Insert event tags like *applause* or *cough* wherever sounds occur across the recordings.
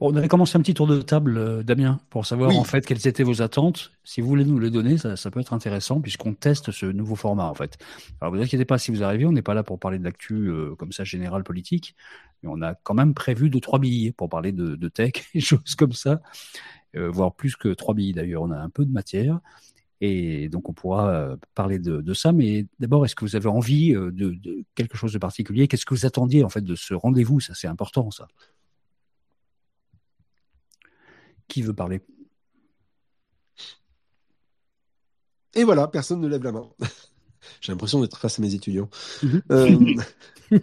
on avait commencé un petit tour de table, euh, Damien, pour savoir en fait quelles étaient vos attentes. Si vous voulez nous les donner, ça, peut être intéressant puisqu'on teste ce nouveau format en fait. Alors vous inquiétez pas si vous arrivez, on n'est pas là pour parler de l'actu euh, comme ça général politique, mais on a quand même prévu deux trois billets pour parler de, tech *laughs* et choses comme ça, euh, voire plus que trois billets d'ailleurs. On a un peu de matière. Et donc on pourra parler de, ça. Mais d'abord, est-ce que vous avez envie de, de quelque chose de particulier? Qu'est-ce que vous attendiez en fait de ce rendez-vous? Ça, c'est important, ça. Qui veut parler Et voilà, personne ne lève la main. *laughs* J'ai l'impression d'être face à mes étudiants. Mhm. Euh, *laughs*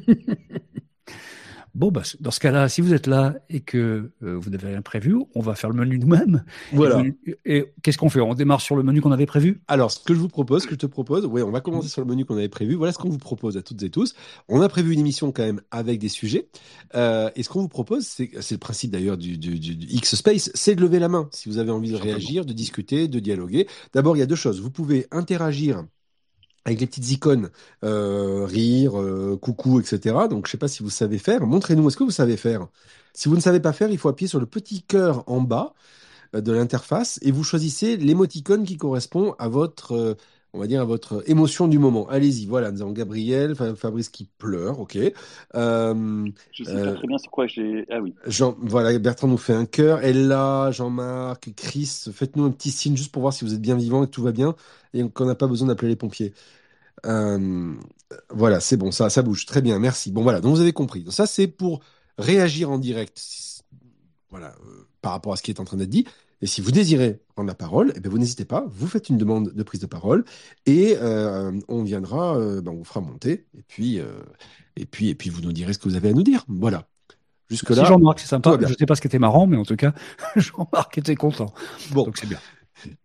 Bon, bah, dans ce cas-là, si vous êtes là et que euh, vous n'avez rien prévu, on va faire le menu nous-mêmes. Voilà. Et, qu'est-ce qu'on fait? On démarre sur le menu qu'on avait prévu? Alors, ce que je vous propose, ce que je te propose, oui, on va commencer sur le menu qu'on avait prévu. Voilà ce qu'on vous propose à toutes et tous. On a prévu une émission quand même avec des sujets. Euh, et ce qu'on vous propose, c'est le principe d'ailleurs du, du, du, X-Space, c'est de lever la main si vous avez envie de réagir, de discuter, de dialoguer. D'abord, il y a deux choses. Vous pouvez interagir avec les petites icônes, euh, rire, euh, coucou, etc. Donc, je sais pas si vous savez faire. Montrez-nous, est-ce que vous savez faire? Si vous ne savez pas faire, il faut appuyer sur le petit cœur en bas euh, de l'interface et vous choisissez l'émoticône qui correspond à votre, on va dire, à votre émotion du moment. Allez-y, voilà, nous avons Gabriel, Fabrice qui pleure, ok. je sais pas très bien c'est quoi j'ai... Ah oui. Jean, voilà, Bertrand nous fait un cœur. Ella, Jean-Marc, Chris, faites-nous un petit signe juste pour voir si vous êtes bien vivant et que tout va bien et qu'on n'a pas besoin d'appeler les pompiers. Euh, voilà, c'est bon, ça, ça bouge. Très bien, merci. Bon, voilà, donc vous avez compris. ça, c'est pour réagir en direct, voilà, euh, par rapport à ce qui est en train d'être dit. Et si vous désirez prendre la parole, eh bien, vous n'hésitez pas, vous faites une demande de prise de parole et euh, on viendra, ben, on vous fera monter et puis, et puis, et puis vous nous direz ce que vous avez à nous dire. Voilà. Jusque là. Jean-Marc, c'est sympa. Je ne sais pas ce qui était marrant, mais en tout cas, *laughs* Jean-Marc était content. Bon, donc c'est bien.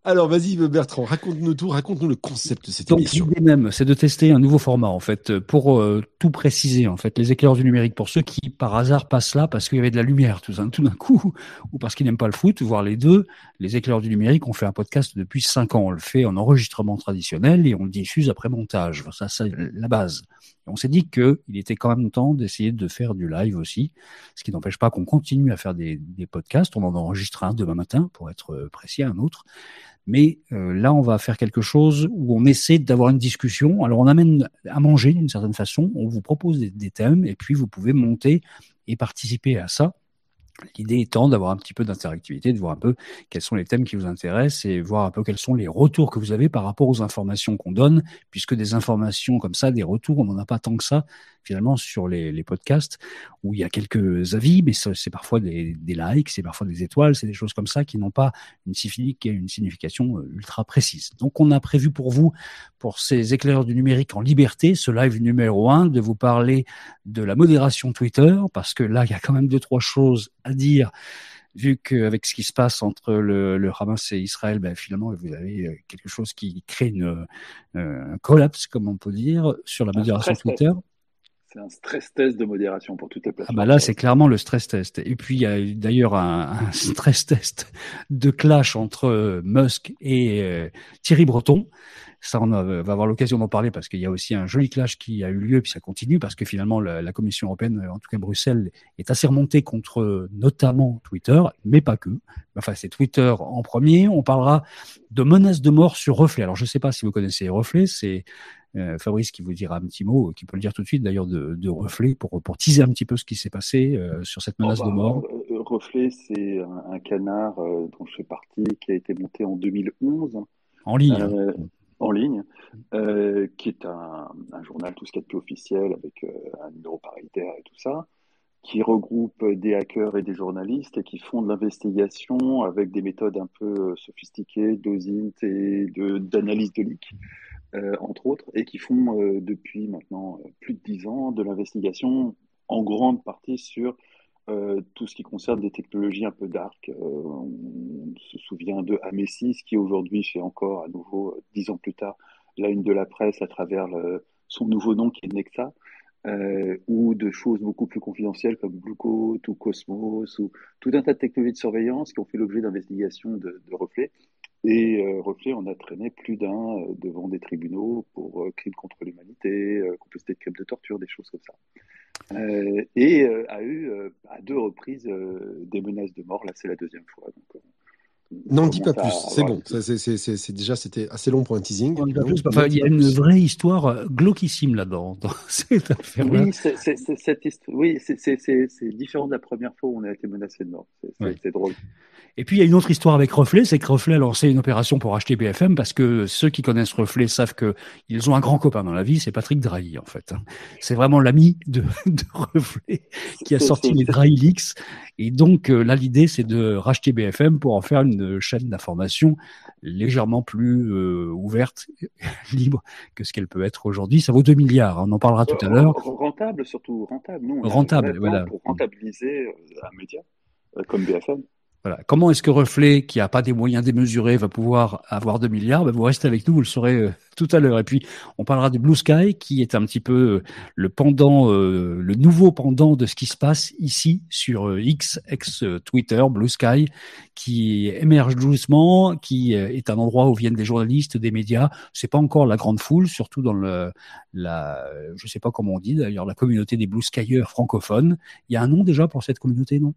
Alors, vas-y, Bertrand, raconte-nous tout, raconte-nous le concept de cette émission. L'idée même, c'est de tester un nouveau format, en fait, pour euh, tout préciser, en fait, les éclaireurs du numérique, pour ceux qui, par hasard, passent là parce qu'il y avait de la lumière tout, tout d'un coup, ou parce qu'ils n'aiment pas le foot, voire les deux. Les éclaireurs du numérique, on fait un podcast depuis cinq ans. On le fait en enregistrement traditionnel et on le diffuse après montage. Ça, c'est la base. On s'est dit qu'il était quand même temps d'essayer de faire du live aussi, ce qui n'empêche pas qu'on continue à faire des, podcasts. On en enregistre un demain matin, pour être euh, précis, un autre. Mais euh, là, on va faire quelque chose où on essaie d'avoir une discussion. Alors, on amène à manger d'une certaine façon. On vous propose des, thèmes et puis vous pouvez monter et participer à ça. L'idée étant d'avoir un petit peu d'interactivité, de voir un peu quels sont les thèmes qui vous intéressent et voir un peu quels sont les retours que vous avez par rapport aux informations qu'on donne, puisque des informations comme ça, des retours, on n'en a pas tant que ça finalement sur les, les, podcasts où il y a quelques avis, mais c'est parfois des, des likes, c'est parfois des étoiles, c'est des choses comme ça qui n'ont pas une, une signification euh, ultra précise. Donc on a prévu pour vous, pour ces éclaireurs du numérique en liberté, ce live numéro un, de vous parler de la modération Twitter, parce que là il y a quand même deux trois choses à dire vu qu'avec ce qui se passe entre le, le Hamas et Israël, ben, finalement, vous avez euh, quelque chose qui crée une, euh, un collapse, comme on peut dire, sur la modération Twitter. C'est un stress test de modération pour toutes les plateformes. Ah bah là, c'est clairement le stress test. Et puis, il y a d'ailleurs un, un, *laughs* stress test de clash entre euh, Musk et euh, Thierry Breton. Ça, on va avoir l'occasion d'en parler parce qu'il y a aussi un joli clash qui a eu lieu, puis ça continue parce que finalement, la, la Commission européenne, en tout cas Bruxelles, est assez remontée contre notamment Twitter, mais pas que. Enfin, c'est Twitter en premier. On parlera de menaces de mort sur Reflet. Alors, je ne sais pas si vous connaissez Reflet, c'est euh, Fabrice qui vous dira un petit mot, qui peut le dire tout de suite d'ailleurs de, de reflet pour, pour teaser un petit peu ce qui s'est passé euh, sur cette menace de bah, mort. Euh, reflet, c'est un, canard dont je fais partie qui a été monté en 2011. En ligne. en ligne, qui est un, un, journal tout ce qui est plus officiel avec un numéro paritaire et tout ça, qui regroupe des hackers et des journalistes et qui font de l'investigation avec des méthodes un peu sophistiquées d'OSINT et d'analyse de, de leaks. Euh, entre autres, et qui font euh, depuis maintenant euh, plus de dix ans de l'investigation en grande partie sur tout ce qui concerne des technologies un peu dark. on se souvient de Amesis, qui aujourd'hui fait encore à nouveau, dix ans plus tard, la une de la presse à travers son nouveau nom qui est Nexa. ou de choses beaucoup plus confidentielles comme Bluecoat ou Cosmos ou tout un tas de technologies de surveillance qui ont fait l'objet d'investigations de, de reflets Et euh, Reflet en a traîné plus d'un euh, devant des tribunaux pour euh, crimes contre l'humanité, euh, complicité de crimes de torture, des choses comme ça. Euh, et a eu à deux reprises des menaces de mort. Là, c'est la deuxième fois. Donc, N'en dis pas plus, c'est bon. C'est déjà c'était assez long pour un teasing. enfin, il y a une vraie histoire glauquissime là-dedans *laughs* dans cette affaire. Oui, c'est différent de la première fois où on a été menacé de mort. C'est drôle. Et puis il y a une autre histoire avec Reflet, c'est que Reflet a lancé une opération pour acheter BFM parce que ceux qui connaissent Reflet savent que ils ont un grand copain dans la vie, c'est Patrick Drahi en fait. C'est vraiment l'ami de, *laughs* de, Reflet qui a sorti les Drahi Leaks. Et donc euh, là l'idée c'est de racheter BFM pour en faire une chaîne d'information légèrement plus euh, ouverte, *laughs* libre que ce qu'elle peut être aujourd'hui. Ça vaut 2 milliards, hein, on en parlera tout à l'heure. Rentable surtout, rentable. Nous, rentable, voilà. Pour rentabiliser euh, un média comme BFM. Voilà. Comment est-ce que Reflet, qui n'a pas des moyens démesurés, va pouvoir avoir 2 milliards? Ben Vous restez avec nous, vous le saurez euh, tout à l'heure. Et puis, on parlera du Blue Sky, qui est un petit peu euh, le pendant, euh, le nouveau pendant de ce qui se passe ici sur euh, X, ex Twitter, Blue Sky, qui émerge doucement, qui est un endroit où viennent des journalistes, des médias. C'est pas encore la grande foule, surtout dans le, la, je sais pas comment on dit d'ailleurs, la communauté des Blue Skyers francophones. Il y a un nom déjà pour cette communauté, non?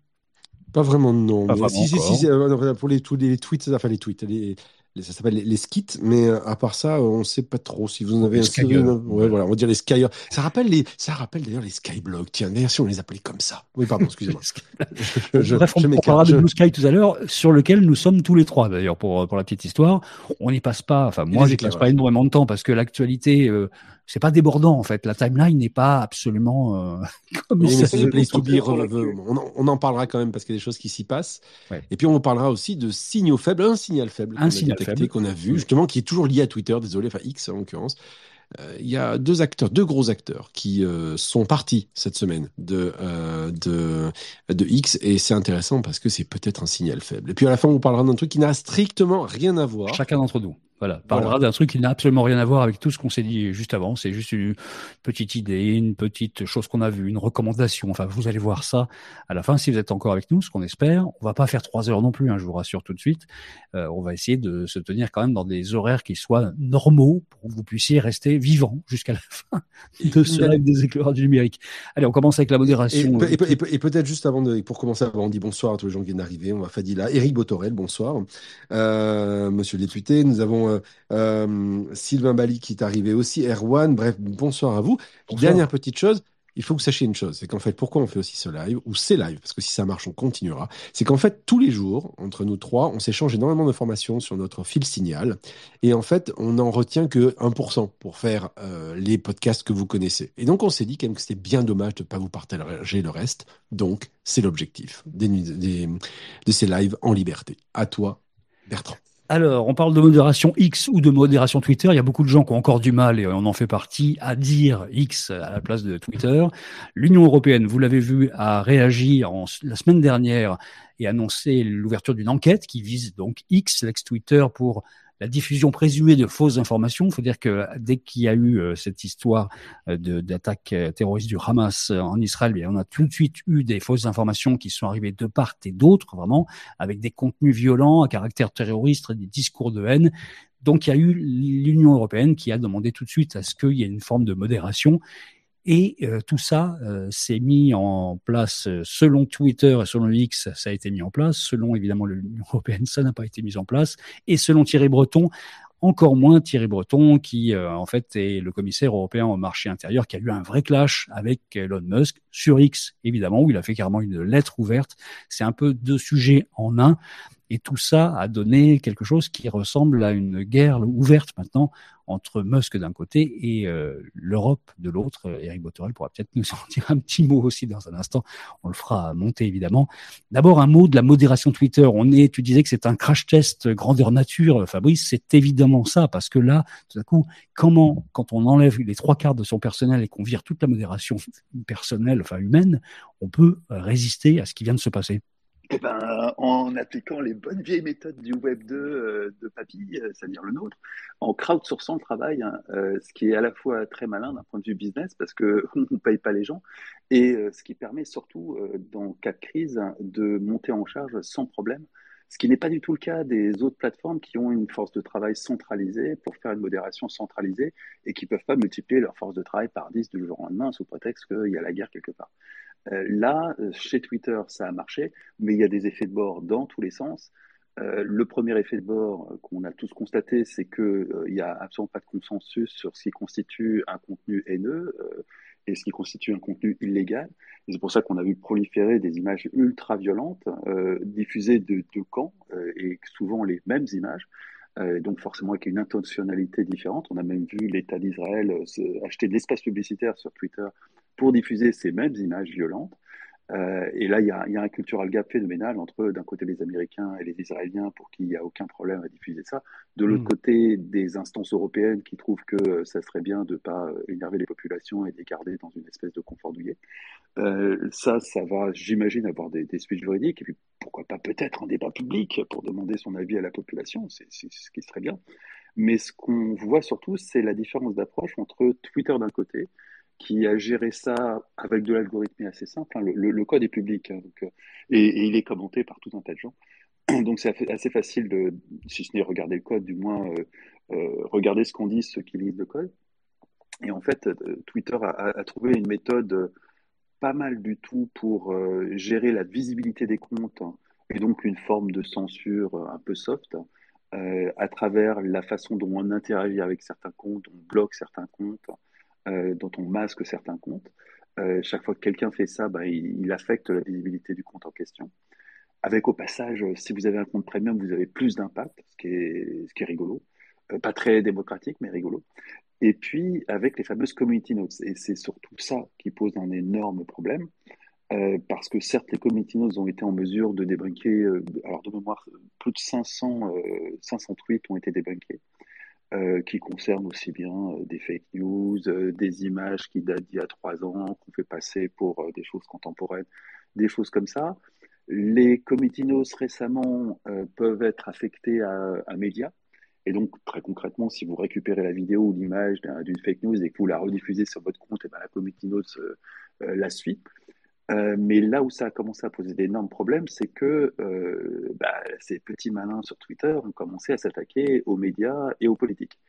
Pas vraiment de nom. si, si, si, euh, pour les, tous les tweets, enfin les tweets, les, ça s'appelle les, skits, mais euh, à part ça, on ne sait pas trop si vous en avez un. Ouais, voilà, on va dire les skyers. Ça rappelle les, ça rappelle d'ailleurs les skyblogs. Tiens, d'ailleurs, si on les appelait comme ça. Oui, pardon, excusez-moi. Bref, *laughs* on, on parlera de Blue Sky tout à l'heure, sur lequel nous sommes tous les trois d'ailleurs pour pour la petite histoire. On n'y passe pas. Enfin, moi, je passe pas énormément de temps parce que l'actualité. Euh, c'est pas débordant en fait. La timeline n'est pas absolument euh, *laughs* comme oui, ça. On, on, en parlera quand même parce qu'il y a des choses qui s'y passent. Ouais. Et puis on parlera aussi de signaux faibles, un signal faible, un signal faible qu'on a vu justement, qui est toujours lié à Twitter. Désolé, enfin X en l'occurrence. Euh, il y a deux acteurs, deux gros acteurs qui euh, sont partis cette semaine de, euh, de, de X et c'est intéressant parce que c'est peut-être un signal faible. Et puis à la fin, on parlera d'un truc qui n'a strictement rien à voir. Chacun d'entre nous. Voilà, parlera voilà. d'un truc qui n'a absolument rien à voir avec tout ce qu'on s'est dit juste avant. C'est juste une petite idée, une petite chose qu'on a vue, une recommandation. Enfin, vous allez voir ça à la fin si vous êtes encore avec nous, ce qu'on espère. On va pas faire trois heures non plus, hein, je vous rassure tout de suite. Euh, on va essayer de se tenir quand même dans des horaires qui soient normaux pour que vous puissiez rester vivant jusqu'à la *laughs* fin de ce live des éclaireurs du numérique. Allez, on commence avec la modération. Et, et, et, et peut-être juste avant de, pour commencer, avant, on dit bonsoir à tous les gens qui viennent d'arriver. On va Fadila, Eric Botorel, bonsoir. Euh, monsieur le député, nous avons euh, euh, Sylvain Bali qui est arrivé aussi, Erwan, bref, bonsoir à vous. Bonsoir. Dernière petite chose, il faut que vous sachiez une chose, c'est qu'en fait, pourquoi on fait aussi ce live, ou ces lives, parce que si ça marche, on continuera, c'est qu'en fait, tous les jours, entre nous trois, on s'échange énormément d'informations sur notre fil signal, et en fait, on n'en retient que 1% pour faire euh, les podcasts que vous connaissez. Et donc, on s'est dit quand même que c'était bien dommage de ne pas vous partager le reste, donc c'est l'objectif des, des, de ces lives en liberté. À toi, Bertrand. Alors, on parle de modération X ou de modération Twitter. Il y a beaucoup de gens qui ont encore du mal, et on en fait partie, à dire X à la place de Twitter. L'Union européenne, vous l'avez vu, a réagi la semaine dernière et annoncé l'ouverture d'une enquête qui vise donc X, l'ex-Twitter, pour la diffusion présumée de fausses informations. Il faut dire que dès qu'il y a eu euh, cette histoire euh, d'attaque euh, terroriste du Hamas en Israël, bien, on a tout de suite eu des fausses informations qui sont arrivées de part et d'autre, vraiment, avec des contenus violents à caractère terroriste, des discours de haine. Donc il y a eu l'Union européenne qui a demandé tout de suite à ce qu'il y ait une forme de modération. Et euh, tout ça euh, s'est mis en place euh, selon Twitter et selon X, ça a été mis en place. Selon évidemment l'Union européenne, ça n'a pas été mis en place. Et selon Thierry Breton, encore moins Thierry Breton, qui euh, en fait est le commissaire européen au marché intérieur, qui a eu un vrai clash avec Elon Musk sur X, évidemment, où il a fait carrément une lettre ouverte. C'est un peu deux sujets en un. Et tout ça a donné quelque chose qui ressemble à une guerre ouverte maintenant entre Musk d'un côté et euh, l'Europe de l'autre. Eric Botorel pourra peut-être nous en dire un petit mot aussi dans un instant. On le fera monter évidemment. D'abord un mot de la modération Twitter. On est, tu disais que c'est un crash test grandeur nature, Fabrice. C'est évidemment ça parce que là, tout à coup, comment, quand on enlève les trois quarts de son personnel et qu'on vire toute la modération personnelle, enfin humaine, on peut résister à ce qui vient de se passer? Eh ben, en appliquant les bonnes vieilles méthodes du Web 2 euh, de Papy, euh, c'est-à-dire le nôtre, en crowdsourçant le travail, hein, euh, ce qui est à la fois très malin d'un point de vue business parce que *laughs* on ne paye pas les gens, et ce qui permet surtout, dans cas de crise, de monter en charge sans problème Ce qui n'est pas du tout le cas des autres plateformes qui ont une force de travail centralisée pour faire une modération centralisée et qui ne peuvent pas multiplier leur force de travail par 10 du jour au lendemain sous prétexte qu'il y a la guerre quelque part. Euh, là, chez Twitter, ça a marché, mais il y a des effets de bord dans tous les sens. Euh, le premier effet de bord qu'on a tous constaté, c'est qu'il euh, n'y a absolument pas de consensus sur ce qui constitue un contenu haineux et ce qui constitue un contenu illégal. c'est pour ça qu'on a vu proliférer des images ultra violentes, diffusées de deux camps, et souvent les mêmes images. donc forcément avec une intentionnalité différente. On a même vu l'État d'Israël acheter de l'espace publicitaire sur Twitter pour diffuser ces mêmes images violentes. Euh, et là, il y, a, il y, a, un cultural gap phénoménal entre, d'un côté, les Américains et les Israéliens pour qu'il n'y ait aucun problème à diffuser ça. De l'autre mm. côté, des instances européennes qui trouvent que ça serait bien de ne pas énerver les populations et de les garder dans une espèce de confort douillet. Euh, ça, ça va, j'imagine, avoir des, des suites juridiques. Et puis, pourquoi pas peut-être un débat public pour demander son avis à la population. C'est ce qui serait bien. Mais ce qu'on voit surtout, c'est la différence d'approche entre Twitter d'un côté, qui a géré ça avec de l'algorithme assez simple. Hein. Le, code est public hein, euh, et, il est commenté par tout un tas de gens. *clears throat* Donc c'est assez facile de, si ce n'est regarder le code, du moins euh, euh, regarder ce qu'on dit ceux qui lisent le code. Et en fait, Twitter a, trouvé une méthode pas mal du tout pour gérer la visibilité des comptes hein, et donc une forme de censure un peu soft à travers la façon dont on interagit avec certains comptes, on bloque certains comptes, euh, dont on masque certains comptes. Euh, chaque fois que quelqu'un fait ça, bah, il, affecte la visibilité du compte en question. Avec au passage, si vous avez un compte premium, vous avez plus d'impact, ce, qui est, ce qui est rigolo. Euh, pas très démocratique, mais rigolo. Et puis avec les fameuses community notes. Et c'est surtout ça qui pose un énorme problème. parce que certes, les community notes ont été en mesure de débunker, alors de mémoire, plus de 500, 500 tweets ont été débunkés. Euh, qui concerne aussi bien euh, des fake news, euh, des images qui datent d'il y a trois ans, qu'on fait passer pour des choses contemporaines, des choses comme ça. Les comitinos récemment peuvent être affectés à un média. Et donc, très concrètement, si vous récupérez la vidéo ou l'image d'une fake news et que vous la rediffusez sur votre compte, et eh ben la comitinos la suit. Euh, mais là où ça a commencé à poser d'énormes problèmes, c'est que euh, bah, ces petits malins sur Twitter ont commencé à s'attaquer aux médias et aux politiques.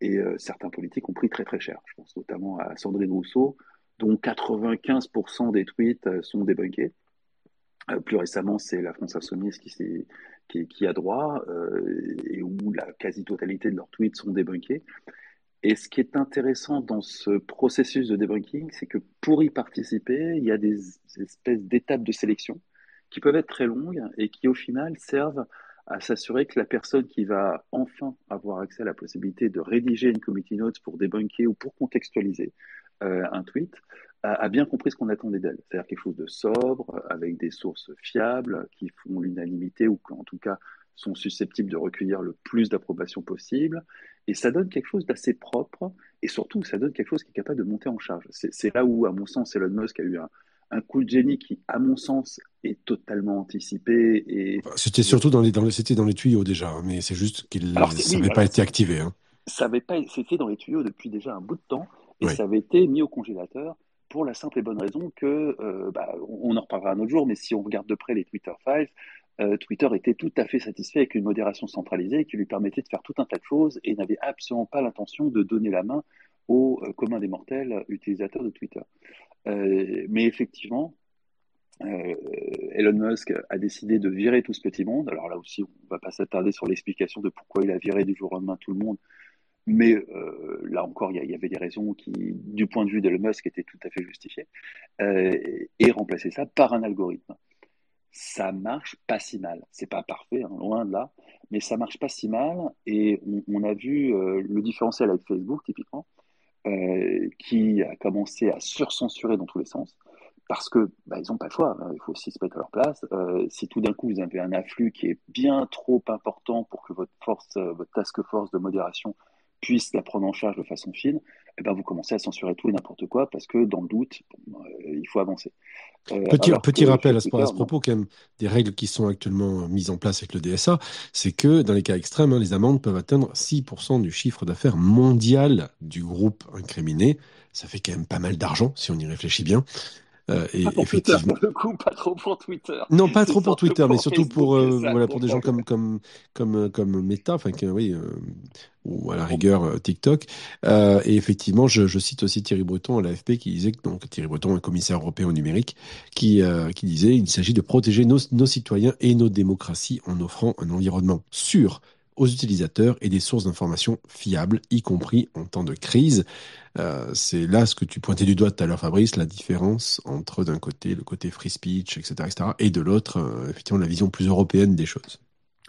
Et euh, certains politiques ont pris très très cher. Je pense notamment à Sandrine Rousseau, dont 95% des tweets sont débunkés. plus récemment, c'est la France Insoumise qui, qui, qui, a droit et où la quasi-totalité de leurs tweets sont débunkés. Et ce qui est intéressant dans ce processus de debunking, c'est que pour y participer, il y a des espèces d'étapes de sélection qui peuvent être très longues et qui au final servent à s'assurer que la personne qui va enfin avoir accès à la possibilité de rédiger une committee notes pour débunker ou pour contextualiser euh, un tweet a, bien compris ce qu'on attendait d'elle, c'est-à-dire quelque chose de sobre, avec des sources fiables qui font l'unanimité ou en tout cas sont susceptibles de recueillir le plus d'approbation possible. Et ça donne quelque chose d'assez propre. Et surtout, ça donne quelque chose qui est capable de monter en charge. C'est là où, à mon sens, Elon Musk a eu un, coup de génie qui, à mon sens, est totalement anticipé. Et... C'était surtout dans les, dans, dans les tuyaux déjà, hein, mais c'est juste qu'il n'avait pas été activé. Hein. Ça avait pas, c'était dans les tuyaux depuis déjà un bout de temps, et ça avait été mis au congélateur pour la simple et bonne raison que, euh, bah, on en reparlera un autre jour, mais si on regarde de près les Twitter Files, euh, Twitter était tout à fait satisfait avec une modération centralisée qui lui permettait de faire tout un tas de choses et n'avait absolument pas l'intention de donner la main aux euh, communs des mortels utilisateurs de Twitter. Euh, mais effectivement, Elon Musk a décidé de virer tout ce petit monde. Alors là aussi, on ne va pas s'attarder sur l'explication de pourquoi il a viré du jour au lendemain tout le monde. Mais là encore, il y, avait des raisons qui, du point de vue d'Elon Musk, étaient tout à fait justifiées. et remplacer ça par un algorithme ça marche pas si mal. C'est pas parfait, hein, loin de là, mais ça marche pas si mal. Et on, a vu euh, le différentiel avec Facebook, typiquement, euh, qui a commencé à surcensurer dans tous les sens, parce que bah, ils n'ont pas le choix. Hein, il faut aussi se mettre à leur place. Euh, si tout d'un coup vous avez un afflux qui est bien trop important pour que votre force, votre task force de modération puisse la prendre en charge de façon fine, eh ben vous commencez à censurer tout et n'importe quoi parce que dans le doute, euh, il faut avancer. Euh, petit, petit rappel à ce, propos, quand même, des règles qui sont actuellement mises en place avec le DSA, c'est que dans les cas extrêmes, hein, les amendes peuvent atteindre 6% du chiffre d'affaires mondial du groupe incriminé. Ça fait quand même pas mal d'argent si on y réfléchit bien. Euh, et pas pour Twitter, pour le coup, pas trop pour Twitter. Non, pas trop pour Twitter, mais surtout pour, euh, voilà, pour des gens comme, comme, comme, euh, comme Meta, enfin, oui, ou à la rigueur TikTok. et effectivement, je, je, cite aussi Thierry Breton à l'AFP qui disait que, donc, Thierry Breton, un commissaire européen au numérique, qui, qui disait il s'agit de protéger nos, nos citoyens et nos démocraties en offrant un environnement sûr aux utilisateurs et des sources d'informations fiables, y compris en temps de crise. Euh, c'est là ce que tu pointais du doigt tout à l'heure, Fabrice, la différence entre d'un côté le côté free speech, etc., etc., et de l'autre, euh, effectivement, la vision plus européenne des choses.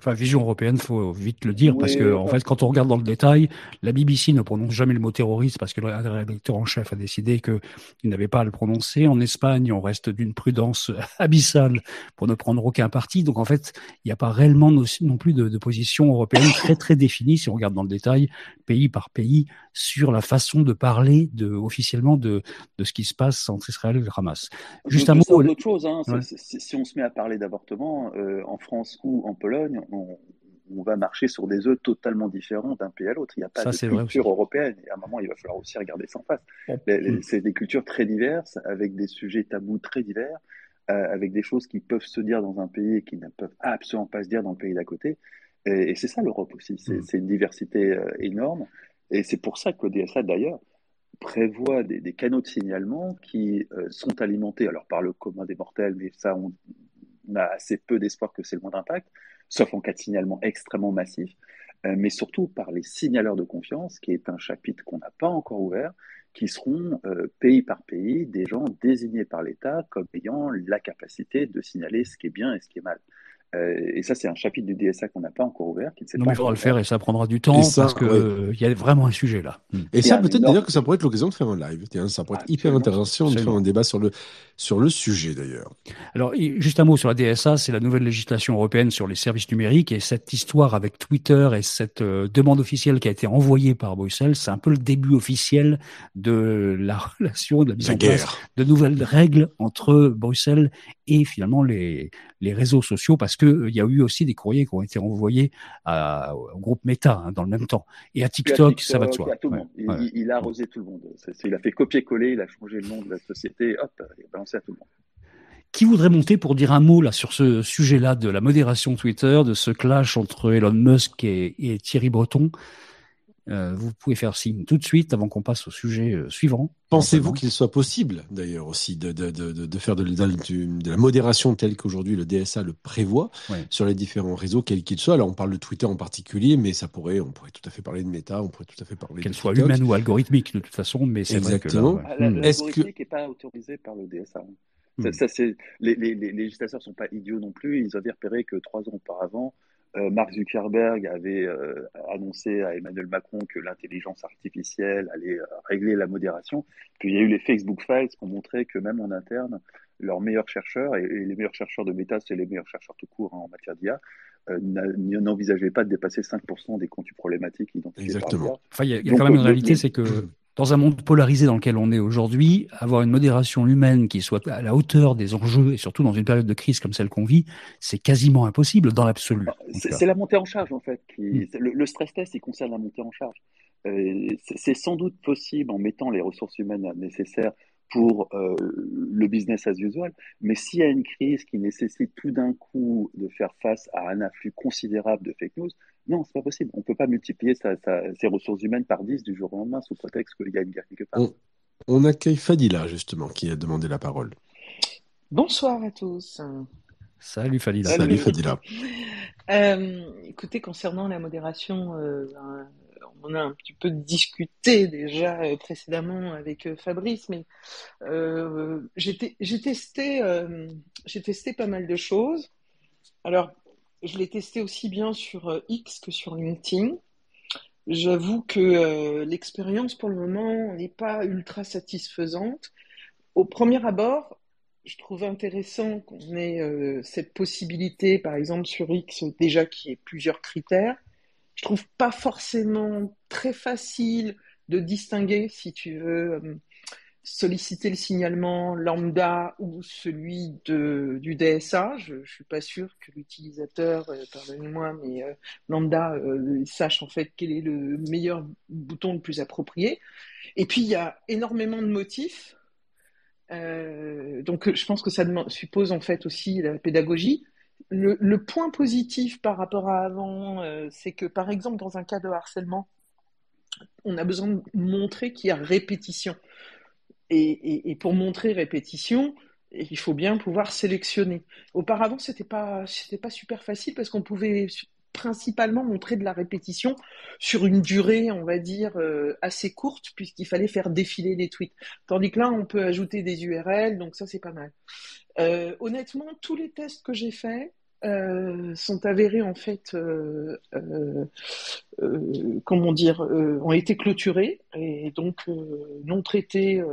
Enfin, vision européenne, faut vite le dire, parce que en fait, quand on regarde dans le détail, la BBC ne prononce jamais le mot terroriste parce que le rédacteur en chef a décidé qu'il n'avait pas à le prononcer. En Espagne, on reste d'une prudence *laughs* abyssale pour ne prendre aucun parti. Donc en fait, il n'y a pas réellement non plus de, de, position européenne très très définie, si on regarde dans le détail, pays par pays, sur la façon de parler de, officiellement de, de ce qui se passe entre Israël et le Hamas. Juste un mot. autre chose. Hein. Si on se met à parler d'avortement euh, en France ou en Pologne, on, va marcher sur des œufs totalement différents d'un pays à l'autre. Il n'y a pas de culture européenne. Et à un moment, il va falloir aussi regarder ça en face. C'est des cultures très diverses, avec des sujets tabous très divers, euh, avec des choses qui peuvent se dire dans un pays et qui ne peuvent absolument pas se dire dans le pays d'à côté. Et, c'est ça l'Europe aussi. C'est mm. une diversité euh, énorme. Et c'est pour ça que le DSA, d'ailleurs, prévoit des, canaux de signalement qui euh, sont alimentés alors par le commun des mortels, mais ça, on, on a assez peu d'espoir que c'est le moindre impact, sauf en cas de signalement extrêmement massif, euh, mais surtout par les signaleurs de confiance, qui est un chapitre qu'on n'a pas encore ouvert, qui seront euh, pays par pays des gens désignés par l'État comme ayant la capacité de signaler ce qui est bien et ce qui est mal. Euh, et ça, c'est un chapitre du DSA qu'on n'a pas encore ouvert. Qui ne non, mais il faudra le faire et ça prendra du temps parce qu'il il y a vraiment un sujet là. Hmm. Et ça, peut-être d'ailleurs que ça pourrait être l'occasion de faire un live. Ça pourrait être hyper intéressant de faire un débat sur le, sur le sujet d'ailleurs. Alors, juste un mot sur la DSA, c'est la nouvelle législation européenne sur les services numériques et cette histoire avec Twitter et cette euh, demande officielle qui a été envoyée par Bruxelles, c'est un peu le début officiel de la *laughs* relation, de la mise en place de nouvelles règles entre Bruxelles et finalement les, les réseaux sociaux parce que euh, y a eu aussi des courriers qui ont été envoyés à, au groupe Meta hein, dans le même temps et à TikTok, ça va de soi. Il, a arrosé tout le monde. il a fait copier-coller, il a changé le nom de la société, hop, il a balancé à tout le monde. Qui voudrait monter pour dire un mot là sur ce sujet-là de la modération Twitter, de ce clash entre Elon Musk et Thierry Breton? Euh, vous pouvez faire signe tout de suite avant qu'on passe au sujet euh, suivant. Pensez-vous qu'il soit possible, d'ailleurs, aussi de, de, de, de faire de, de, la modération telle qu'aujourd'hui le DSA le prévoit sur les différents réseaux, quels qu'ils soient Alors, on parle de Twitter en particulier, mais ça pourrait, on pourrait tout à fait parler de Meta, on pourrait tout à fait parler Qu'elle soit humaine ou algorithmique, de toute façon, mais c'est vrai que ah, L'algorithmique n'est pas autorisé par le DSA. Hmm. Ça, c'est, les, les, les législateurs ne sont pas idiots non plus. Ils avaient repéré que trois ans auparavant, euh, Mark Zuckerberg avait euh, annoncé à Emmanuel Macron que l'intelligence artificielle allait euh, régler la modération. Puis il y a eu les Facebook Files qui ont montré que même en interne, leurs meilleurs chercheurs, et, les meilleurs chercheurs de Meta, c'est les meilleurs chercheurs tout court hein, en matière d'IA, n'envisageaient pas de dépasser 5% des contenus problématiques identifiés Exactement. Enfin, il y a, quand même une réalité, c'est que *clears throat* dans un monde polarisé dans lequel on est aujourd'hui, avoir une modération humaine qui soit à la hauteur des enjeux, et surtout dans une période de crise comme celle qu'on vit, c'est quasiment impossible dans l'absolu. C'est la montée en charge, en fait. Qui, mm. le, stress test, il concerne la montée en charge. Euh, c'est sans doute possible en mettant les ressources humaines nécessaires pour euh, le business as usual. Mais s'il y a une crise qui nécessite tout d'un coup de faire face à un afflux considérable de fake news, non, c'est pas possible. On ne peut pas multiplier ses ressources humaines par 10 du jour au lendemain sous prétexte qu'il y a une guerre quelque part. On, accueille Fadila, justement, qui a demandé la parole. Bonsoir à tous. Salut Fadila. Salut, Fadila. Euh, écoutez, concernant la modération, euh, on a un petit peu discuté déjà euh, précédemment avec Fabrice, mais j'ai testé, j'ai testé pas mal de choses. Alors, je l'ai testé aussi bien sur euh, X que sur LinkedIn. J'avoue que euh, l'expérience pour le moment n'est pas ultra satisfaisante. Au premier abord, je trouve intéressant qu'on ait euh, cette possibilité, par exemple sur X, déjà qui ait plusieurs critères. Je trouve pas forcément très facile de distinguer, si tu veux, solliciter le signalement lambda ou celui de, du DSA. Je ne suis pas sûr que l'utilisateur, euh, pardonnez-moi, mais euh, lambda euh, sache en fait quel est le meilleur bouton le plus approprié. Et puis il y a énormément de motifs donc, je pense que ça suppose en fait aussi la pédagogie. Le, point positif par rapport à avant, c'est que par exemple dans un cas de harcèlement, on a besoin de montrer qu'il y a répétition. Et, pour montrer répétition, il faut bien pouvoir sélectionner. Auparavant, c'était pas pas super facile parce qu'on pouvait principalement montrer de la répétition sur une durée, on va dire, euh, assez courte, puisqu'il fallait faire défiler les tweets. Tandis que là, on peut ajouter des URL, donc ça, c'est pas mal. Euh, honnêtement, tous les tests que j'ai faits, euh, sont avérés en fait, comment dire, ont été clôturés et donc non traités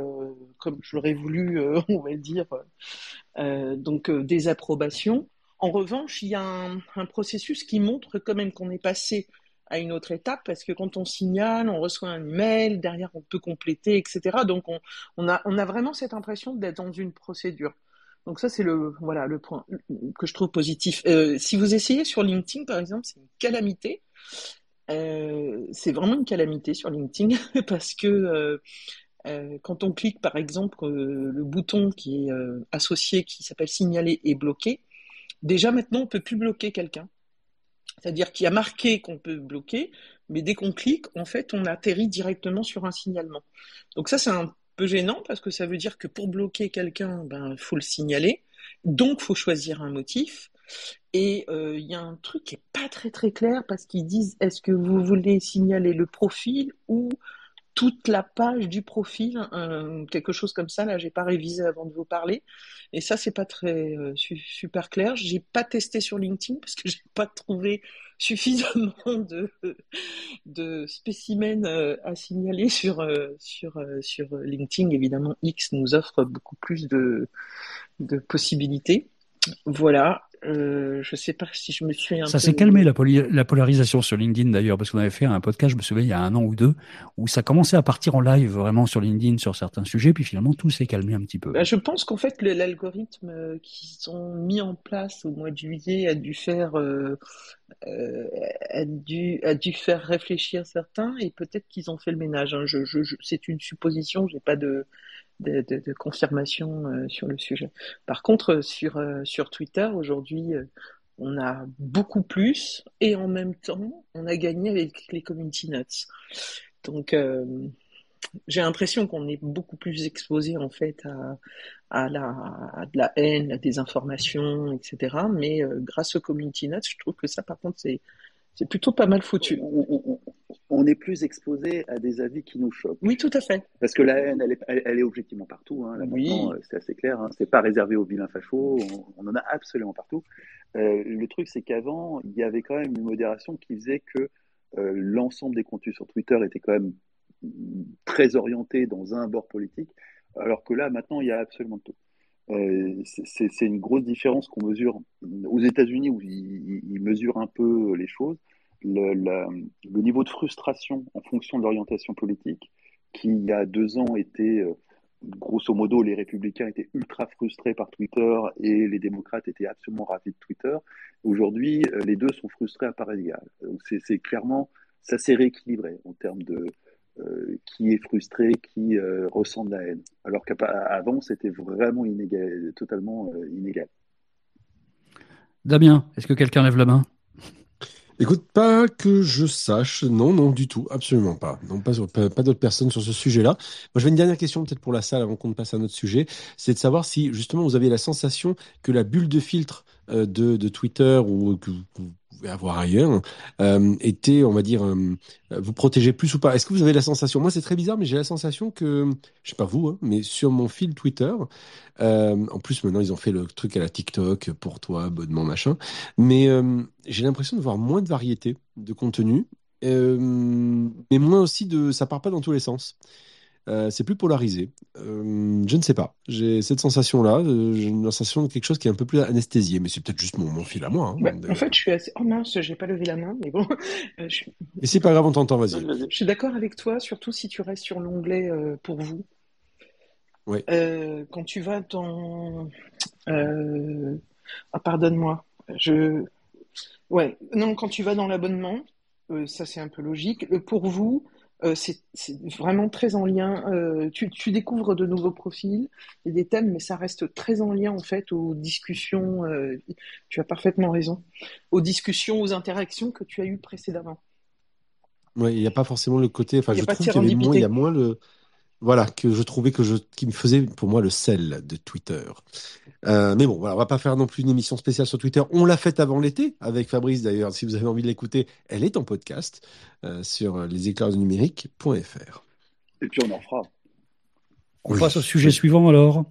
comme je l'aurais voulu, *laughs* on va dire, donc des approbations. En revanche, il y a un, processus qui montre quand même qu'on est passé à une autre étape parce que quand on signale, on reçoit un email, derrière on peut compléter, etc. Donc on, a, vraiment cette impression d'être dans une procédure. Donc ça, c'est le voilà le point que je trouve positif. Euh, si vous essayez sur LinkedIn, par exemple, c'est une calamité. Euh, c'est vraiment une calamité sur LinkedIn *laughs* parce que euh, quand on clique, par exemple, le bouton qui est associé, qui s'appelle signaler, est bloqué, déjà maintenant, on peut plus bloquer quelqu'un. C'est-à-dire qu'il y a marqué qu'on peut bloquer, mais dès qu'on clique, en fait, on atterrit directement sur un signalement. Donc ça, c'est un peu gênant parce que ça veut dire que pour bloquer quelqu'un, ben faut le signaler, donc faut choisir un motif. Et euh, il y a un truc qui est pas très très clair parce qu'ils disent est-ce que vous voulez signaler le profil ou toute la page du profil, quelque chose comme ça. Là, j'ai pas révisé avant de vous parler, et ça c'est pas très euh, super clair. J'ai pas testé sur LinkedIn parce que *laughs* j'ai pas trouvé suffisamment de, de spécimens euh, à signaler sur, euh, sur, euh, sur LinkedIn. Évidemment, X nous offre beaucoup plus de, de possibilités. Voilà. Euh, je sais pas si je me suis un Ça s'est calmé la, la, polarisation sur LinkedIn d'ailleurs, parce qu'on avait fait un podcast, je me souviens, il y a un an ou deux, où ça commençait à partir en live vraiment sur LinkedIn sur certains sujets, puis finalement tout s'est calmé un petit peu. Bah, je pense qu'en fait l'algorithme euh, qu'ils ont mis en place au mois de juillet a dû faire euh, euh, a, dû, a dû faire réfléchir certains et peut-être qu'ils ont fait le ménage. Hein. Je, je, c'est une supposition, j'ai pas de de, confirmation euh, sur le sujet. Par contre, sur, euh, sur Twitter, aujourd'hui, euh, on a beaucoup plus et en même temps, on a gagné avec les community notes. Donc, j'ai l'impression qu'on est beaucoup plus exposé en fait à, à, la, de la haine, à des informations, etc. Mais grâce aux community notes, je trouve que ça, par contre, c'est c'est plutôt pas mal foutu on est plus exposé à des avis qui nous choquent. Oui, tout à fait. Parce que la haine, elle est, objectivement partout. Hein. oui. Euh, c'est assez clair. Hein. C'est pas réservé aux vilains fachos. On, en a absolument partout. Euh, le truc, c'est qu'avant, il y avait quand même une modération qui faisait que euh, l'ensemble des contenus sur Twitter était quand même très orienté dans un bord politique, alors que là, maintenant, il y a absolument tout. C'est une grosse différence qu'on mesure aux États-Unis où ils, mesurent un peu les choses le, niveau de frustration en fonction de l'orientation politique, qui il y a deux ans était, euh, grosso modo, les républicains étaient ultra frustrés par Twitter et les démocrates étaient absolument ravis de Twitter. Aujourd'hui, euh, les deux sont frustrés à part égale. Donc c'est clairement, ça s'est rééquilibré en termes de euh, qui est frustré, qui ressent de la haine. Alors qu'avant, c'était vraiment inégal, totalement inégal. Damien, est-ce que quelqu'un lève la main? Écoute, pas que je sache, non, non, du tout, absolument pas. Non, pas, pas, d'autres personnes sur ce sujet-là. Moi, j'avais une dernière question peut-être pour la salle avant qu'on ne passe à notre sujet, c'est de savoir si justement vous avez la sensation que la bulle de filtre euh, de, de Twitter ou que vous avoir ailleurs euh, était, on va dire, euh, vous protégez plus ou pas. Est-ce que vous avez la sensation Moi, c'est très bizarre, mais j'ai la sensation que, je sais pas vous, hein, mais sur mon fil Twitter, euh, en plus maintenant ils ont fait le truc à la TikTok pour toi, abonnement machin, mais j'ai l'impression de voir moins de variété de contenu, mais moins aussi de, ça part pas dans tous les sens. Euh, c'est plus polarisé. Euh, je ne sais pas. J'ai cette sensation-là. Euh, j'ai une sensation de quelque chose qui est un peu plus anesthésié, mais c'est peut-être juste mon, mon, fil à moi. Hein, bah, en fait, je suis assez. Oh mince, j'ai pas levé la main, mais bon. *laughs* je... Mais c'est pas grave, on t'entend, vas-y. Je suis d'accord avec toi, surtout si tu restes sur l'onglet pour vous. Oui. quand tu vas dans. Ah, pardonne-moi. Je. Ouais, non, quand tu vas dans l'abonnement, ça c'est un peu logique. pour vous, Euh, c'est vraiment très en lien. Euh, tu, tu, découvres de nouveaux profils et des thèmes, mais ça reste très en lien en fait aux discussions. Euh, tu as parfaitement raison. Aux discussions, aux interactions que tu as eues précédemment. Oui, il n'y a pas forcément le côté. Enfin, je trouve qu'il y, il y a moins le voilà, que je trouvais que je, qui me faisait pour moi le sel de Twitter. Euh, mais bon, voilà, on va pas faire non plus une émission spéciale sur Twitter. On l'a faite avant l'été avec Fabrice d'ailleurs. Si vous avez envie de l'écouter, elle est en podcast euh, sur numérique.fr. Et puis on en fera. On passe au sujet suivant alors.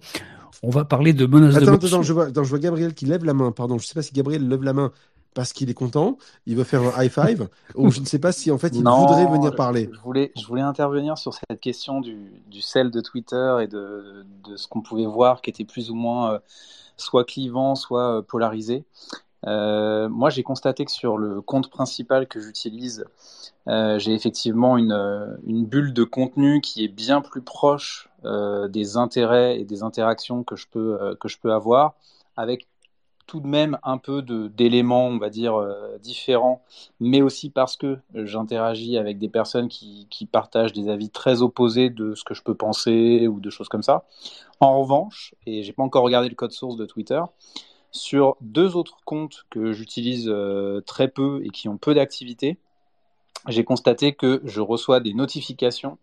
On va parler de menaces attends, de attends, je vois, attends, je vois Gabriel qui lève la main. Pardon, je sais pas si Gabriel lève la main parce qu'il est content, il veut faire un high five, ou je ne sais pas si en fait il voudrait venir parler. Je voulais, je voulais intervenir sur cette question du, du sel de Twitter et de, de ce qu'on pouvait voir qui était plus ou moins euh, soit clivant, soit euh, polarisé. Euh, moi, j'ai constaté que sur le compte principal que j'utilise, j'ai effectivement une, une, bulle de contenu qui est bien plus proche des intérêts et des interactions que je peux, que je peux avoir, avec tout de même un peu d'éléments, on va dire, euh, différents, mais aussi parce que j'interagis avec des personnes qui, qui, partagent des avis très opposés de ce que je peux penser ou de choses comme ça. En revanche, et j'ai pas encore regardé le code source de Twitter, sur deux autres comptes que j'utilise euh, très peu et qui ont peu d'activité, j'ai constaté que je reçois des notifications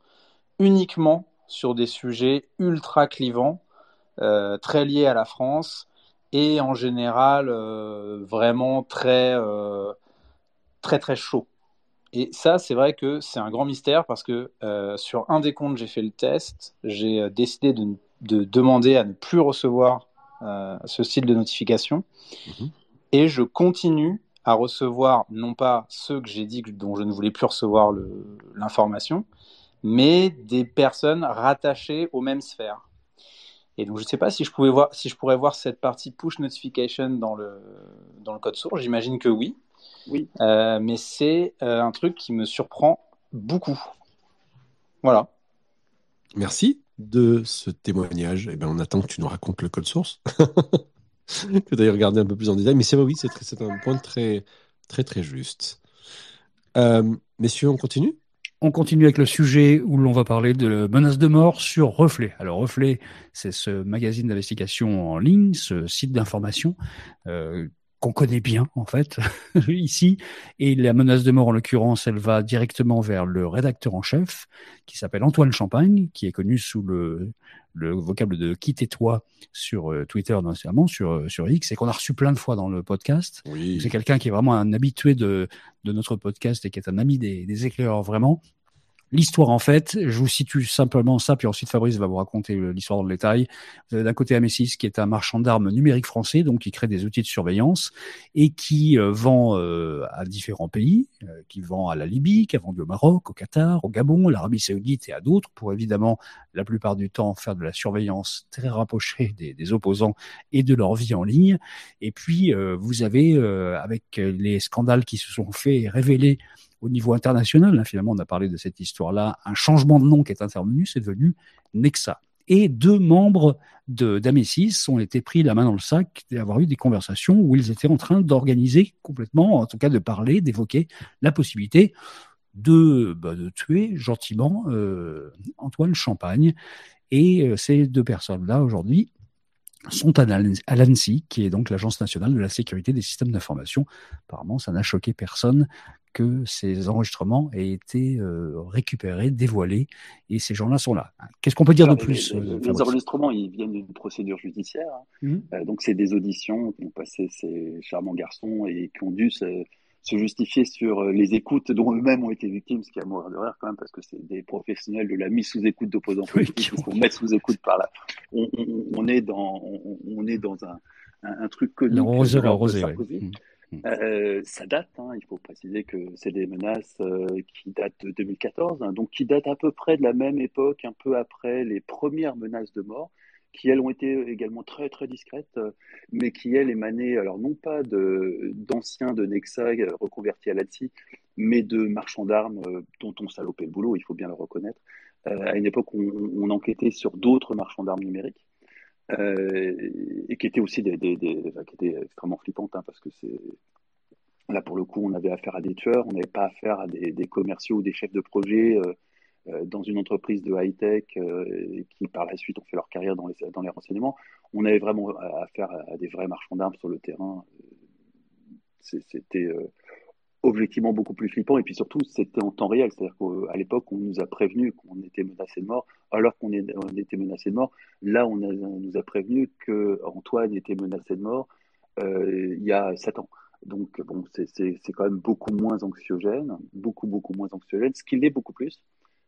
uniquement sur des sujets ultra clivants, euh, très liés à la France, et en général euh, vraiment très, euh, très très chaud. Et ça, c'est vrai que c'est un grand mystère parce que euh, sur un des comptes, j'ai fait le test, j'ai décidé de, de, demander à ne plus recevoir ce style de notification. Mhm. Et je continue à recevoir non pas ceux que j'ai dit dont je ne voulais plus recevoir l'information, mais des personnes rattachées aux mêmes sphères. Et donc, je ne sais pas si je, pouvais voir, si je pourrais voir cette partie push notification dans le, dans le code source. J'imagine que oui. Oui. Euh, mais c'est euh, un truc qui me surprend beaucoup. Voilà. Merci de ce témoignage. Eh bien, on attend que tu nous racontes le code source. *laughs* que d'ailleurs regarder un peu plus en détail. Mais c'est vrai, oui, c'est un point très, très, très juste. Euh, messieurs, on continue? On continue avec le sujet où l'on va parler de menaces de mort sur Reflet. Alors Reflet, c'est ce magazine d'investigation en ligne, ce site d'information euh, qu'on connaît bien en fait *laughs* ici. Et la menace de mort en l'occurrence, elle va directement vers le rédacteur en chef qui s'appelle Antoine Champagne, qui est connu sous le le vocable de quitter-toi sur euh, Twitter notamment, sur, euh, sur X, et qu'on a reçu plein de fois dans le podcast. C'est quelqu'un qui est vraiment un habitué de, de notre podcast et qui est un ami des, des éclaireurs vraiment. L'histoire, en fait, je vous situe simplement ça, puis ensuite Fabrice va vous raconter l'histoire dans le détail. Vous avez d'un côté Amesis, qui est un marchand d'armes numérique français, donc qui crée des outils de surveillance et qui euh, vend euh, à différents pays, euh, qui vend à la Libye, qui a vendu au Maroc, au Qatar, au Gabon, l'Arabie Saoudite et à d'autres, pour évidemment, la plupart du temps, faire de la surveillance très rapprochée des, des opposants et de leur vie en ligne. Et puis, vous avez, avec les scandales qui se sont faits révélés au niveau international, hein, finalement, on a parlé de cette histoire-là, un changement de nom qui est intervenu, c'est devenu Nexa. Et deux membres d'Amesis ont été pris la main dans le sac d'avoir eu des conversations où ils étaient en train d'organiser complètement, en tout cas de parler, d'évoquer la possibilité de, bah, tuer gentiment euh, Antoine Champagne. Et euh, ces deux personnes-là, aujourd'hui, sont à l'ANSI, qui est donc l'Agence nationale de la sécurité des systèmes d'information. Apparemment, ça n'a choqué personne que ces enregistrements aient été euh, récupérés, dévoilés, et ces gens-là sont là. Qu'est-ce qu'on peut dire de plus Les, euh, enregistrements, ils viennent d'une procédure judiciaire. Hein. Mmh. Euh, donc, c'est des auditions qui ont passé ces charmants garçons et qui ont dû se, se justifier sur les écoutes dont eux-mêmes ont été victimes, ce qui a mourir de rire quand même, parce que c'est des professionnels de la mise sous écoute d'opposants *laughs* politiques qui vont mettre sous écoute par là. On, on, on est dans, on, on, est dans un, un, un truc connu. Rosé, oui. Euh, ça date, hein, il faut préciser que c'est des menaces euh, qui datent de 2014, hein, donc qui datent à peu près de la même époque, un peu après les premières menaces de mort, qui elles ont été également très très discrètes, euh, mais qui elles émanaient alors non pas d'anciens de, Nexa reconvertis à l'ATSI, mais de marchands d'armes dont on salopait le boulot, il faut bien le reconnaître, à une époque où on, on enquêtait sur d'autres marchands d'armes numériques. Euh, et qui étaient aussi des, qui étaient extrêmement flippantes, hein, parce que c'est là pour le coup, on avait affaire à des tueurs, on n'avait pas affaire à des, commerciaux ou des chefs de projet euh, dans une entreprise de high-tech qui par la suite ont fait leur carrière dans les, dans les renseignements. On avait vraiment affaire à, des vrais marchands d'armes sur le terrain. C'était objectivement beaucoup plus flippant et puis surtout c'était en temps réel, c'est-à-dire qu'à l'époque on nous a prévenu qu'on était menacé de mort alors qu'on était menacé de mort. Là on, nous a prévenu que Antoine était menacé de mort euh, il y a sept ans. Donc bon c'est quand même beaucoup moins anxiogène, beaucoup beaucoup moins anxiogène. Ce qu'il est beaucoup plus,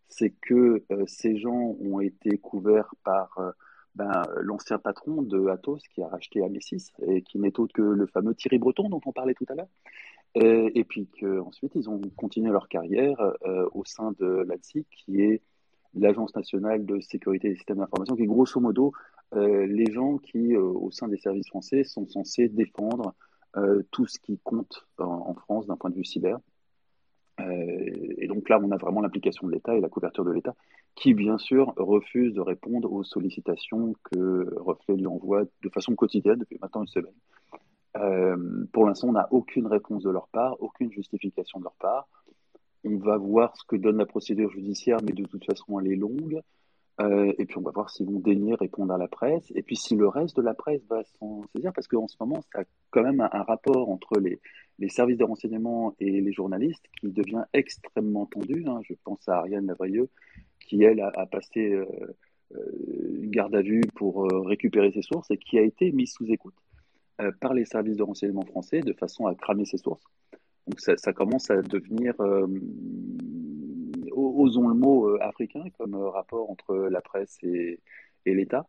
c'est que euh, ces gens ont été couverts par euh, ben, l'ancien patron de Atos qui a racheté Amesis et qui n'est autre que le fameux Thierry Breton dont on parlait tout à l'heure. Et, et puis qu'ensuite, ils ont continué leur carrière euh, au sein de l'ANSI, qui est l'Agence nationale de sécurité des systèmes d'information, qui est grosso modo euh, les gens qui, euh, au sein des services français, sont censés défendre euh, tout ce qui compte en, en France d'un point de vue cyber. et donc là, on a vraiment l'implication de l'État et la couverture de l'État, qui bien sûr refuse de répondre aux sollicitations que Reflet lui envoie de façon quotidienne depuis maintenant une semaine. Euh, pour l'instant, on n'a aucune réponse de leur part, aucune justification de leur part. On va voir ce que donne la procédure judiciaire, mais de toute façon, elle est longue. Euh, et puis, on va voir s'ils vont daigner répondre à la presse. Et puis, si le reste de la presse va s'en saisir, parce qu'en ce moment, ça a quand même un, rapport entre les, services de renseignement et les journalistes qui devient extrêmement tendu. Hein. Je pense à Ariane Lavrieux, qui, elle, a, passé euh, garde à vue pour récupérer ses sources et qui a été mise sous écoute. Euh, par les services de renseignement français de façon à cramer ses sources. Donc ça, commence à devenir, euh, osons le mot, euh, africain comme rapport entre la presse et, l'État.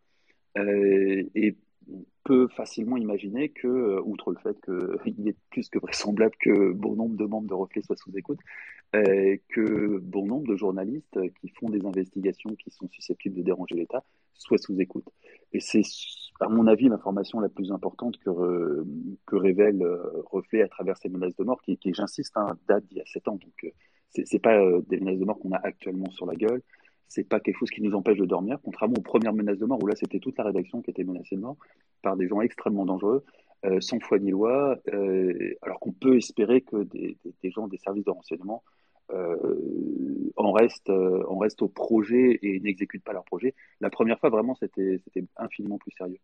et on peut facilement imaginer que, outre le fait qu'il *laughs* est plus que vraisemblable que bon nombre de membres de Reflet soient sous écoute, que bon nombre de journalistes qui font des investigations qui sont susceptibles de déranger l'État soient sous écoute. Et c'est, à mon avis, l'information la plus importante que, révèle euh, Reflet à travers ces menaces de mort, qui, j'insiste, hein, date d'il y a sept ans. Donc, euh, c'est, c'est pas euh, des menaces de mort qu'on a actuellement sur la gueule. C'est pas quelque chose qui nous empêche de dormir, contrairement aux premières menaces de mort où là c'était toute la rédaction qui était menacée de mort par des gens extrêmement dangereux, sans foi ni loi, alors qu'on peut espérer que des gens des services de renseignement euh, en reste, euh, on reste au projet et n'exécutent pas leur projet. La première fois, vraiment, c'était infiniment plus sérieux.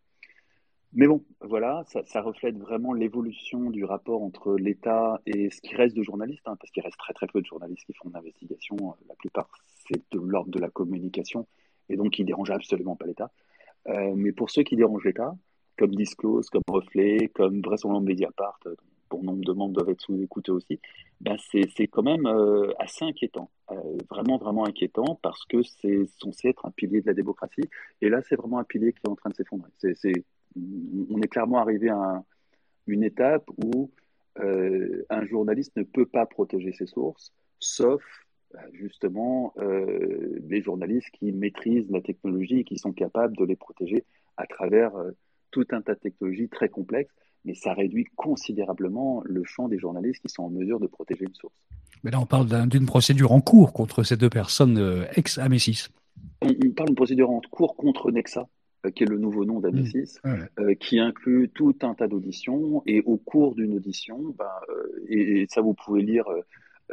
Mais bon, voilà, ça, reflète vraiment l'évolution du rapport entre l'État et ce qui reste de journalistes, hein, parce qu'il reste très très peu de journalistes qui font de l'investigation. La plupart, c'est de l'ordre de la communication, et donc qui ne dérangent absolument pas l'État. Euh, mais pour ceux qui dérangent l'État, comme Disclose, comme Reflet, comme vraisemblablement Mediapart, bon nombre de membres doivent être sous-écoutés aussi, ben c'est quand même euh, assez inquiétant, euh, vraiment vraiment inquiétant parce que c'est censé être un pilier de la démocratie. Et là c'est vraiment un pilier qui est en train de s'effondrer. on est clairement arrivé à une étape où euh, un journaliste ne peut pas protéger ses sources, sauf justement les journalistes qui maîtrisent la technologie et qui sont capables de les protéger à travers tout un tas de technologies très complexes mais ça réduit considérablement le champ des journalistes qui sont en mesure de protéger une source. Mais là, on parle d'une procédure en cours contre ces deux personnes euh, ex-Amesis. On, parle d'une procédure en cours contre Nexa, euh, qui est le nouveau nom d'Amesis, mmh. euh, qui inclut tout un tas d'auditions. Et au cours d'une audition, bah, et, ça vous pouvez lire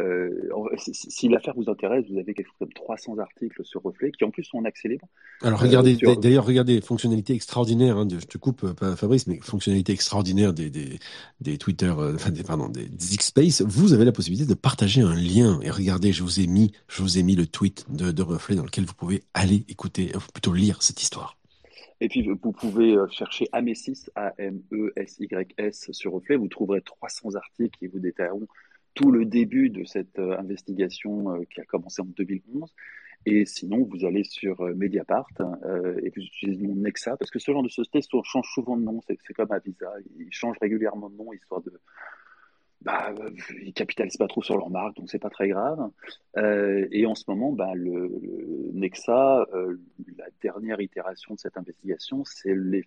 euh, si, l'affaire vous intéresse, vous avez quelque chose comme 300 articles sur Reflet qui en plus sont en accès libre. Alors regardez, euh, d'ailleurs regardez, fonctionnalité extraordinaire, hein, je te coupe euh, pas Fabrice, mais fonctionnalité extraordinaire des, des, des Twitter, enfin des, pardon, des, X-Space, vous avez la possibilité de partager un lien. Et regardez, je vous ai mis, je vous ai mis le tweet de, de Reflet dans lequel vous pouvez aller écouter, plutôt lire cette histoire. Et puis, vous pouvez chercher Amesis, A-M-E-S-Y-S sur Reflet. Vous trouverez 300 articles qui vous détailleront tout le début de cette euh, investigation euh, qui a commencé en 2011. Et sinon, vous allez sur euh, Mediapart et vous utilisez le nom Nexa, parce que ce genre de société change souvent de nom, c'est comme Avisa, ils changent régulièrement de nom, histoire de... Bah, ils capitalisent pas trop sur leur marque, donc c'est pas très grave. et en ce moment, bah, le, Nexa, la dernière itération de cette investigation, c'est le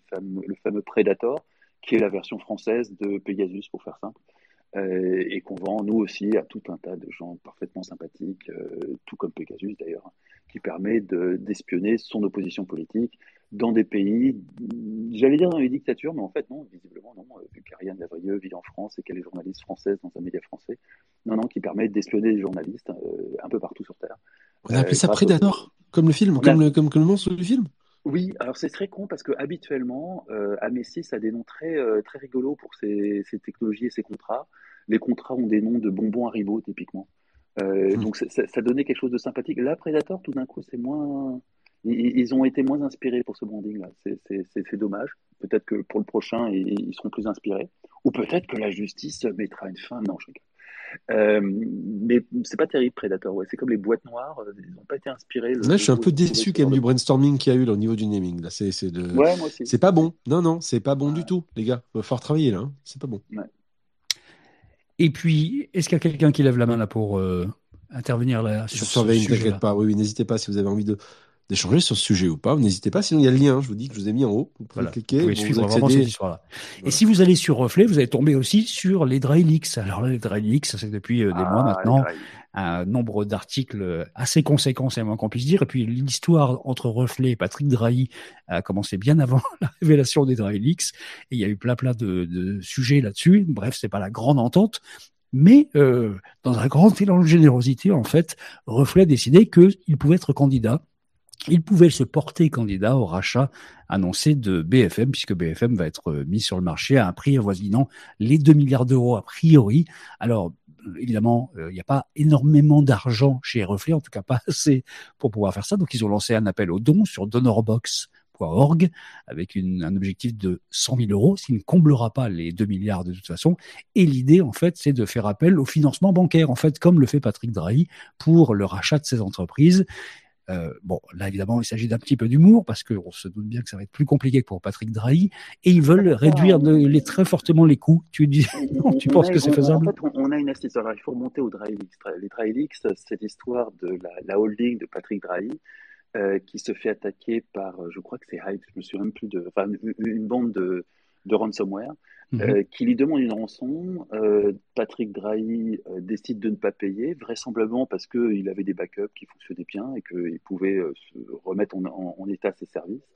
fameux Predator, qui est la version française de Pegasus, pour faire simple. Euh, et qu'on vend nous aussi à tout un tas de gens parfaitement sympathiques, euh, tout comme Pegasus d'ailleurs, qui permet d'espionner son opposition politique dans des pays, j'allais dire dans les dictatures, mais en fait non, visiblement non, euh, vu qu'Ariane Lavrieux vit en France et qu'elle est journaliste française dans un média français, non, non, qui permet d'espionner les journalistes un peu partout sur Terre. On a appelé ça Predator, comme le film, comme, le, comme, comme le monstre du film? Oui, alors c'est très con parce que habituellement, euh, Amécis a des noms très, euh, très rigolos pour ses, technologies et ses contrats. Les contrats ont des noms de bonbons Haribo, typiquement. Euh, hmm. Donc ça, donnait quelque chose de sympathique. Là, Predator, tout d'un coup, c'est moins. Ils, ont été moins inspirés pour ce branding-là. C'est dommage. Peut-être que pour le prochain, ils, seront plus inspirés. Ou peut-être que la justice mettra une fin. Non, je rigole. Euh, mais c'est pas terrible Predator, ouais. c'est comme les boîtes noires, euh, ils n'ont pas été inspirés. Là, je suis un peu déçu quand même du brainstorming qu'il y a eu au niveau du naming. Là, c'est, c'est, de... c'est pas bon. Non, non, c'est pas bon du tout, les gars. Il va falloir travailler là. Hein. C'est pas bon. Et puis, est-ce qu'il y a quelqu'un qui lève la main là pour euh, intervenir là sur je surveille, ne t'inquiète pas. Oui, oui, n'hésitez pas si vous avez envie de d'échanger sur ce sujet ou pas. N'hésitez pas, sinon il y a le lien, je vous dis que je vous ai mis en haut. Vous pouvez cliquer. Vous pouvez suivre vraiment cette histoire-là. Et si vous allez sur Reflet, vous allez tomber aussi sur les Dry Leaks. Alors là, les Dry Leaks, c'est depuis euh, des mois ah, maintenant un nombre d'articles assez conséquents, c'est moins qu'on puisse dire. Et puis l'histoire entre Reflet et Patrick Drahi a commencé bien avant *laughs* la révélation des Dry Leaks. Et il y a eu plein plein de, de sujets là-dessus. Bref, c'est pas la grande entente. Mais euh, dans un grand élan de générosité, en fait, Reflet a décidé qu'il pouvait être candidat il pouvait se porter candidat au rachat annoncé de BFM, puisque BFM va être euh, mis sur le marché à un prix avoisinant les 2 milliards d'euros a priori. Alors, évidemment, euh, il n'y a pas énormément d'argent chez Reflet, en tout cas pas *laughs* assez pour pouvoir faire ça. Donc, ils ont lancé un appel aux dons sur donorbox.org avec un objectif de 100 000 euros, ce qui ne comblera pas les 2 milliards de toute façon. Et l'idée, en fait, c'est de faire appel au financement bancaire, en fait, comme le fait Patrick Drahi pour le rachat de ces entreprises. Euh, bon, là évidemment, il s'agit d'un petit peu d'humour parce qu'on se doute bien que ça va être plus compliqué que pour Patrick Drahi et ils veulent réduire les, très fortement les coûts. Tu dis, *laughs* tu penses que c'est faisable En fait, on a une astuce. Alors, il faut remonter aux Drahi Les Drahi c'est l'histoire de la, holding de Patrick Drahi. Euh, qui se fait attaquer par, je crois que c'est Hype, je me souviens même plus de, enfin, une bande de, de ransomware Mhm. Euh, qui lui demande une rançon. Euh, Patrick Drahi euh, décide de ne pas payer, vraisemblablement parce qu'il avait des backups qui fonctionnaient bien et qu'il pouvait se remettre en, état ses services.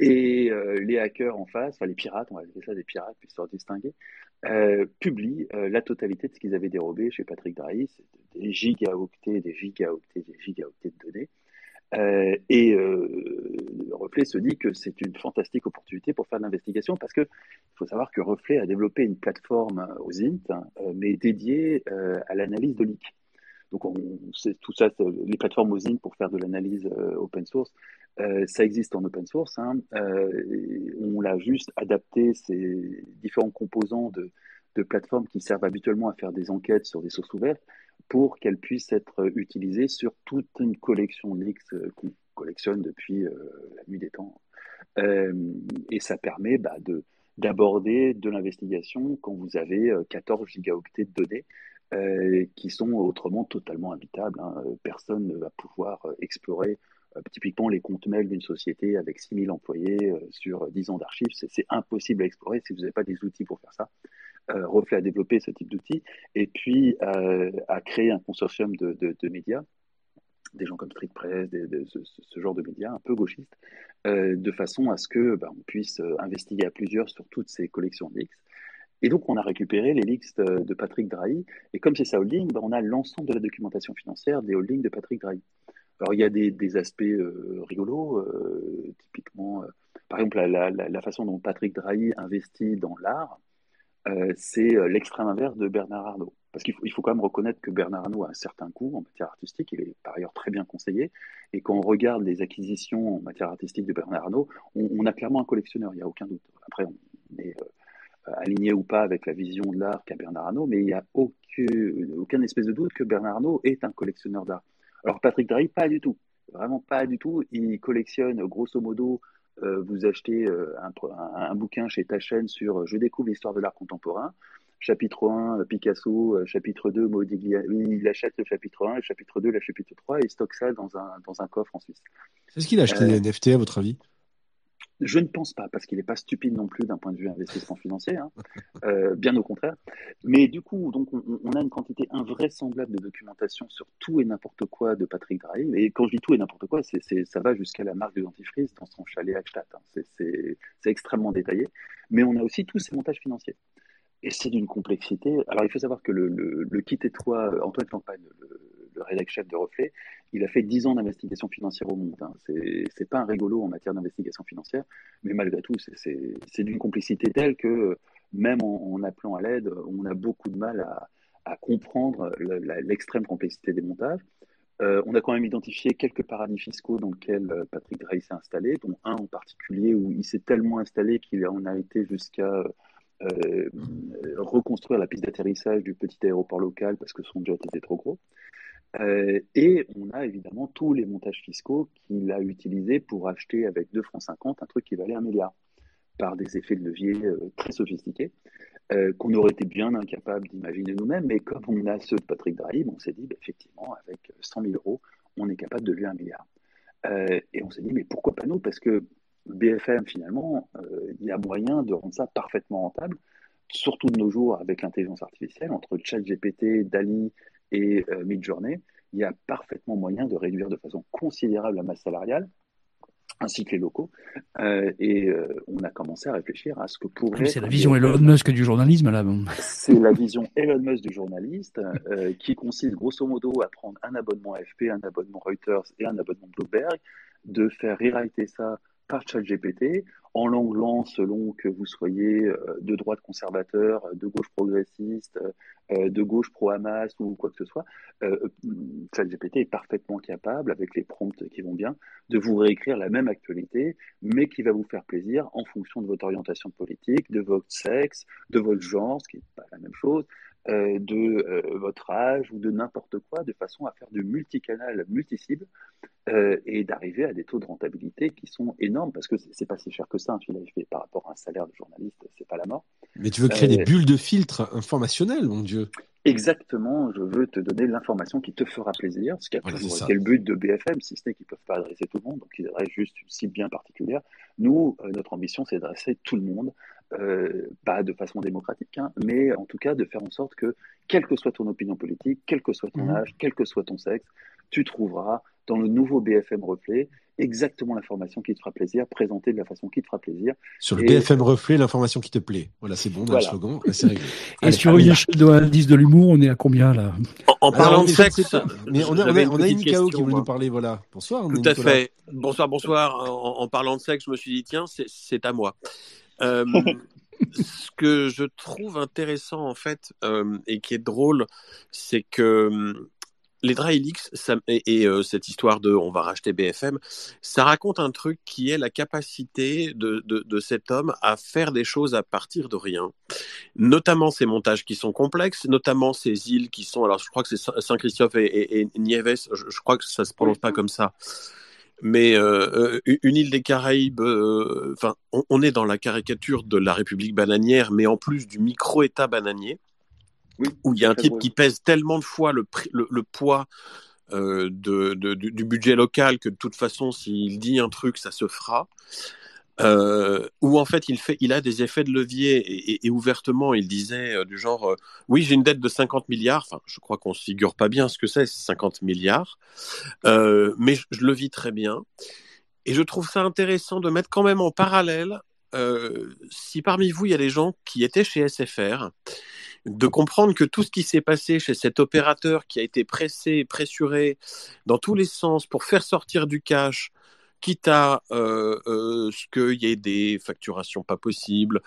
Et les hackers en face, enfin les pirates, on va appeler ça des pirates, puis se distinguer, publient la totalité de ce qu'ils avaient dérobé chez Patrick Drahi. Des gigaoctets, des gigaoctets, des gigaoctets de données. Euh, et euh, Reflet se dit que c'est une fantastique opportunité pour faire de l'investigation parce qu'il faut savoir que Reflet a développé une plateforme aux INT, euh, mais dédiée à l'analyse de leaks. Donc, on, tout ça, les plateformes aux INT pour faire de l'analyse open source, ça existe en open source. Hein, on l'a juste adapté ces différents composants de, de plateformes qui servent habituellement à faire des enquêtes sur des sources ouvertes pour qu'elles puissent être utilisées sur toute une collection de euh, qu'on collectionne depuis euh, la nuit des temps. Euh, et ça permet bah, de, d'aborder de l'investigation quand vous avez 14 gigaoctets de données qui sont autrement totalement habitables. Hein. Personne ne va pouvoir explorer typiquement les comptes mails d'une société avec 6000 employés sur 10 ans d'archives. C'est impossible à explorer si vous n'avez pas des outils pour faire ça. Euh, Reflet a développé ce type d'outils et puis euh, a créé un consortium de, médias, des gens comme Street Press, ce, genre de médias un peu gauchistes, euh, de façon à ce que bah, puisse investiguer à plusieurs sur toutes ces collections de leaks. Et donc, on a récupéré les leaks de, Patrick Drahi. Et comme c'est sa holding, bah, on a l'ensemble de la documentation financière des holdings de Patrick Drahi. Alors, il y a des, aspects rigolos, typiquement, par exemple, la, la, façon dont Patrick Drahi investit dans l'art. Euh, c'est euh, l'extrême inverse de Bernard Arnault. Parce qu'il faut, quand même reconnaître que Bernard Arnault a un certain coût en matière artistique, il est par ailleurs très bien conseillé, et quand on regarde les acquisitions en matière artistique de Bernard Arnault, on, a clairement un collectionneur, il n'y a aucun doute. Après, on est euh, aligné ou pas avec la vision de l'art qu'a Bernard Arnault, mais il n'y a aucun, aucun espèce de doute que Bernard Arnault est un collectionneur d'art. Alors Patrick Drahi, pas du tout. Vraiment pas du tout. Il collectionne grosso modo euh, vous achetez euh, un, bouquin chez ta chaîne sur euh, Je découvre l'histoire de l'art contemporain, chapitre 1, Picasso, chapitre 2, Modigliani, il achète le chapitre 1, le chapitre 2, le chapitre 3, et il stocke ça dans un, dans un coffre en Suisse. C'est ce qu'il a acheté des NFT à votre avis? Je ne pense pas, parce qu'il n'est pas stupide non plus d'un point de vue investissement financier, hein. euh, bien au contraire. Mais du coup, donc on, a une quantité invraisemblable de documentation sur tout et n'importe quoi de Patrick Drahi. Et quand je dis tout et n'importe quoi, ça va jusqu'à la marque de dentifrice dans son chalet à. Hein. C'est, extrêmement détaillé. Mais on a aussi tous ces montages financiers. Et c'est d'une complexité. Alors il faut savoir que le, le, kit et toi, Antoine Campagne, le, le rédacteur chef de Reflet, il a fait 10 ans d'investigation financière au monde. Hein. C'est pas un rigolo en matière d'investigation financière, mais malgré tout, c'est d'une complicité telle que même en, appelant à l'aide, on a beaucoup de mal à, comprendre l'extrême complexité des montages. Euh, on a quand même identifié quelques paradis fiscaux dans lesquels euh, Patrick Drahi s'est installé, dont un en particulier où il s'est tellement installé qu'il en a été jusqu'à euh, reconstruire la piste d'atterrissage du petit aéroport local parce que son jet était trop gros. Et on a évidemment tous les montages fiscaux qu'il a utilisés pour acheter avec 2 francs 50 un truc qui valait un milliard par des effets de levier très sophistiqués. Euh, qu'on aurait été bien incapable d'imaginer nous-mêmes. Mais comme on a ceux de Patrick Drahi, on s'est dit, bah, effectivement, avec 100 000 euros, on est capable de lever un milliard. Euh, et on s'est dit, mais pourquoi pas nous? Parce que BFM, finalement, euh, il y a moyen de rendre ça parfaitement rentable, surtout de nos jours avec l'intelligence artificielle, entre ChatGPT, DALI et Midjourney, il y a parfaitement moyen de réduire de façon considérable la masse salariale ainsi que les locaux. Euh, et euh, on a commencé à réfléchir à ce que pourrait. C'est la vision Elon Musk du journalisme, là. C'est la vision Elon Musk du journaliste, euh, qui consiste grosso modo à prendre un abonnement AFP, un abonnement Reuters et un abonnement Bloomberg, de faire rewriter ça par ChatGPT en l'anglant selon que vous soyez euh, de droite conservateur, de gauche progressiste, euh, de gauche pro-Hamas ou quoi que ce soit. Euh, ChatGPT est parfaitement capable, avec les prompts qui vont bien, de vous réécrire la même actualité, mais qui va vous faire plaisir en fonction de votre orientation politique, de votre sexe, de votre genre, ce qui n'est pas la même chose, euh, de euh, votre âge ou de n'importe quoi, de façon à faire du multicanal, multi-cible euh, et d'arriver à des taux de rentabilité qui sont énormes parce que c'est pas si cher que ça un fil fait par rapport à un salaire de journaliste, c'est pas la mort. Mais tu veux créer des bulles de filtre informationnelles, mon Dieu. Exactement, je veux te donner l'information qui te fera plaisir, ce qui a toujours été le but de BFM, si ce n'est qu'ils ne peuvent pas adresser tout le monde, donc ils adressent juste une cible bien particulière. Nous, notre ambition, c'est d'adresser tout le monde, euh, pas de façon démocratique, hein, mais en tout cas de faire en sorte que, quelle que soit ton opinion politique, quel que soit ton mhm. âge, quel que soit ton sexe, tu trouveras dans le nouveau BFM Reflet exactement l'information qui te fera plaisir, présentée de la façon qui te fera plaisir. Sur le BFM Reflet, l'information qui te plaît. Voilà, c'est bon, le slogan, c'est réglé. *laughs* Et sur une échelle de indice de l'humour, on est à combien là? En, parlant de sexe, mais on a, on a, on a une KO qui voulait nous parler, voilà. Bonsoir. Tout à fait. Bonsoir, bonsoir. En, en, parlant de sexe, je me suis dit, tiens, c'est à moi. Euh, ce que je trouve intéressant en fait euh, et qui est drôle, c'est que hum, les Drailix et, euh, cette histoire de on va racheter BFM, ça raconte un truc qui est la capacité de, de, cet homme à faire des choses à partir de rien, notamment ces montages qui sont complexes, notamment ces îles qui sont, alors je crois que c'est Saint-Christophe et, Nieves, je, je, crois que ça se prononce pas comme ça, mais euh, euh, une île des Caraïbes, euh, on, est dans la caricature de la République bananière, mais en plus du micro-État bananier, où il y a un type qui pèse tellement de fois le, le, poids de, du, budget local que de toute façon, s'il dit un truc, ça se fera euh, où en fait il fait, il a des effets de levier et, ouvertement il disait euh, du genre, euh, oui j'ai une dette de 50 milliards, enfin je crois qu'on se figure pas bien ce que c'est 50 milliards, mais je, le vis très bien. Et je trouve ça intéressant de mettre quand même en parallèle si parmi vous il y a des gens qui étaient chez SFR, de comprendre que tout ce qui s'est passé chez cet opérateur qui a été pressé, pressuré dans tous les sens pour faire sortir du cash, quitte à euh, euh, ce qu'il y ait des facturations pas possibles,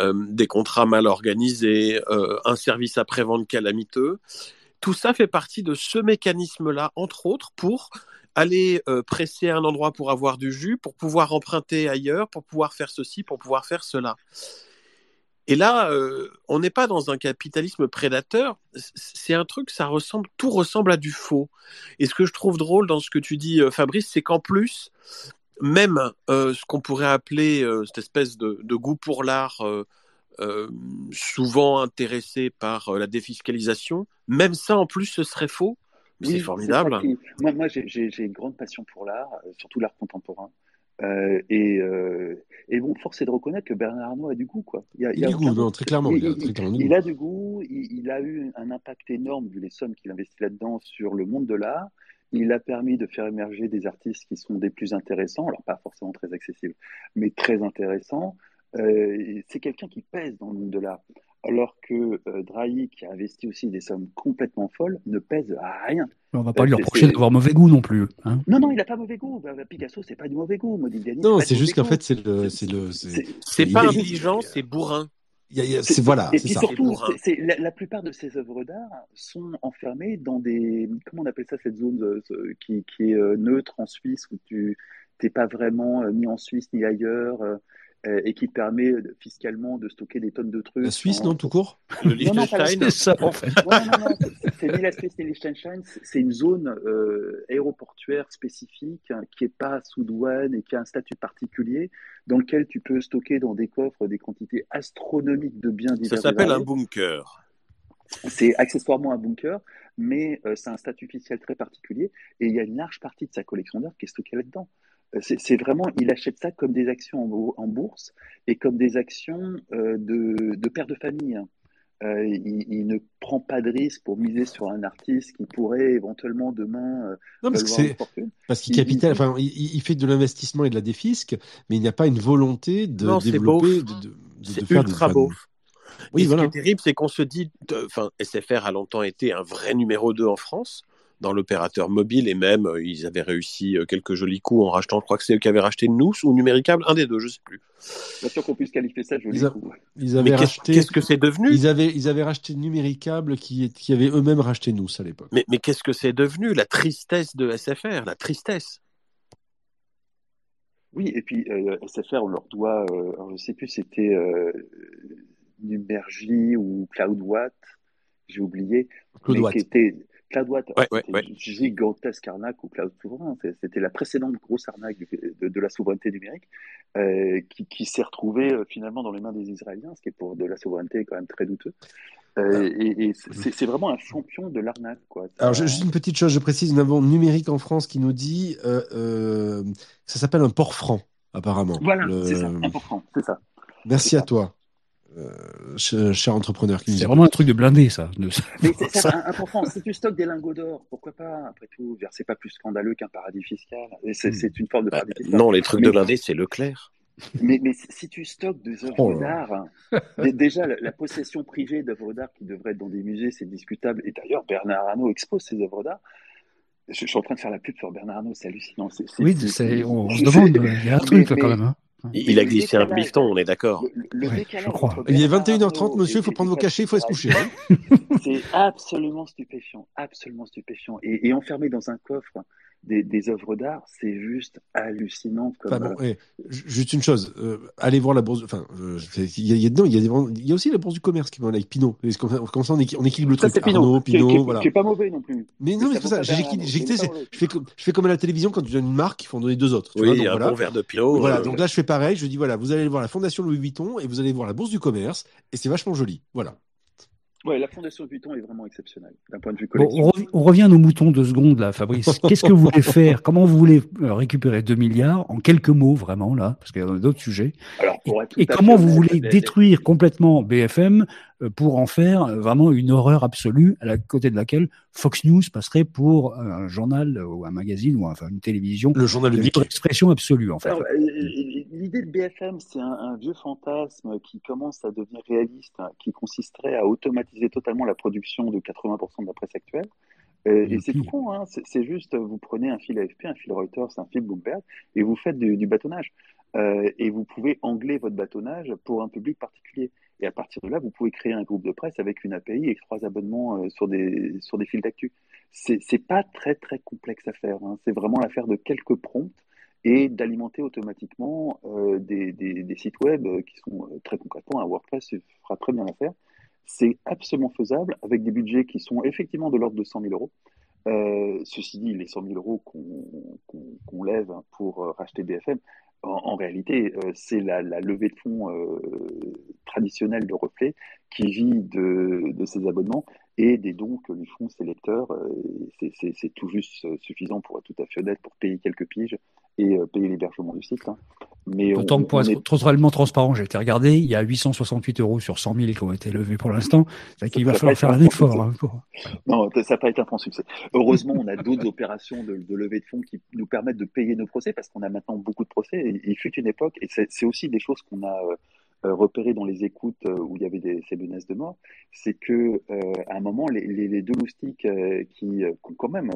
euh, des contrats mal organisés, un service après-vente calamiteux. Tout ça fait partie de ce mécanisme-là, entre autres, pour aller presser un endroit pour avoir du jus, pour pouvoir emprunter ailleurs, pour pouvoir faire ceci, pour pouvoir faire cela. Et là, on n'est pas dans un capitalisme prédateur. C'est un truc, ça ressemble, tout ressemble à du faux. Et ce que je trouve drôle dans ce que tu dis, Fabrice, c'est qu'en plus, même ce qu'on pourrait appeler cette espèce de, goût pour l'art, souvent intéressé par la défiscalisation, même ça en plus, ce serait faux. c'est formidable. Moi, moi j'ai une grande passion pour l'art, surtout l'art contemporain. Euh, et, euh, et, bon, force est de reconnaître que Bernard Arnault a du goût, quoi. Il, a, il, a du goût, très clairement. Il, il, a du goût. Il, a eu un impact énorme vu les sommes qu'il investit là-dedans sur le monde de l'art. Il a permis de faire émerger des artistes qui sont des plus intéressants, alors pas forcément très accessibles, mais très intéressants. C'est quelqu'un qui pèse dans le monde de l'art alors que euh, Drahi, qui a investi aussi des sommes complètement folles, ne pèse à rien. On va pas lui reprocher d'avoir mauvais goût non plus. Hein. non, non, il n'a pas mauvais goût. Bah, bah, Picasso, c'est pas du mauvais goût. Modigliani, non, c'est juste qu'en fait, c'est le, c'est le, c'est pas intelligent, c'est bourrin. Voilà. Et puis surtout, la, plupart de ces œuvres d'art sont enfermées dans des, comment on appelle ça cette zone euh, qui, qui, est euh, neutre en Suisse où tu n'es pas vraiment ni en Suisse ni ailleurs. Euh, et qui permet fiscalement de stocker des tonnes de trucs. La Suisse, non, tout court Le Liechtenstein C'est ça, en fait. c'est ni la Suisse ni Liechtenstein, c'est une zone euh, aéroportuaire spécifique hein, qui n'est pas sous douane et qui a un statut particulier dans lequel tu peux stocker dans des coffres des quantités astronomiques de biens divers. Ça s'appelle un bunker. C'est accessoirement un bunker, mais euh, c'est un statut officiel très particulier et il y a une large partie de sa collection d'art qui est stockée là-dedans. C'est vraiment, il achète ça comme des actions en, bourse et comme des actions euh, de, de, père de famille. Hein. Euh, il, ne prend pas de risque pour miser sur un artiste qui pourrait éventuellement demain. Euh, non, parce que parce qu'il capital, enfin, il, fait de l'investissement et de la défisque, mais il n'y a pas une volonté de développer, de, de, de, faire ultra beau. Oui, Ce qui est terrible, c'est qu'on se dit, enfin, SFR a longtemps été un vrai numéro 2 en France dans l'opérateur mobile et même euh, ils avaient réussi euh, quelques jolis coups en rachetant, je crois que c'est eux qui avaient racheté Nous ou Numéricable, un des deux, je sais plus. Bien sûr qu'on puisse qualifier ça joli coup. Ils avaient racheté. Qu'est-ce que c'est devenu? ils avaient, ils avaient racheté Numéricable qui, qui avait eux-mêmes racheté Nous à l'époque. Mais, mais qu'est-ce que c'est devenu? La tristesse de SFR, la tristesse. Oui, et puis euh, SFR, on leur doit, je ne sais plus, c'était Numergy ou CloudWatt, j'ai oublié, mais qui était CloudWatt, c'était gigantesque arnaque ou Cloud Souverain. C'était la précédente grosse arnaque de, la souveraineté numérique euh, qui, s'est retrouvée euh, finalement dans les mains des Israéliens, ce qui est pour de la souveraineté quand même très douteux. Euh, ah. et, c'est vraiment un champion de l'arnaque. Alors, juste une petite chose, je précise, nous avons Numérique en France qui nous dit ça s'appelle un port franc, apparemment. Voilà, c'est ça, un port franc, c'est ça. Merci à toi. Euh, cher entrepreneur C'est vraiment un truc de blindé, ça. Mais c'est *laughs* important. Si tu stockes des lingots d'or, pourquoi pas? Après tout, c'est pas plus scandaleux qu'un paradis fiscal. Hmm. C'est une forme de bah, paradis fiscal. Non, les trucs de blindé, c'est Leclerc. Mais, mais, si tu stockes des œuvres oh d'art, déjà la, possession privée d'œuvres d'art qui devrait être dans des musées, c'est discutable. Et d'ailleurs, Bernard Arnault expose ses œuvres d'art. Je, suis en train de faire la pub sur Bernard Arnault, c'est hallucinant. oui, on, se *laughs* demande, il y a un truc quand même. Hein. Il a glissé un bifton, on est d'accord. je crois. Il est 21h30, monsieur, il faut prendre vos cachets, il faut se coucher. *laughs* C'est absolument stupéfiant, absolument stupéfiant. Et, et enfermé dans un coffre des, des œuvres d'art, c'est juste hallucinant. Comme, euh, juste une chose, euh, allez voir la bourse. Enfin, euh, il y, a dedans, il y a, il y a aussi la bourse du commerce qui est avec Pinot. Comme ça, on, équilibre le truc. C'est Pinot, Pinot, voilà. Qui est pas mauvais non plus. Mais non, mais c'est pour ça. J'ai, je fais, je fais comme à la télévision quand tu donnes une marque, il faut en donner deux autres. oui, il y a un bon verre de Pinot. Voilà. Donc là, je fais pareil. Je dis voilà, vous allez voir la Fondation Louis Vuitton et vous allez voir la bourse du commerce et c'est vachement joli. Voilà. Ouais, la fondation Vuitton est vraiment exceptionnelle d'un point de vue collectif. on, revient à nos moutons deux secondes là, Fabrice. *laughs* Qu'est-ce que vous voulez faire? Comment vous voulez euh, récupérer 2 milliards? En quelques mots vraiment là, parce qu'il y a d'autres sujets. et, comment vous voulez détruire complètement BFM euh, pour en faire euh, vraiment une horreur absolue à la côté de laquelle Fox News passerait pour un journal ou un magazine ou enfin une télévision le journal de libre expression absolue en fait. L'idée de BFM, c'est un, vieux fantasme qui commence à devenir réaliste, hein, qui consisterait à automatiser totalement la production de 80% de la presse actuelle. Euh, et, c'est tout con, hein, c'est juste, vous prenez un fil AFP, un fil Reuters, un fil Bloomberg, et vous faites du, bâtonnage. Euh, et vous pouvez angler votre bâtonnage pour un public particulier. Et à partir de là, vous pouvez créer un groupe de presse avec une API et trois abonnements euh, sur, des, sur des fils d'actu. C'est pas très très complexe à faire. Hein. C'est vraiment l'affaire de quelques prompts et d'alimenter automatiquement euh, des, sites web qui sont euh, très concrètement un WordPress fera très bien l'affaire. C'est absolument faisable avec des budgets qui sont effectivement de l'ordre de 100 000 euros. Euh, ceci dit, les 100 000 euros qu'on lève pour racheter BFM, en, réalité, c'est la, levée de fonds traditionnelle de Reflet qui vit de, de ses abonnements et des dons que lui font ses lecteurs. c'est tout juste suffisant pour être tout à fait honnête pour payer quelques piges et euh, payer l'hébergement du site. Hein. Mais D'autant que pour être totalement transparent, j'ai été regardé, il y a 868 euros sur 100 000 qui ont été levés pour l'instant. C'est qu'il va falloir faire un effort. Hein, non, ça n'a pas été un franc succès. Heureusement, on a d'autres opérations de, de, levée de fonds qui nous permettent de payer nos procès parce qu'on a maintenant beaucoup de procès. Et, il fut une époque, et c'est aussi des choses qu'on a euh, repéré dans les écoutes où il y avait des, ces menaces de mort, c'est que à un moment, les, deux loustiques qui, ont quand même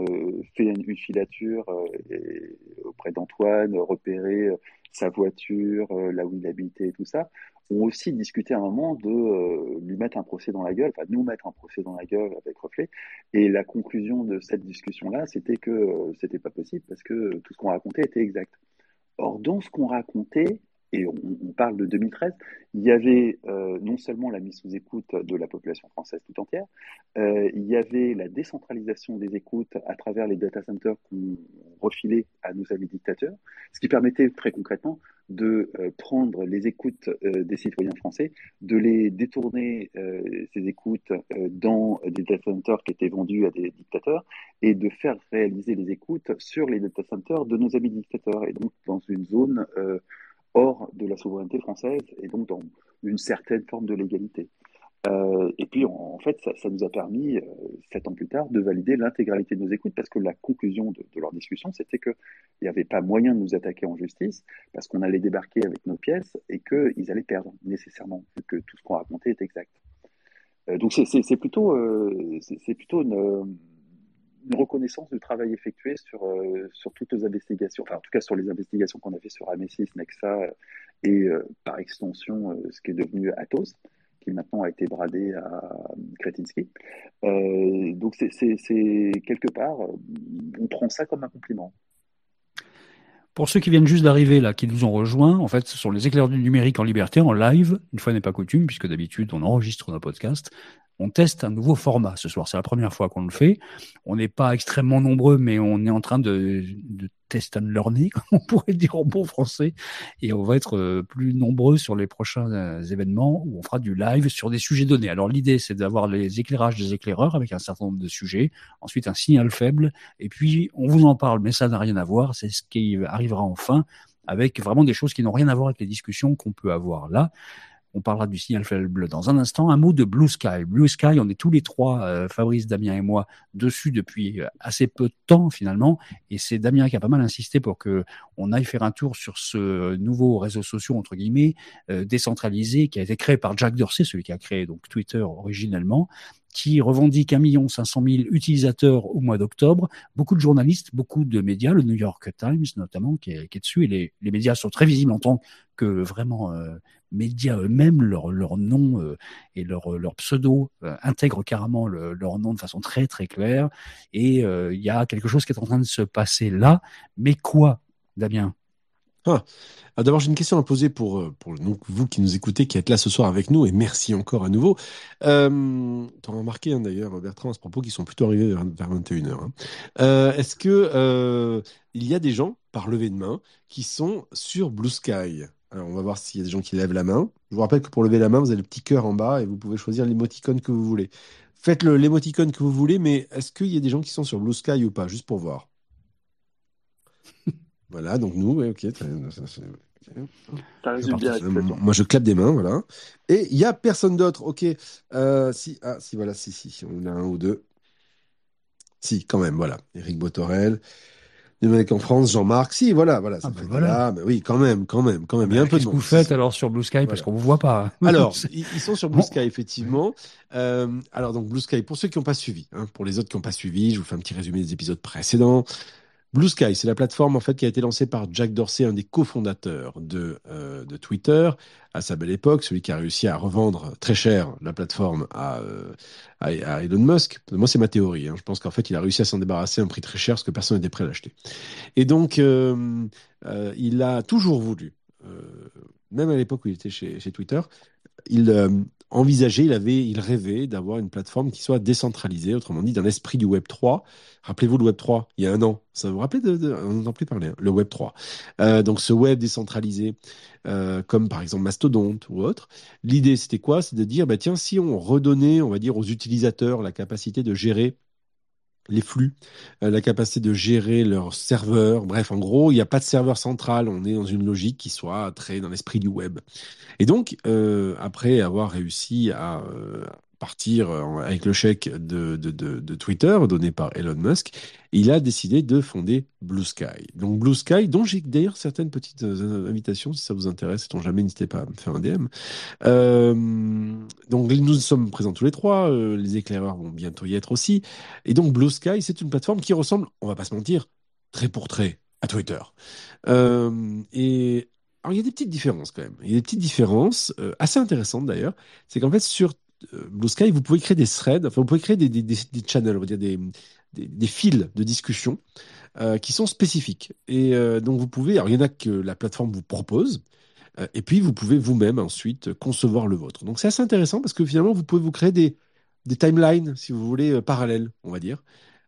fait une, filature auprès d'Antoine, repéré sa voiture, là où il habitait et tout ça, ont aussi discuté à un moment de euh, lui mettre un procès dans la gueule, enfin nous mettre un procès dans la gueule avec Reflet. Et la conclusion de cette discussion-là, c'était que euh, c'était pas possible parce que tout ce qu'on racontait était exact. Or, dans ce qu'on racontait, et on, parle de 2013, il y avait euh, non seulement la mise sous écoute de la population française tout entière, euh, il y avait la décentralisation des écoutes à travers les data centers qu'on refilait à nos amis dictateurs, ce qui permettait très concrètement de euh, prendre les écoutes des citoyens français, de les détourner ces écoutes dans des data centers qui étaient vendus à des dictateurs et de faire réaliser les écoutes sur les data centers de nos amis dictateurs. Et donc dans une zone de la souveraineté française et donc dans une certaine forme de légalité. Euh, et puis, en, fait, ça, nous a permis, euh, sept ans plus tard, de valider l'intégralité de nos écoutes parce que la conclusion de, leur discussion, c'était qu'il n'y avait pas moyen de nous attaquer en justice parce qu'on allait débarquer avec nos pièces et qu'ils allaient perdre nécessairement, vu que tout ce qu'on racontait est exact. Euh, donc, c'est plutôt, c'est plutôt une une reconnaissance du travail effectué sur, euh, sur toutes les investigations, enfin en tout cas sur les investigations qu'on a fait sur Amesis, Nexa et euh, par extension euh, ce qui est devenu Atos, qui maintenant a été bradé à Kretinsky. donc c'est quelque part, on prend ça comme un compliment. Pour ceux qui viennent juste d'arriver là, qui nous ont rejoints, en fait, ce sont les éclaireurs du numérique en liberté, en live, une fois n'est pas coutume, puisque d'habitude on enregistre nos podcasts on teste un nouveau format ce soir. C'est la première fois qu'on le fait. On n'est pas extrêmement nombreux, mais on est en train de, de test and learning, *laughs* on pourrait dire en bon français. Et on va être euh, plus nombreux sur les prochains euh, événements où on fera du live sur des sujets donnés. Alors l'idée, c'est d'avoir les éclairages des éclaireurs avec un certain nombre de sujets. Ensuite, un signal faible. Et puis, on vous en parle, mais ça n'a rien à voir. C'est ce qui arrivera enfin avec vraiment des choses qui n'ont rien à voir avec les discussions qu'on peut avoir là. On parlera du signal faible dans un instant. Un mot de Blue Sky. Blue Sky, on est tous les trois, euh, Fabrice, Damien et moi, dessus depuis euh, assez peu de temps finalement. Et c'est Damien qui a pas mal insisté pour que on aille faire un tour sur ce nouveau réseau social entre guillemets euh, décentralisé qui a été créé par Jack Dorsey, celui qui a créé donc Twitter originellement, qui revendique 1 500 000 utilisateurs au mois d'octobre. Beaucoup de journalistes, beaucoup de médias, le New York Times notamment, qui est, qui est dessus. Et les, médias sont très visibles en tant que vraiment euh, médias eux-mêmes. Leur, leur nom euh, et leur, leur pseudo euh, intègrent carrément le, leur nom de façon très très claire. Et euh, il y a quelque chose qui est en train de se passer là. Mais quoi, Damien? Ah. ah. D'abord, j'ai une question à poser pour, euh, vous qui nous écoutez, qui êtes là ce soir avec nous, et merci encore à nouveau. Euh, tu as remarqué hein, d'ailleurs, Bertrand, à ce propos, qu'ils sont plutôt arrivés vers, 21h. Hein. Euh, Est-ce que il y a des gens, par levée de main, qui sont sur Blue Sky? Alors, on va voir s'il y a des gens qui lèvent la main. Je vous rappelle que pour lever la main, vous avez le petit cœur en bas et vous pouvez choisir l'émoticône que vous voulez. Faites l'émoticône que vous voulez, mais est-ce qu'il y a des gens qui sont sur Blue Sky ou pas, juste pour voir Voilà, donc nous, ok. Moi, je clappe des mains, voilà. Et il n'y a personne d'autre, ok. Euh, si, ah, si, voilà, si, si, on a un ou deux. Si, quand même, voilà. Eric Botorel. Mecs en France, Jean-Marc, si, voilà, voilà. Ah, ben voilà. Mais oui, quand même, quand même, quand même. Il y a un peu de. Qu'est-ce que vous faites alors sur Blue Sky parce qu'on vous voit pas. alors, *laughs* ils sont sur Blue Sky effectivement. Euh, alors donc Blue Sky, pour ceux qui n'ont pas suivi, hein, pour les autres qui n'ont pas suivi, je vous fais un petit résumé des épisodes précédents. Blue Sky, c'est la plateforme en fait qui a été lancée par Jack Dorsey, un des cofondateurs de, euh, de Twitter à sa belle époque, celui qui a réussi à revendre très cher la plateforme à, euh, à, Elon Musk. Moi, c'est ma théorie. Hein. Je pense qu'en fait, il a réussi à s'en débarrasser à un prix très cher parce que personne n'était prêt à l'acheter. Et donc, euh, il a toujours voulu, même à l'époque où il était chez, chez Twitter, il envisageait, il avait, il rêvait d'avoir une plateforme qui soit décentralisée, autrement dit, d'un esprit du Web 3. Rappelez-vous le Web 3, il y a un an. Ça vous rappelle de, on n'entend plus parler, hein, le Web 3. Euh, donc ce web décentralisé, euh, comme par exemple Mastodonte ou autre. L'idée, c'était quoi? C'est de dire, bah, tiens, si on redonnait, on va dire, aux utilisateurs la capacité de gérer les flux, euh, la capacité de gérer leurs serveurs. Bref, en gros, il n'y a pas de serveur central. On est dans une logique qui soit très dans l'esprit du web. Et donc, euh, après avoir réussi à euh, partir avec le chèque de, de, de, Twitter donné par Elon Musk, il a décidé de fonder Blue Sky. Donc Blue Sky, dont j'ai d'ailleurs certaines petites invitations, si ça vous intéresse, dont jamais n'hésitez pas à me faire un DM. donc nous sommes présents tous les trois, les éclaireurs vont bientôt y être aussi. Et donc Blue Sky, c'est une plateforme qui ressemble, on va pas se mentir, très pour trait à Twitter. et alors, il y a des petites différences quand même. Il y a des petites différences euh, assez intéressantes d'ailleurs. C'est qu'en fait, sur euh, Blue Sky, vous pouvez créer des threads, enfin, vous pouvez créer des, des, des, channels, on va dire des, des, fils de discussion euh, qui sont spécifiques. Et donc, vous pouvez, alors il y en a que la plateforme vous propose, et puis vous pouvez vous-même ensuite concevoir le vôtre. Donc, c'est assez intéressant parce que finalement, vous pouvez vous créer des, des timelines, si vous voulez, parallèles, on va dire.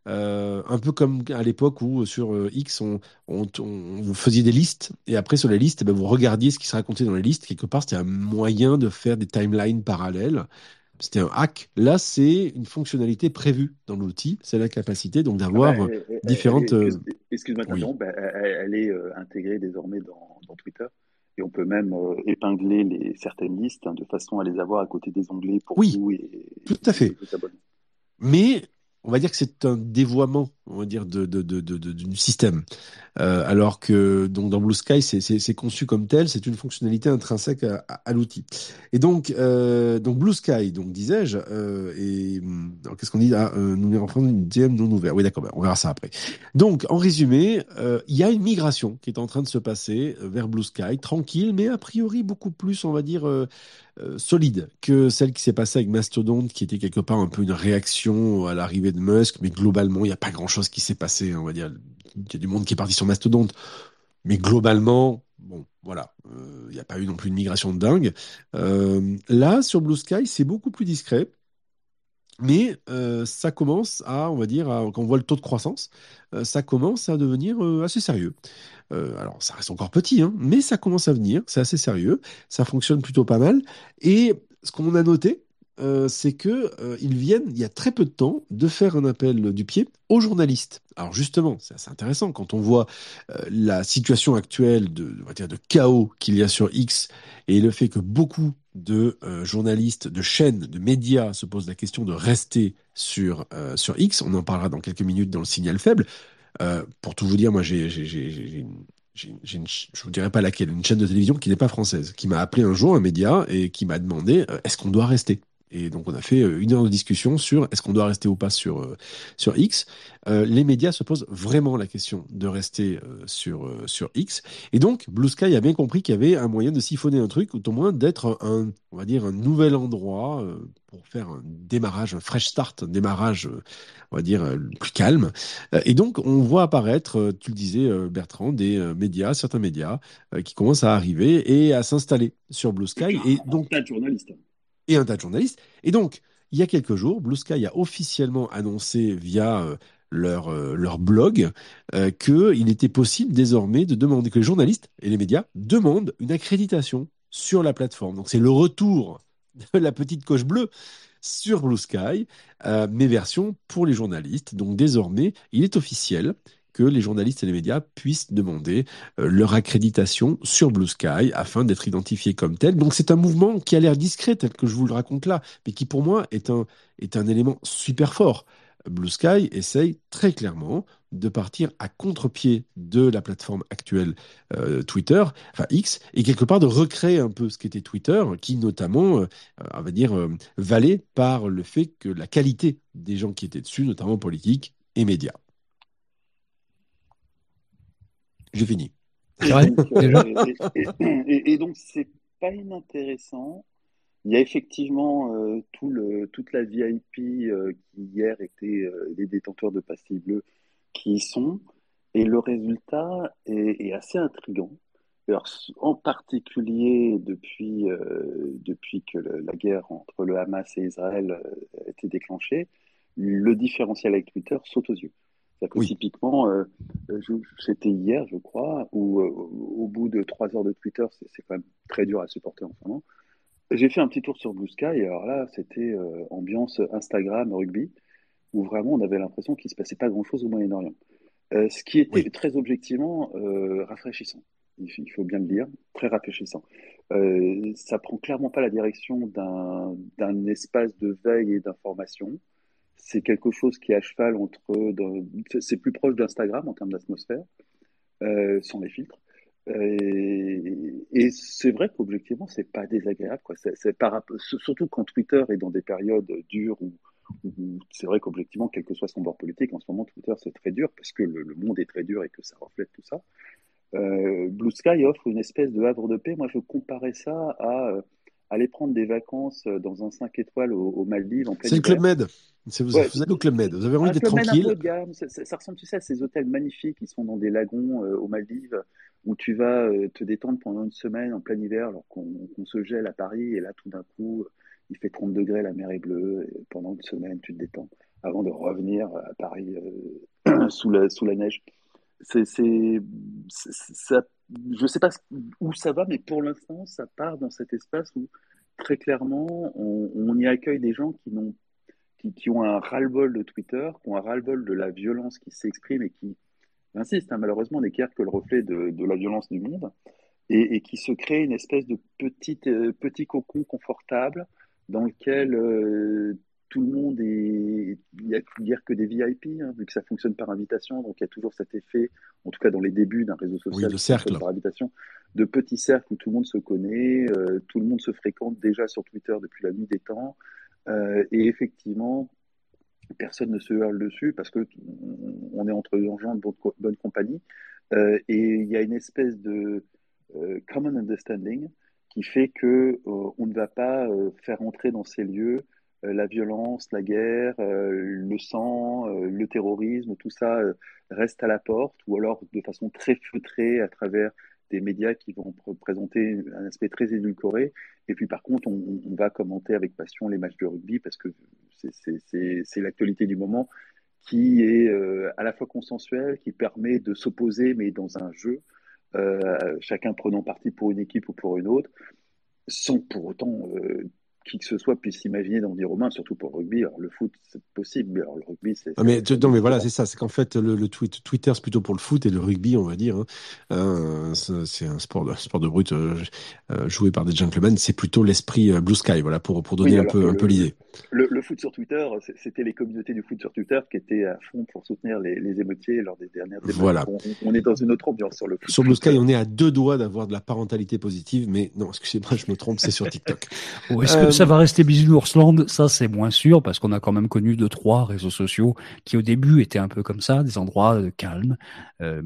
Euh, un peu comme à l'époque où sur euh, X, on, vous faisiez des listes, et après sur les listes, eh ben, vous regardiez ce qui se racontait dans les listes. Quelque part, c'était un moyen de faire des timelines parallèles. C'était un hack. Là, c'est une fonctionnalité prévue dans l'outil. C'est la capacité donc d'avoir ah bah, différentes. Euh, excuse-moi, elle, est intégrée désormais dans, Twitter. Et on peut même épingler les, certaines listes hein, de façon à les avoir à côté des onglets pour oui, Et, tout à fait. Mais on va dire que c'est un dévoiement, on va dire, de, du système. Euh, alors que donc dans Blue Sky, c'est conçu comme tel, c'est une fonctionnalité intrinsèque à, l'outil. Et donc, euh, donc Blue Sky, donc disais-je, euh, et qu'est-ce qu'on dit? Ah, Nous enfin une DM non ouverte. Oui, d'accord, on verra ça après. Donc, en résumé, il y a une migration qui est en train de se passer vers Blue Sky, tranquille, mais a priori beaucoup plus, on va dire solide que celle qui s'est passée avec Mastodon, qui était quelque part un peu une réaction à l'arrivée de Musk, mais globalement, il n'y a pas grand-chose qui s'est passé, on va dire. Il y a du monde qui est parti sur Mastodon, mais globalement, bon, voilà, euh, il n'y a pas eu non plus une migration de dingue. Euh, là, sur Blue Sky, c'est beaucoup plus discret. Mais ça commence à, on va dire, quand on voit le taux de croissance, ça commence à devenir assez sérieux. Euh, alors, ça reste encore petit, hein, mais ça commence à venir, c'est assez sérieux, ça fonctionne plutôt pas mal. Et ce qu'on a noté, euh, c'est que euh, ils viennent, il y a très peu de temps, de faire un appel du pied aux journalistes. Alors justement, c'est assez intéressant quand on voit la situation actuelle de, de chaos qu'il y a sur X et le fait que beaucoup de journalistes, de chaînes, de médias se posent la question de rester sur, sur X. On en parlera dans quelques minutes dans le signal faible. Euh, pour tout vous dire, moi, j'ai, une, je vous dirais pas laquelle, une chaîne de télévision qui n'est pas française, qui m'a appelé un jour, un média, et qui m'a demandé euh, est-ce qu'on doit rester? Et donc on a fait euh, une heure de discussion sur est-ce qu'on doit rester ou pas sur sur X. les médias se posent vraiment la question de rester sur sur X. Et donc Blue Sky a bien compris qu'il y avait un moyen de siphonner un truc, ou au moins d'être un on va dire un nouvel endroit pour faire un démarrage, un fresh start, un démarrage on va dire, euh, plus calme. Euh, et donc, on voit apparaître, euh, tu le disais, Bertrand, des médias, certains médias, qui commencent à arriver et à s'installer sur Blue Sky. Et, donc, journalistes. Et un tas de journalistes. Et donc, il y a quelques jours, Blue Sky a officiellement annoncé via leur, leur blog euh, qu'il était possible désormais de demander que les journalistes et les médias demandent une accréditation sur la plateforme. Donc c'est le retour de la petite coche bleue sur Blue Sky, euh, mes versions pour les journalistes. Donc désormais, il est officiel que les journalistes et les médias puissent demander euh, leur accréditation sur Blue Sky afin d'être identifiés comme tels. Donc c'est un mouvement qui a l'air discret tel que je vous le raconte là, mais qui pour moi est un, est un élément super fort. Blue Sky essaye très clairement de partir à contre-pied de la plateforme actuelle euh, Twitter, enfin X, et quelque part de recréer un peu ce qu'était Twitter, qui notamment, euh, on va dire, valait par le fait que la qualité des gens qui étaient dessus, notamment politiques et médias. J'ai fini. et, et, donc, c'est pas inintéressant il y a effectivement euh, tout le, toute la VIP euh, qui hier était euh, les détenteurs de pastilles bleues qui y sont, et le résultat est, est assez intrigant. Alors, en particulier depuis, depuis que le, la guerre entre le Hamas et Israël a été déclenchée, le différentiel avec Twitter saute aux yeux. C'est-à-dire que typiquement, c'était hier, je crois, où au bout de trois heures de Twitter, c'est quand même très dur à supporter en ce moment, j'ai fait un petit tour sur Blue Sky, et alors là, c'était euh, ambiance Instagram, rugby, où vraiment on avait l'impression qu'il ne se passait pas grand-chose au Moyen-Orient. Euh, ce qui était très objectivement euh, rafraîchissant. il faut bien le dire, très rafraîchissant. Euh, ça prend clairement pas la direction d'un espace de veille et d'information. C'est quelque chose qui est à cheval entre, c'est plus proche d'Instagram en termes d'atmosphère, euh, sans les filtres. Euh, et, c'est vrai qu'objectivement, c'est pas désagréable, quoi. C'est, par, surtout quand Twitter est dans des périodes dures où, c'est vrai qu'objectivement, quel que soit son bord politique, en ce moment, Twitter c'est très dur parce que le, monde est très dur et que ça reflète tout ça. Euh, Blue Sky offre une espèce de havre de paix. Moi, je comparais ça à aller prendre des vacances euh, dans un 5 étoiles aux, Maldives en C'est le Club Med. Vous, vous, allez au Club Med. Vous avez envie d'être tranquille. Un peu de gamme. Ça, ça, ressemble, tu sais, à ces hôtels magnifiques qui sont dans des lagons aux Maldives où tu vas te détendre pendant une semaine en plein hiver alors qu'on se gèle à Paris et là, tout d'un coup, il fait 30 degrés, la mer est bleue et pendant une semaine, tu te détends avant de revenir à Paris *clears throat* sous, la, sous la neige c'est, ça, je ne sais pas où ça va, mais pour l'instant, ça part dans cet espace où très clairement, on, y accueille des gens qui, n'ont, qui, qui ont un ras-le-bol de Twitter, qui ont un ras-le-bol de la violence qui s'exprime et qui, insiste, hein, malheureusement, n'est que le reflet de, de, la violence du monde, et, et, qui se crée une espèce de petite, euh, petit cocon confortable dans lequel euh, tout le monde est. Il n'y a dire que des VIP, hein, vu que ça fonctionne par invitation. Donc il y a toujours cet effet, en tout cas dans les débuts d'un réseau social, de cercle. par invitation, de petits cercles où tout le monde se connaît, euh, tout le monde se fréquente déjà sur Twitter depuis la nuit des temps. Euh, et effectivement, personne ne se hurle dessus parce que on est entre gens de bonne, compagnie. Euh, et il y a une espèce de common understanding qui fait que on ne va pas faire entrer dans ces lieux la violence, la guerre, euh, le sang, euh, le terrorisme, tout ça reste à la porte, ou alors de façon très feutrée à travers des médias qui vont présenter un aspect très édulcoré. Et puis par contre, on, va commenter avec passion les matchs de rugby parce que c'est l'actualité du moment qui est à la fois consensuelle, qui permet de s'opposer mais dans un jeu, chacun prenant parti pour une équipe ou pour une autre, sans pour autant qui que ce soit puisse s'imaginer dans des romans, surtout pour le rugby. Alors, le foot, c'est possible, mais alors, le rugby, c'est. Ah, mais, non, mais voilà, c'est ça. C'est qu'en fait, le, le tweet, Twitter, c'est plutôt pour le foot et le rugby, on va dire. Hein. Euh, c'est un sport, de, sport de brut euh, euh, joué par des gentlemen. C'est plutôt l'esprit Blue Sky, voilà, pour, pour donner un peu, un peu l'idée. Le, le, foot sur Twitter, c'était les communautés du foot sur Twitter qui étaient à fond pour soutenir les, les émeutiers lors des dernières émeutes. Voilà. On, est dans une autre ambiance sur le foot. Sur Blue Sky, on est à deux doigts d'avoir de la parentalité positive, mais non, excusez-moi, je me trompe, c'est sur TikTok. Est-ce que ça va rester Bisounoursland, ça c'est moins sûr parce qu'on a quand même connu deux trois réseaux sociaux qui au début étaient un peu comme ça, des endroits euh, calmes, euh,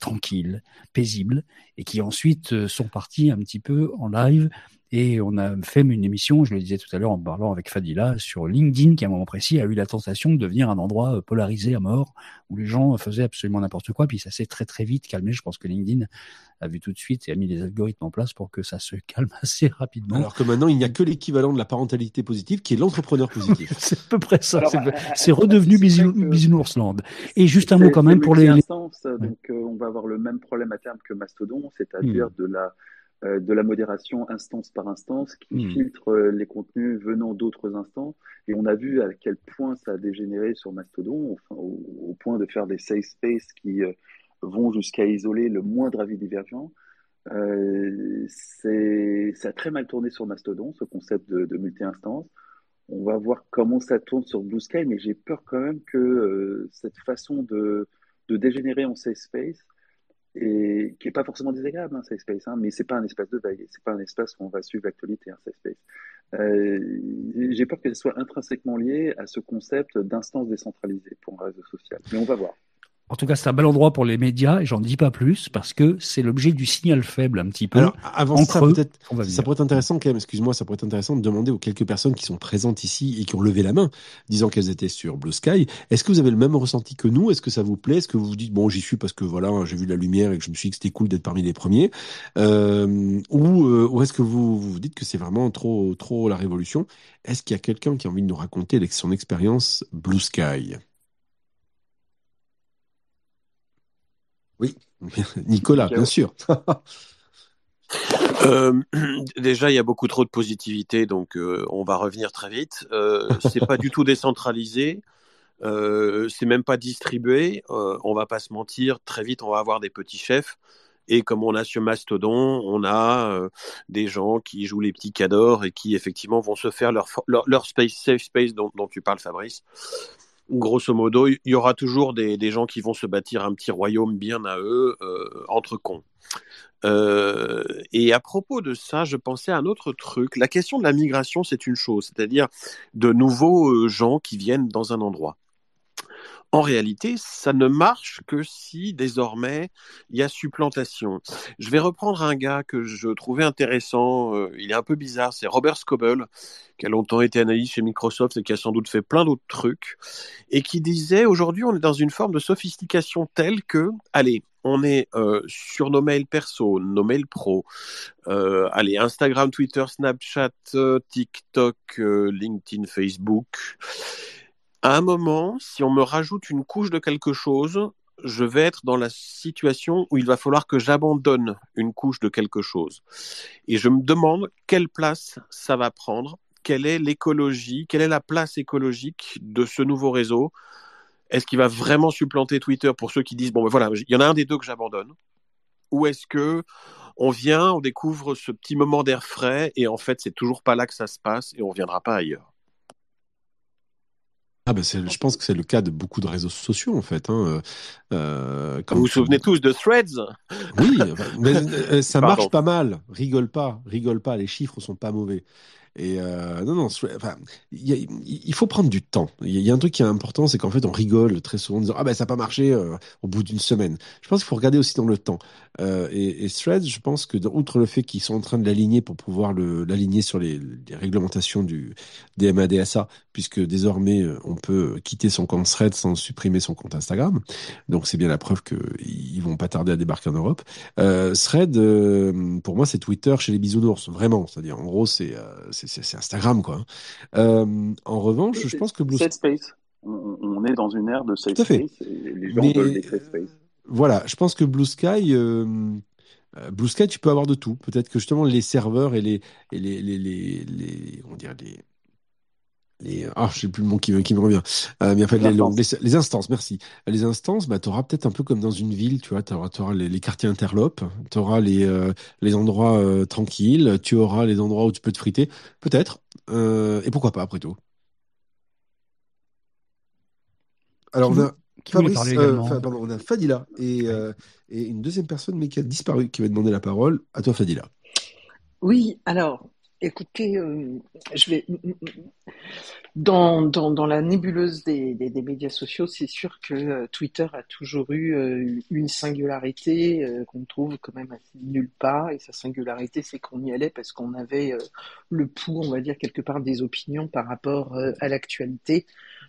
tranquilles, paisibles, et qui ensuite euh, sont partis un petit peu en live et on a fait une émission, je le disais tout à l'heure en parlant avec Fadila, sur LinkedIn, qui à un moment précis a eu la tentation de devenir un endroit euh, polarisé à mort, où les gens faisaient absolument n'importe quoi, puis ça s'est très très vite calmé. Je pense que LinkedIn a vu tout de suite et a mis les algorithmes en place pour que ça se *laughs* calme assez rapidement. Alors que maintenant, il n'y a que l'équivalent de la parentalité positive, qui est l'entrepreneur positif. *laughs* c'est à peu près ça. C'est redevenu Bisounoursland. Et juste un mot quand même pour les... Donc euh, on va avoir le même problème à terme que Mastodon, c'est-à-dire hmm. de la euh, de la modération instance par instance qui hmm. filtre euh, les contenus venant d'autres instances. Et on a vu à quel point ça a dégénéré sur Mastodon, au, point de faire des safe spaces qui euh, vont jusqu'à isoler le moindre avis divergent. Euh, ça a très mal tourné sur Mastodon, ce concept de, multi-instance. On va voir comment ça tourne sur Blue Sky, mais j'ai peur quand même que cette façon de, de dégénérer en safe space et qui est pas forcément désagréable, hein, Safe Space, hein, mais c'est pas un espace de veille, c'est pas un espace où on va suivre l'actualité, hein, Safe Space. Euh, J'ai peur qu'elle soit intrinsèquement liée à ce concept d'instance décentralisée pour un réseau social, mais on va voir. En tout cas, c'est un bel endroit pour les médias, et j'en dis pas plus, parce que c'est l'objet du signal faible un petit peu. Alors, avant ça, peut-être, ça pourrait être intéressant quand même, excuse-moi, ça pourrait être intéressant de demander aux quelques personnes qui sont présentes ici et qui ont levé la main, disant qu'elles étaient sur Blue Sky, est-ce que vous avez le même ressenti que nous? Est-ce que ça vous plaît? Est-ce que vous vous dites, bon, j'y suis parce que voilà, j'ai vu la lumière et que je me suis dit que c'était cool d'être parmi les premiers. Euh, Ou, euh, ou est-ce que vous vous dites que c'est vraiment trop, trop la révolution? Est-ce qu'il y a quelqu'un qui a envie de nous raconter son expérience Blue Sky? Oui, *laughs* Nicolas, bien sûr. *laughs* Euh, *clears throat* déjà, il y a beaucoup trop de positivité, donc euh, on va revenir très vite. Euh, c'est pas du tout décentralisé, euh, c'est même pas distribué. on va pas se mentir, très vite, on va avoir des petits chefs Et comme on a sur Mastodon, on a euh, des gens qui jouent les petits cadors et qui effectivement vont se faire leur, leur, space, safe space dont, dont tu parles, Fabrice grosso modo, il y aura toujours des, gens qui vont se bâtir un petit royaume bien à eux euh, entre cons. Euh, et à propos de ça, je pensais à un autre truc. La question de la migration, c'est une chose, c'est-à-dire de nouveaux euh, gens qui viennent dans un endroit. En réalité, ça ne marche que si désormais il y a supplantation. Je vais reprendre un gars que je trouvais intéressant, euh, il est un peu bizarre, c'est Robert Scoble, qui a longtemps été analyste chez Microsoft et qui a sans doute fait plein d'autres trucs, et qui disait aujourd'hui on est dans une forme de sophistication telle que, allez, on est euh, sur nos mails perso, nos mails pro, euh, allez, Instagram, Twitter, Snapchat, TikTok, LinkedIn, Facebook. À un moment, si on me rajoute une couche de quelque chose, je vais être dans la situation où il va falloir que j'abandonne une couche de quelque chose. Et je me demande quelle place ça va prendre, quelle est l'écologie, quelle est la place écologique de ce nouveau réseau. Est-ce qu'il va vraiment supplanter Twitter pour ceux qui disent bon ben voilà, il y en a un des deux que j'abandonne. Ou est-ce que on vient, on découvre ce petit moment d'air frais et en fait c'est toujours pas là que ça se passe et on viendra pas ailleurs? Ah ben je pense que c'est le cas de beaucoup de réseaux sociaux en fait. Hein. Euh, vous vous souvenez tous de Threads? Oui, mais euh, ça *laughs* marche pas mal. Rigole pas, rigole pas. Les chiffres sont pas mauvais. Et euh, non, non, enfin, il faut prendre du temps. Il y, a un truc qui est important, c'est qu'en fait, on rigole très souvent en disant ah ben ça n'a pas marché euh, au bout d'une semaine. Je pense qu'il faut regarder aussi dans le temps. Euh, et, et Threads, je pense que outre le fait qu'ils sont en train de l'aligner pour pouvoir l'aligner sur les, réglementations du DMA DSA, puisque désormais on peut quitter son compte Threads sans supprimer son compte Instagram. Donc c'est bien la preuve qu'ils vont pas tarder à débarquer en Europe. Thread, euh, pour moi, c'est Twitter chez les bisounours, vraiment. C'est-à-dire en gros, c'est c'est Instagram, quoi. Euh, en revanche, je pense que Blue Space. On, est dans une ère de safe space. les gens veulent des safe space. Voilà, je pense que Blue Sky. Euh, euh, Blue Sky, tu peux avoir de tout. Peut-être que justement les serveurs et les, et les, les, les, les, on dirait les, les ah je sais plus le mot qui, qui me revient. Euh, mais en fait les, les, les, instances merci. Les instances bah tu auras peut-être un peu comme dans une ville tu vois tu auras, auras les, les, quartiers interlopes tu auras les euh, les endroits euh, tranquilles tu auras les endroits où tu peux te friter peut-être euh, et pourquoi pas après tout. Alors on a Fabrice, pardon, on a Fadila et, et une deuxième personne mais qui a disparu qui va demander la parole. À toi Fadila. Oui alors Écoutez, euh, je vais dans, dans, dans, la nébuleuse des, des, médias sociaux, c'est sûr que euh, Twitter a toujours eu euh, une singularité qu'on trouve quand même nulle part. Et sa singularité, c'est qu'on y allait parce qu'on avait le pouls, on va dire quelque part, des opinions par rapport à l'actualité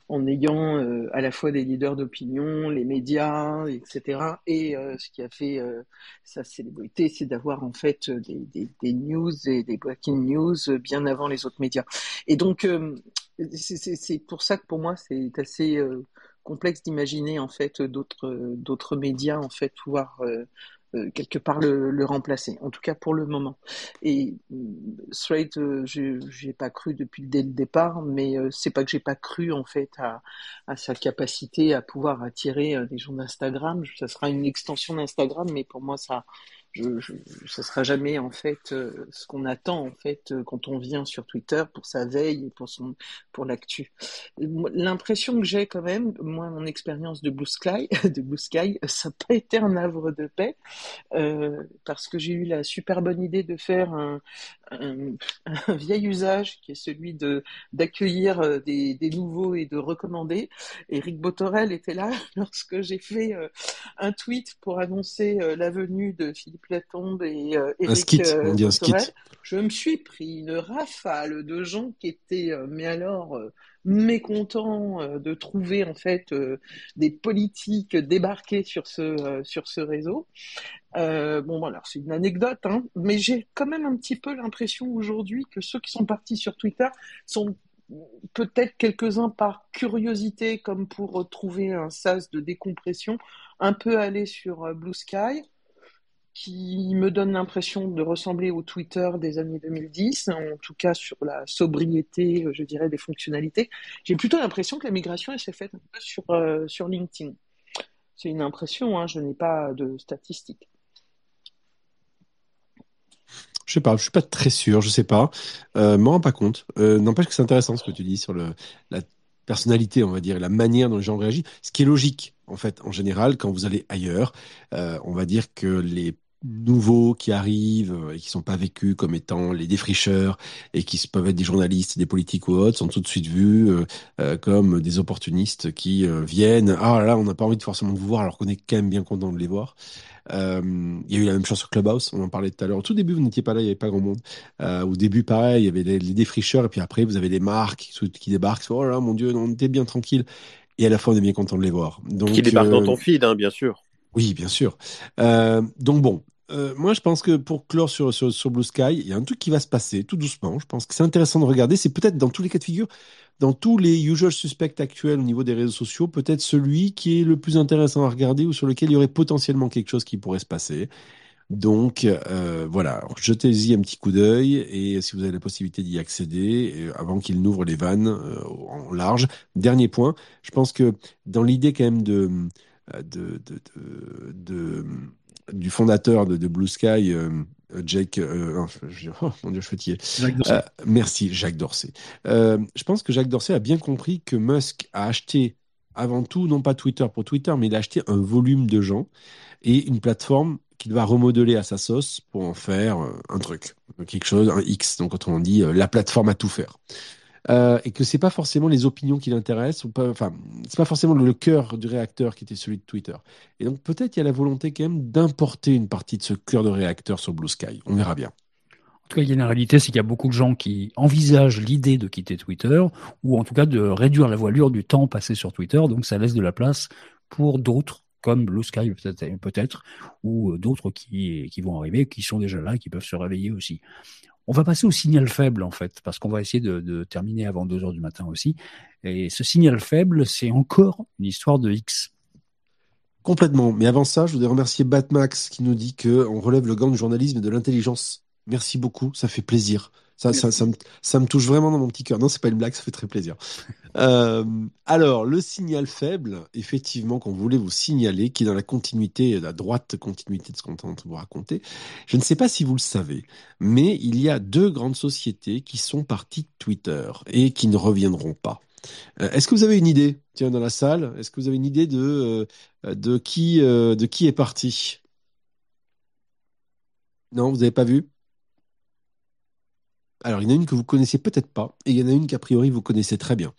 en ayant euh, à la fois des leaders d'opinion, les médias, etc. Et euh, ce qui a fait euh, sa célébrité, c'est d'avoir en fait des, news et des breaking news bien avant les autres médias. Et donc, c'est pour ça que pour moi, c'est assez complexe d'imaginer en fait d'autres d'autres médias en fait pouvoir euh, quelque part le, remplacer, en tout cas pour le moment. Et Straight, euh, je n'ai pas cru depuis le départ, mais euh, c'est pas que j'ai pas cru en fait à, à, sa capacité à pouvoir attirer des gens d'Instagram. Ça sera une extension d'Instagram, mais pour moi ça je, je, ça sera jamais en fait euh, ce qu'on attend en fait euh, quand on vient sur Twitter pour sa veille pour son pour l'actu. L'impression que j'ai quand même, moi mon expérience de Blue Sky, *laughs* de Blue Sky, ça n'a pas été un havre de paix euh, parce que j'ai eu la super bonne idée de faire un, un, *laughs* un, vieil usage qui est celui de d'accueillir euh, des, des, nouveaux et de recommander. Eric Botorel était là *laughs* lorsque j'ai fait un tweet pour annoncer la venue de Philippe Platombe et euh, Eric on dit un skit. je me suis pris une rafale de gens qui étaient, euh, mais alors, euh, mécontents euh, de trouver en fait des politiques débarqués sur ce sur ce réseau. Bon voilà, c'est une anecdote, hein, mais j'ai quand même un petit peu l'impression aujourd'hui que ceux qui sont partis sur Twitter sont peut-être quelques-uns par curiosité, comme pour trouver un sas de décompression, un peu allés sur Blue Sky qui me donne l'impression de ressembler au Twitter des années 2010, en tout cas sur la sobriété, je dirais, des fonctionnalités. J'ai plutôt l'impression que la migration elle s'est faite un peu sur, euh, sur LinkedIn. C'est une impression, hein, je n'ai pas de statistiques. Je sais pas, je suis pas très sûr, je sais pas. Euh, m'en rends pas compte. Euh, N'empêche que c'est intéressant ce que tu dis sur le, la personnalité, on va dire, la manière dont les gens réagissent. Ce qui est logique, en fait, en général, quand vous allez ailleurs, euh, on va dire que les nouveaux qui arrivent euh, et qui sont pas vécus comme étant les défricheurs et qui peuvent être des journalistes, des politiques ou autres, sont tout de suite vus euh, euh, comme des opportunistes qui viennent. Ah là, on n'a pas envie de forcément vous voir alors qu'on est quand même bien content de les voir. Euh, il y a eu la même chose sur Clubhouse, on en parlait tout à l'heure. Au tout début, vous n'étiez pas là, il n'y avait pas grand monde. Au début, pareil, il y avait les, défricheurs, et puis après, vous avez les marques qui, débarquent. Oh là, mon Dieu, on était bien tranquille. Et à la fin, on est bien content de les voir. Donc, qui débarquent dans ton feed, hein, bien sûr. Oui, bien sûr. Euh, donc bon, euh, moi, je pense que pour clore sur, sur, sur, Blue Sky, il y a un truc qui va se passer tout doucement. Je pense que c'est intéressant de regarder. C'est peut-être dans tous les cas de figure, dans tous les usual suspects actuels au niveau des réseaux sociaux, peut-être celui qui est le plus intéressant à regarder ou sur lequel il y aurait potentiellement quelque chose qui pourrait se passer. Donc euh, voilà, jetez-y un petit coup d'œil et si vous avez la possibilité d'y accéder avant qu'il n'ouvre les vannes en large. Dernier point, je pense que dans l'idée quand même de, de, de, de du fondateur de, Blue Sky, euh, Jake. Euh, oh, mon Dieu, je suis fatigué. Euh, merci, Jacques Dorsey. je pense que Jacques Dorsey a bien compris que Musk a acheté avant tout, non pas Twitter pour Twitter, mais il a acheté un volume de gens et une plateforme qu'il va remodeler à sa sauce pour en faire un truc, quelque chose, un X. Donc, autrement dit, la plateforme à tout faire. Euh, et que c'est pas forcément les opinions qui l'intéressent, enfin, c'est pas forcément le cœur du réacteur qui était celui de Twitter. Et donc peut-être il y a la volonté quand même d'importer une partie de ce cœur de réacteur sur Blue Sky. On verra bien. En tout cas, il y a une réalité, c'est qu'il y a beaucoup de gens qui envisagent l'idée de quitter Twitter, ou en tout cas de réduire la voilure du temps passé sur Twitter, donc ça laisse de la place pour d'autres comme Blue Sky peut-être, ou d'autres qui vont arriver, qui sont déjà là, qui peuvent se réveiller aussi. On va passer au signal faible, en fait, parce qu'on va essayer de, terminer avant 2 heures du matin aussi. Et ce signal faible, c'est encore une histoire de X. Complètement. Mais avant ça, je voudrais remercier Batmax qui nous dit qu'on relève le gant du journalisme et de l'intelligence. Merci beaucoup, ça fait plaisir. Ça, ça, ça, me, ça, me, touche vraiment dans mon petit cœur. Non, c'est pas une blague, ça fait très plaisir. *laughs* Euh, alors, le signal faible, effectivement, qu'on voulait vous signaler, qui est dans la continuité, la droite continuité de ce qu'on est en train de vous raconter. Je ne sais pas si vous le savez, mais il y a deux grandes sociétés qui sont parties de Twitter et qui ne reviendront pas. Euh, est-ce que vous avez une idée, tiens, dans la salle? Est-ce que vous avez une idée de, euh, de, qui, de qui est parti? Non, vous n'avez pas vu? Alors, il y en a une que vous connaissez peut-être pas, et il y en a une qu'a priori vous connaissez très bien.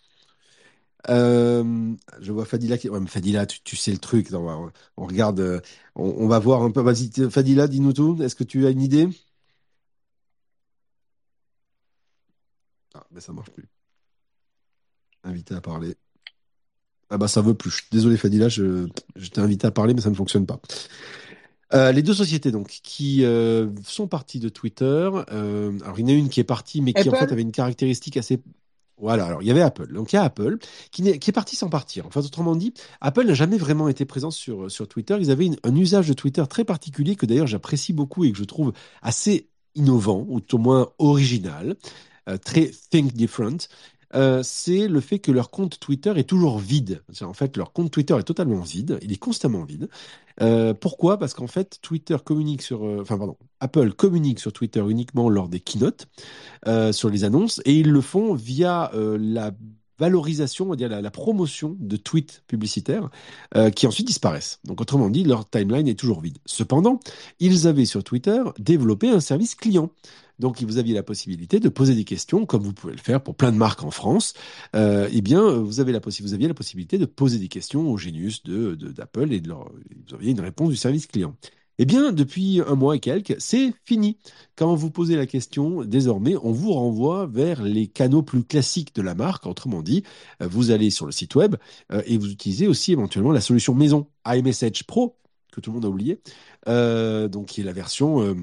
Euh, je vois Fadila qui. Fadila, tu, sais le truc. on, regarde, euh, on, va voir un peu. Vas-y, Fadila, dis-nous tout. Est-ce que tu as une idée? Ah, ben ça marche plus. Invité à parler. Ah bah ça veut plus. Désolé Fadila, je t'ai invité à parler, mais ça ne fonctionne pas. Euh, les deux sociétés donc qui euh, sont parties de Twitter. Euh, alors il y en a une qui est partie, mais qui en fait avait une caractéristique assez. Voilà. Alors il y avait Apple. Donc il y a Apple qui est, qui est parti sans partir. Enfin autrement dit, Apple n'a jamais vraiment été présent sur sur Twitter. Ils avaient un usage de Twitter très particulier que d'ailleurs j'apprécie beaucoup et que je trouve assez innovant ou au moins original. très think different. Euh, c'est le fait que leur compte Twitter est toujours vide. En fait, leur compte Twitter est totalement vide, il est constamment vide. Euh, pourquoi? Parce qu'en fait, Twitter communique sur, euh, enfin pardon, Apple communique sur Twitter uniquement lors des keynotes, sur les annonces, et ils le font via la valorisation, on va dire la, promotion de tweets publicitaires qui ensuite disparaissent. Donc autrement dit, leur timeline est toujours vide. Cependant, ils avaient sur Twitter développé un service client. Donc, vous aviez la possibilité de poser des questions, comme vous pouvez le faire pour plein de marques en France. Euh, eh bien, vous, avez la vous aviez la possibilité de poser des questions au Genius de, d'Apple et de leur, vous aviez une réponse du service client. Eh bien, depuis un mois et quelques, c'est fini. Quand vous posez la question, désormais, on vous renvoie vers les canaux plus classiques de la marque. Autrement dit, euh, vous allez sur le site web euh, et vous utilisez aussi éventuellement la solution maison iMessage Pro, que tout le monde a oublié, euh, donc qui est la version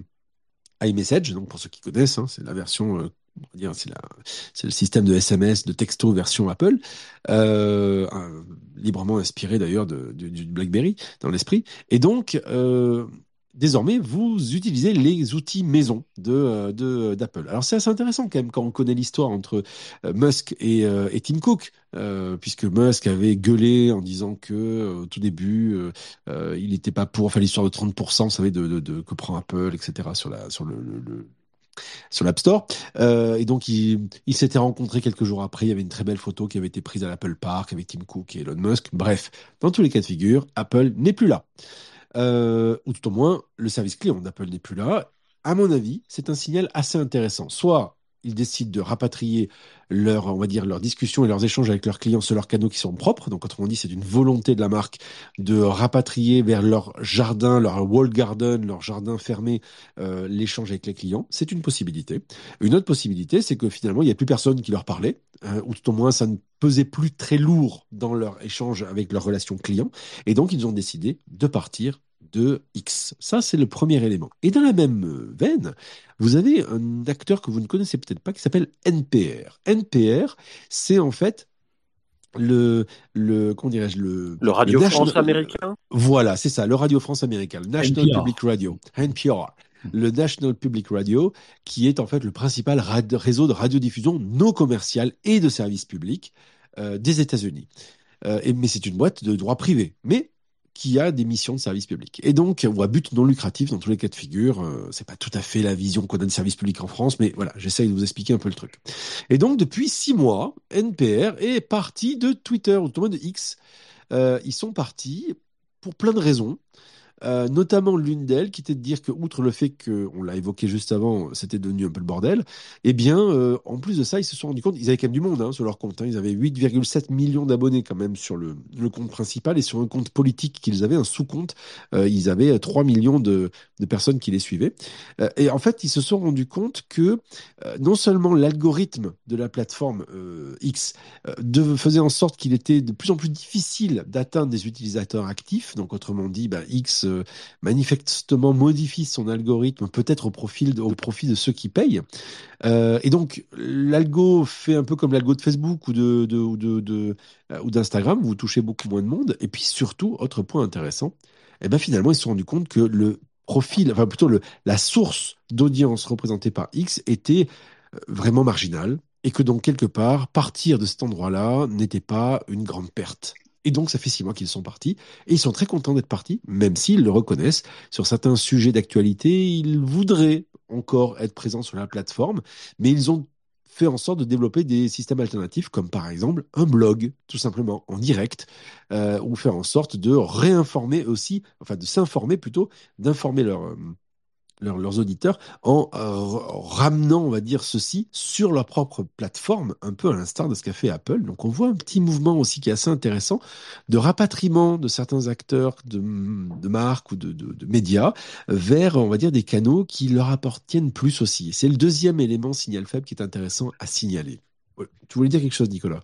iMessage, donc pour ceux qui connaissent, hein, c'est la version, c'est le système de SMS, de texto version Apple, euh, librement inspiré d'ailleurs du BlackBerry dans l'esprit. Et donc, euh, désormais, vous utilisez les outils maison de euh, de d'Apple. Alors c'est assez intéressant quand même quand on connaît l'histoire entre Musk et, et, Tim Cook, puisque Musk avait gueulé en disant que au tout début il n'était pas pour, enfin l'histoire de 30%, vous savez, de, de, de, que prend Apple, etc. sur la sur le sur l'App Store. Euh, et donc, ils il s'étaient rencontrés quelques jours après. Il y avait une très belle photo qui avait été prise à l'Apple Park avec Tim Cook et Elon Musk. Bref, dans tous les cas de figure, Apple n'est plus là. Euh, ou tout au moins, le service client d'Apple n'est plus là. À mon avis, c'est un signal assez intéressant. Soit ils décident de rapatrier leur, on va dire, leurs discussions et leurs échanges avec leurs clients sur leurs canaux qui sont propres. Donc, on dit c'est une volonté de la marque de rapatrier vers leur jardin, leur wall garden, leur jardin fermé, euh, l'échange avec les clients, c'est une possibilité. Une autre possibilité, c'est que finalement, il n'y a plus personne qui leur parlait, euh, ou tout au moins, ça ne pesait plus très lourd dans leur échange avec leurs relations clients. Et donc, ils ont décidé de partir de X. Ça, c'est le premier élément. Et dans la même euh, veine, vous avez un acteur que vous ne connaissez peut-être pas qui s'appelle NPR. NPR, c'est en fait le, le comment dirais-je le le Radio France américain. Voilà, c'est ça, le Radio France américain, le National Public Radio, NPR le National Public Radio, qui est en fait le principal réseau de radiodiffusion non commercial et de service public euh, des États-Unis. Euh, mais c'est une boîte de droit privé. Mais qui a des missions de service public. Et donc, ou à but non lucratif dans tous les cas de figure. Euh, c'est pas tout à fait la vision qu'on a de service public en France, mais voilà, j'essaye de vous expliquer un peu le truc. Et donc, depuis six mois, NPR est parti de Twitter, ou tout de X. Euh, ils sont partis pour plein de raisons. Euh, notamment l'une d'elles qui était de dire que, outre le fait que, on l'a évoqué juste avant, c'était devenu un peu le bordel, eh bien, euh, en plus de ça, ils se sont rendus compte, ils avaient quand même du monde hein, sur leur compte, hein. ils avaient 8,7 millions d'abonnés quand même sur le, le, compte principal et sur un compte politique qu'ils avaient, un sous-compte, euh, ils avaient 3 millions de, de, personnes qui les suivaient. et en fait, ils se sont rendus compte que non seulement l'algorithme de la plateforme X faisait en sorte qu'il était de plus en plus difficile d'atteindre des utilisateurs actifs, donc autrement dit, bah, X manifestement modifie son algorithme, peut-être au, au profit de ceux qui payent. Euh, et donc, l'algo fait un peu comme l'algo de Facebook ou de, euh, d'Instagram, vous touchez beaucoup moins de monde. Et puis surtout, autre point intéressant, eh ben finalement, ils se sont rendus compte que le profil, enfin plutôt le, la source d'audience représentée par X était euh, vraiment marginale et que donc quelque part, partir de cet endroit-là n'était pas une grande perte. Et donc, ça fait six mois qu'ils sont partis. Et ils sont très contents d'être partis, même s'ils le reconnaissent. Sur certains sujets d'actualité, ils voudraient encore être présents sur la plateforme, mais ils ont fait en sorte de développer des systèmes alternatifs, comme par exemple un blog, tout simplement, en direct, euh, ou faire en sorte de réinformer aussi, enfin de s'informer plutôt, d'informer leur, leurs auditeurs en euh, ramenant, on va dire, ceci sur leur propre plateforme, un peu à l'instar de ce qu'a fait Apple. Donc on voit un petit mouvement aussi qui est assez intéressant de rapatriement de certains acteurs de, de marques ou de, de, médias vers, on va dire, des canaux qui leur appartiennent plus aussi. C'est le deuxième élément signal faible qui est intéressant à signaler. Tu voulais dire quelque chose, Nicolas?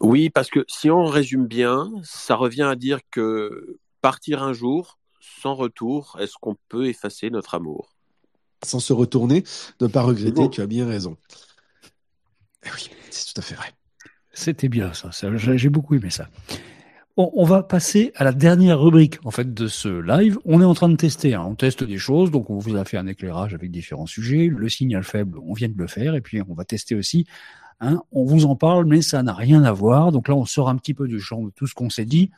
Oui, parce que si on résume bien, ça revient à dire que partir un jour, sans retour, est-ce qu'on peut effacer notre amour? Sans se retourner, ne pas regretter, tu as bien raison. Eh oui, c'est tout à fait vrai. C'était bien ça, j'ai beaucoup aimé ça. Bon, on va passer à la dernière rubrique en fait de ce live. On est en train de tester, hein. on teste des choses, donc on vous a fait un éclairage avec différents sujets. Le signal faible, on vient de le faire, et puis on va tester aussi. Hein. on vous en parle, mais ça n'a rien à voir. Donc là, on sort un petit peu du champ de tout ce qu'on s'est dit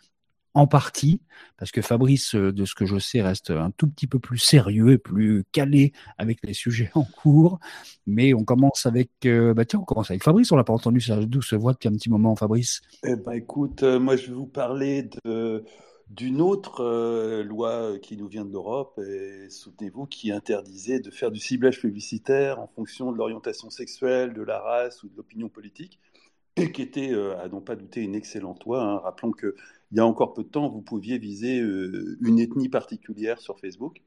en partie, parce que Fabrice, euh, de ce que je sais, reste un tout petit peu plus sérieux et plus calé avec les sujets *laughs* en cours. Mais on commence avec, euh, bah tiens, on commence avec Fabrice. On l'a pas entendu sa douce voix depuis un petit moment, Fabrice. Eh ben, écoute, euh, moi je vais vous parler de d'une autre loi qui nous vient de l'Europe, et soutenez-vous, qui interdisait de faire du ciblage publicitaire en fonction de l'orientation sexuelle, de la race ou de l'opinion politique et qui était, à n'en pas douter, une excellente loi. Hein. Rappelons qu'il y a encore peu de temps, vous pouviez viser euh, une ethnie particulière sur Facebook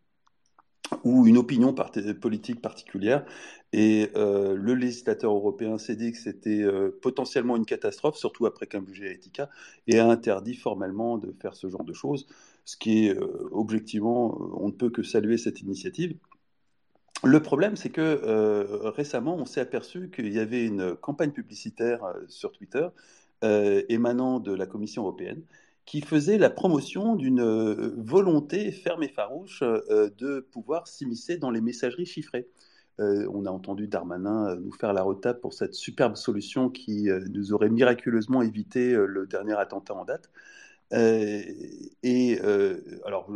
ou une opinion politique particulière. Et euh, le législateur européen s'est dit que c'était euh, potentiellement une catastrophe, surtout après Cambridge Analytica, et a interdit formellement de faire ce genre de choses, ce qui est objectivement, on ne peut que saluer cette initiative. Le problème, c'est que récemment, on s'est aperçu qu'il y avait une campagne publicitaire sur Twitter émanant de la Commission européenne qui faisait la promotion d'une volonté ferme et farouche de pouvoir s'immiscer dans les messageries chiffrées. on a entendu Darmanin nous faire la retape pour cette superbe solution qui nous aurait miraculeusement évité le dernier attentat en date. et alors,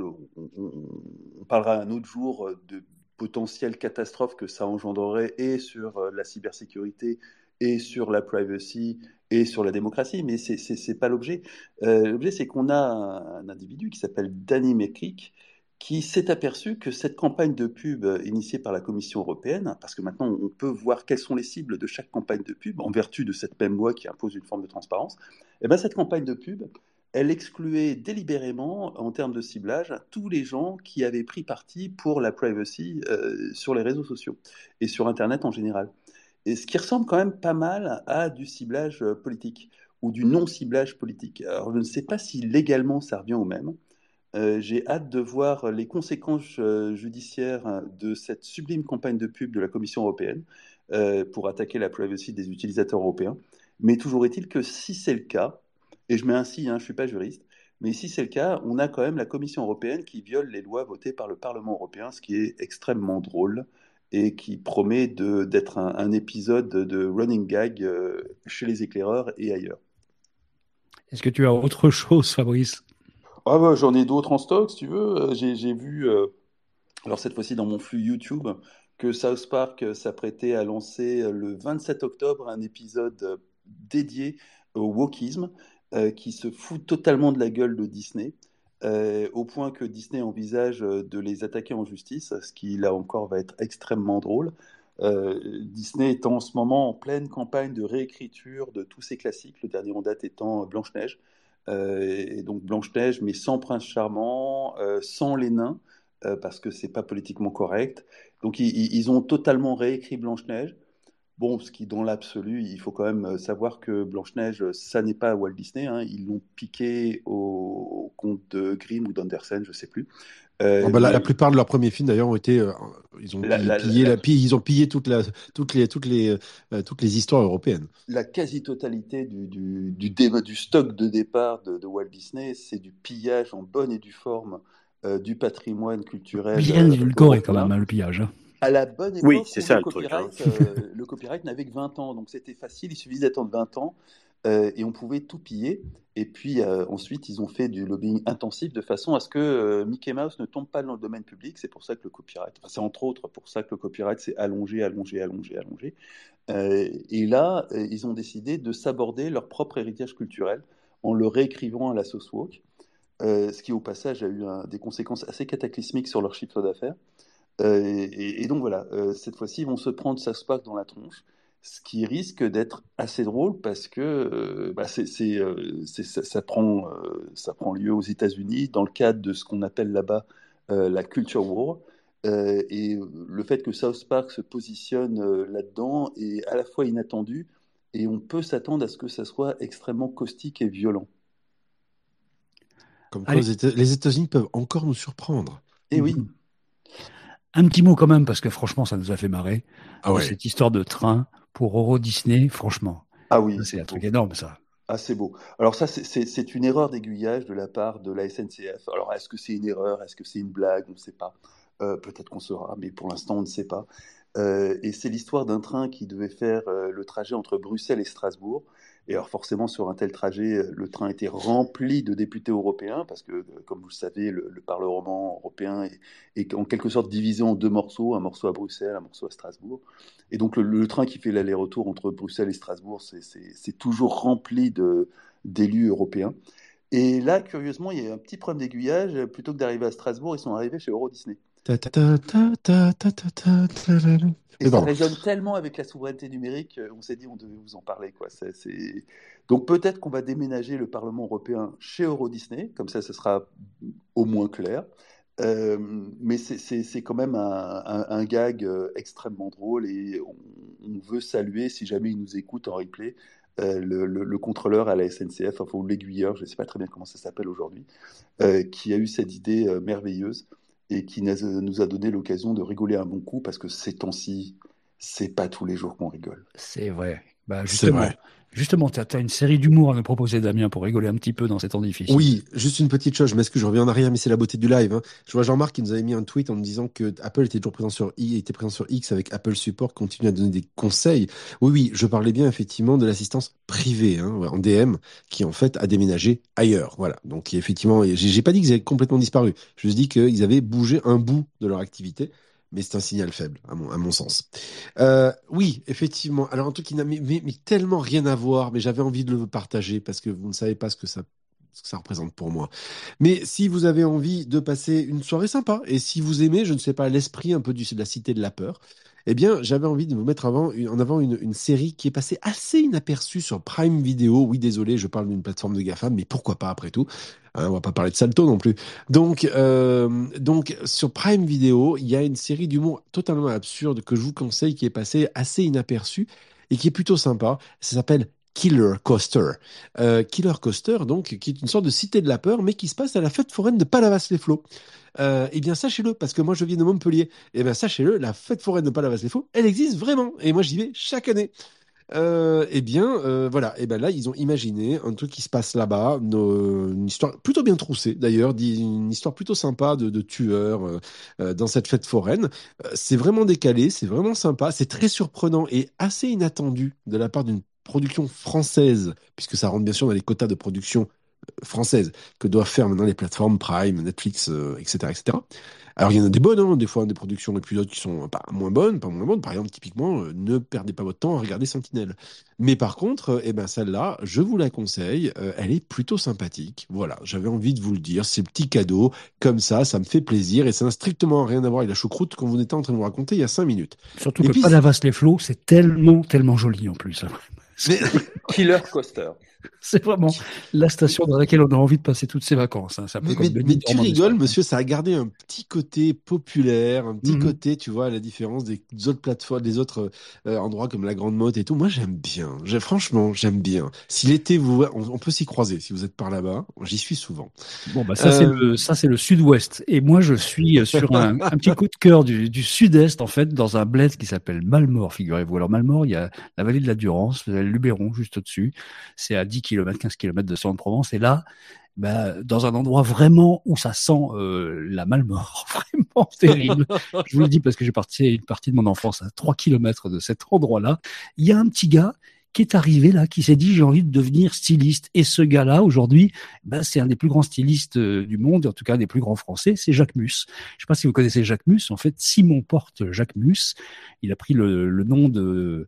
on, parlera un autre jour de potentielles catastrophes que ça engendrerait et sur la cybersécurité et sur la privacy et sur la démocratie, mais c'est n'est pas l'objet. l'objet, c'est qu'on a un, individu qui s'appelle Danny McCrick, qui s'est aperçu que cette campagne de pub initiée par la Commission européenne, parce que maintenant on peut voir quelles sont les cibles de chaque campagne de pub en vertu de cette même loi qui impose une forme de transparence, eh bien cette campagne de pub, elle excluait délibérément, en termes de ciblage, tous les gens qui avaient pris parti pour la privacy euh, sur les réseaux sociaux et sur Internet en général. Et ce qui ressemble quand même pas mal à du ciblage euh, politique ou du non-ciblage politique. Alors je ne sais pas si légalement ça revient au même. Euh, j'ai hâte de voir les conséquences judiciaires de cette sublime campagne de pub de la Commission européenne pour attaquer la privacy des utilisateurs européens. Mais toujours est-il que si c'est le cas, et je mets ainsi, hein, je ne suis pas juriste, mais si c'est le cas, on a quand même la Commission européenne qui viole les lois votées par le Parlement européen, ce qui est extrêmement drôle et qui promet d'être un, épisode de running gag euh, chez les éclaireurs et ailleurs. Est-ce que tu as autre chose, Fabrice? Ah bah, J'en ai d'autres en stock, si tu veux. Euh, j'ai vu, euh, alors cette fois-ci dans mon flux YouTube, que South Park s'apprêtait à lancer le 27 octobre un épisode dédié au wokisme. Euh, qui se fout totalement de la gueule de Disney, euh, au point que Disney envisage euh, de les attaquer en justice, ce qui là encore va être extrêmement drôle. Disney est en ce moment en pleine campagne de réécriture de tous ses classiques, le dernier en date étant Blanche-Neige. et donc Blanche-Neige, mais sans Prince Charmant, sans les nains, parce que c'est pas politiquement correct. Donc ils ont totalement réécrit Blanche-Neige. Bon, ce qui, dans l'absolu, il faut quand même euh, savoir que Blanche-Neige, ça n'est pas Walt Disney. Hein. Ils l'ont piqué au, compte de Grimm ou d'Andersen, je ne sais plus. Euh, ah bah, la, plupart de leurs premiers films, d'ailleurs, ont été, euh, ils ont pillé, la, ils ont pillé toute la, toutes les, toutes les, toutes les histoires européennes. La quasi-totalité du, du, du, du, stock de départ de, Walt Disney, c'est du pillage en bonne et due forme du patrimoine culturel. Bien édulcoré quand même, hein, le pillage. Hein à la bonne époque, oui, c'est ça, le, copyright, hein. euh, le copyright n'avait que 20 ans, donc c'était facile, il suffisait d'attendre 20 ans euh, et on pouvait tout piller. Et puis euh, ensuite, ils ont fait du lobbying intensif de façon à ce que Mickey Mouse ne tombe pas dans le domaine public. C'est pour ça que le copyright, enfin, c'est entre autres pour ça que le copyright s'est allongé, allongé, allongé, allongé. et là, ils ont décidé de s'aborder leur propre héritage culturel en le réécrivant à la sauce woke. ce qui au passage a eu des conséquences assez cataclysmiques sur leur chiffre d'affaires. Euh, et, donc voilà, euh, cette fois-ci, ils vont se prendre se dans la tronche, ce qui risque d'être assez drôle parce que euh, bah, c'est, ça, ça, prend, ça prend lieu aux États-Unis dans le cadre de ce qu'on appelle là-bas la culture war. et le fait que South Park se positionne là-dedans est à la fois inattendu et on peut s'attendre à ce que ça soit extrêmement caustique et violent. Comme quoi les États-Unis peuvent encore nous surprendre. Et oui. *laughs* Un petit mot quand même, parce que franchement, ça nous a fait marrer. Ah ouais. Cette histoire de train pour Euro Disney, franchement. Ah oui. C'est un truc énorme, ça. Ah, c'est beau. Alors ça, c'est une erreur d'aiguillage de la part de la SNCF. Alors, est-ce que c'est une erreur? Est-ce que c'est une blague? On ne sait pas. Euh, peut-être qu'on saura, mais pour l'instant, on ne sait pas. Euh, et c'est l'histoire d'un train qui devait faire euh, le trajet entre Bruxelles et Strasbourg. Et alors forcément, sur un tel trajet, le train était rempli de députés européens, parce que, comme vous le savez, le, Parlement européen est, en quelque sorte divisé en deux morceaux, un morceau à Bruxelles, un morceau à Strasbourg. Et donc le, train qui fait l'aller-retour entre Bruxelles et Strasbourg, c'est toujours rempli d'élus européens. Et là, curieusement, il y a un petit problème d'aiguillage. Plutôt que d'arriver à Strasbourg, ils sont arrivés chez Euro Disney. Et ça résonne tellement avec la souveraineté numérique, on s'est dit on devait vous en parler. Quoi. Donc peut-être qu'on va déménager le Parlement européen chez Euro Disney, comme ça ce sera au moins clair. Euh, mais c'est quand même un, gag euh, extrêmement drôle et on, veut saluer, si jamais il nous écoute en replay, euh, le, contrôleur à la SNCF, enfin l'aiguilleur, je ne sais pas très bien comment ça s'appelle aujourd'hui, qui a eu cette idée merveilleuse et qui nous a donné l'occasion de rigoler un bon coup parce que ces temps-ci, c'est pas tous les jours qu'on rigole. C'est vrai. Bah, justement, vrai. Justement, tu as, une série d'humour à nous proposer, Damien, pour rigoler un petit peu dans ces temps difficiles. Oui, juste une petite chose, je m'excuse, je reviens en arrière, mais c'est la beauté du live. Hein. Je vois Jean-Marc qui nous avait mis un tweet en nous disant que Apple était toujours présent sur était présent sur X avec Apple Support, continue à donner des conseils. Oui, oui, je parlais bien effectivement de l'assistance privée hein, en DM, qui en fait a déménagé ailleurs. Voilà. Donc effectivement, j'ai pas dit qu'ils avaient complètement disparu. Je dis qu'ils avaient bougé un bout de leur activité mais c'est un signal faible, à mon, sens. Euh, oui, effectivement. Alors, un truc qui n'a mais, tellement rien à voir, mais j'avais envie de le partager parce que vous ne savez pas ce que ça ce que ça représente pour moi. Mais si vous avez envie de passer une soirée sympa, et si vous aimez, je ne sais pas, l'esprit un peu de la cité de la peur, eh bien, j'avais envie de vous mettre en avant une, une, série qui est passée assez inaperçue sur Prime Video. Oui, désolé, je parle d'une plateforme de GAFAM, mais pourquoi pas après tout hein, On va pas parler de Salto non plus. Donc, euh, donc sur Prime Video, il y a une série d'humour totalement absurde que je vous conseille, qui est passée assez inaperçue et qui est plutôt sympa. Ça s'appelle Killer Coaster. Euh, Killer Coaster, donc, qui est une sorte de cité de la peur, mais qui se passe à la fête foraine de Palavas-les-Flots. Euh, eh bien, sachez-le, parce que moi, je viens de Montpellier. Eh bien, sachez-le, la fête foraine de Palavas-les-Flots, elle existe vraiment. Et moi, j'y vais chaque année. Euh, eh bien, euh, voilà. Et eh ben là, ils ont imaginé un truc qui se passe là-bas, une histoire plutôt bien troussée d'ailleurs, une histoire plutôt sympa de, tueurs euh, dans cette fête foraine. C'est vraiment décalé, c'est vraiment sympa, c'est très surprenant et assez inattendu de la part d'une production française, puisque ça rentre bien sûr dans les quotas de production française que doivent faire maintenant les plateformes Prime, Netflix, etc., etc. Alors il y en a des bonnes, hein, des fois des productions d'épisodes qui sont pas moins bonnes, pas moins bonnes. Par exemple, typiquement, euh, ne perdez pas votre temps à regarder Sentinelle. Mais par contre, euh, eh ben celle-là, je vous la conseille. Euh, elle est plutôt sympathique. Voilà, j'avais envie de vous le dire. C'est petit cadeau, comme ça, ça me fait plaisir et ça n'a strictement rien à voir avec la choucroute qu'on vous était en train de vous raconter il y a cinq minutes. Surtout et que puis, Palavas les flots, c'est tellement, tellement joli en plus. Hein. Mais... *laughs* Killer Coaster. *laughs* C'est vraiment la station dans laquelle on a envie de passer toutes ses vacances. Hein. mais, mais, mais tu rigoles, monsieur, ça a gardé un petit côté populaire, un petit mm -hmm. côté, tu vois, à la différence des autres plateformes, des autres euh, endroits comme la Grande Motte et tout. Moi, j'aime bien. Franchement, j'aime bien. Si l'été, vous, on, on, peut s'y croiser. Si vous êtes par là-bas, j'y suis souvent. Bon, bah ça, euh... c'est le, ça, c'est le sud-ouest. Et moi, je suis sur un, *laughs* un petit coup de cœur du, du sud-est, en fait, dans un bled qui s'appelle Malmort, figurez-vous. Alors, Malmort, il y a la vallée de la Durance, vous avez le Luberon juste au-dessus. C'est à 10 km, 15 km de Centre-Provence. Et là, bah, dans un endroit vraiment où ça sent euh, la malmort, *laughs* vraiment terrible. Je vous le dis parce que j'ai parti une partie de mon enfance à 3 km de cet endroit-là. Il y a un petit gars qui est arrivé là, qui s'est dit j'ai envie de devenir styliste. Et ce gars-là, aujourd'hui, bah, c'est un des plus grands stylistes euh, du monde, en tout cas un des plus grands français, c'est Jacques Mus. Je sais pas si vous connaissez Jacques Mus. En fait, Simon porte Jacques Mus. Il a pris le, le nom de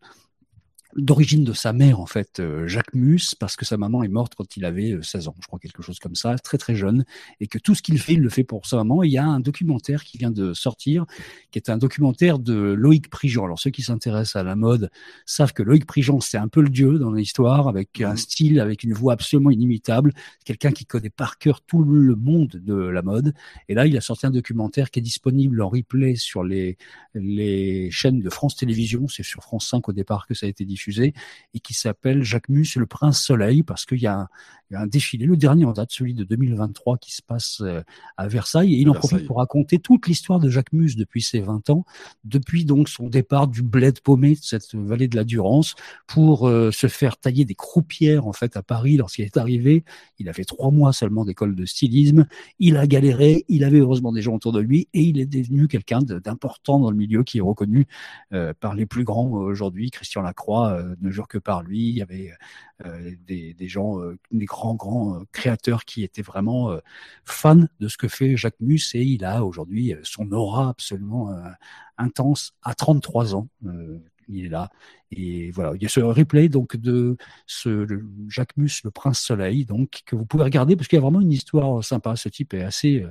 d'origine de sa mère en fait Jacques Mus parce que sa maman est morte quand il avait 16 ans je crois quelque chose comme ça très très jeune et que tout ce qu'il fait il le fait pour sa maman. Et il y a un documentaire qui vient de sortir qui est un documentaire de Loïc Prigent. Alors ceux qui s'intéressent à la mode savent que Loïc Prigent c'est un peu le dieu dans l'histoire avec un style avec une voix absolument inimitable quelqu'un qui connaît par cœur tout le monde de la mode. Et là il a sorti un documentaire qui est disponible en replay sur les les chaînes de France Télévisions. C'est sur France 5 au départ que ça a été diffusé diffusé et qui s'appelle Jacques Mus le Prince Soleil parce qu'il y, y, a un défilé, le dernier en date, celui de 2023 qui se passe euh, à Versailles et il en Versailles. profite pour raconter toute l'histoire de Jacques Mus depuis ses 20 ans, depuis donc son départ du bled paumé de cette vallée de la Durance pour euh, se faire tailler des croupières en fait à Paris lorsqu'il est arrivé. Il a fait trois mois seulement d'école de stylisme, il a galéré, il avait heureusement des gens autour de lui et il est devenu quelqu'un d'important dans le milieu qui est reconnu euh, par les plus grands aujourd'hui, Christian Lacroix, euh, ne jure que par lui. Il y avait euh, des, gens, euh, des grands, grands créateurs qui étaient vraiment fans de ce que fait Jacques Mus et il a aujourd'hui son aura absolument intense à 33 ans il est là. Et voilà, il y a ce replay donc de ce Jacques Mus, le Prince Soleil, donc que vous pouvez regarder parce qu'il y a vraiment une histoire sympa. Ce type est assez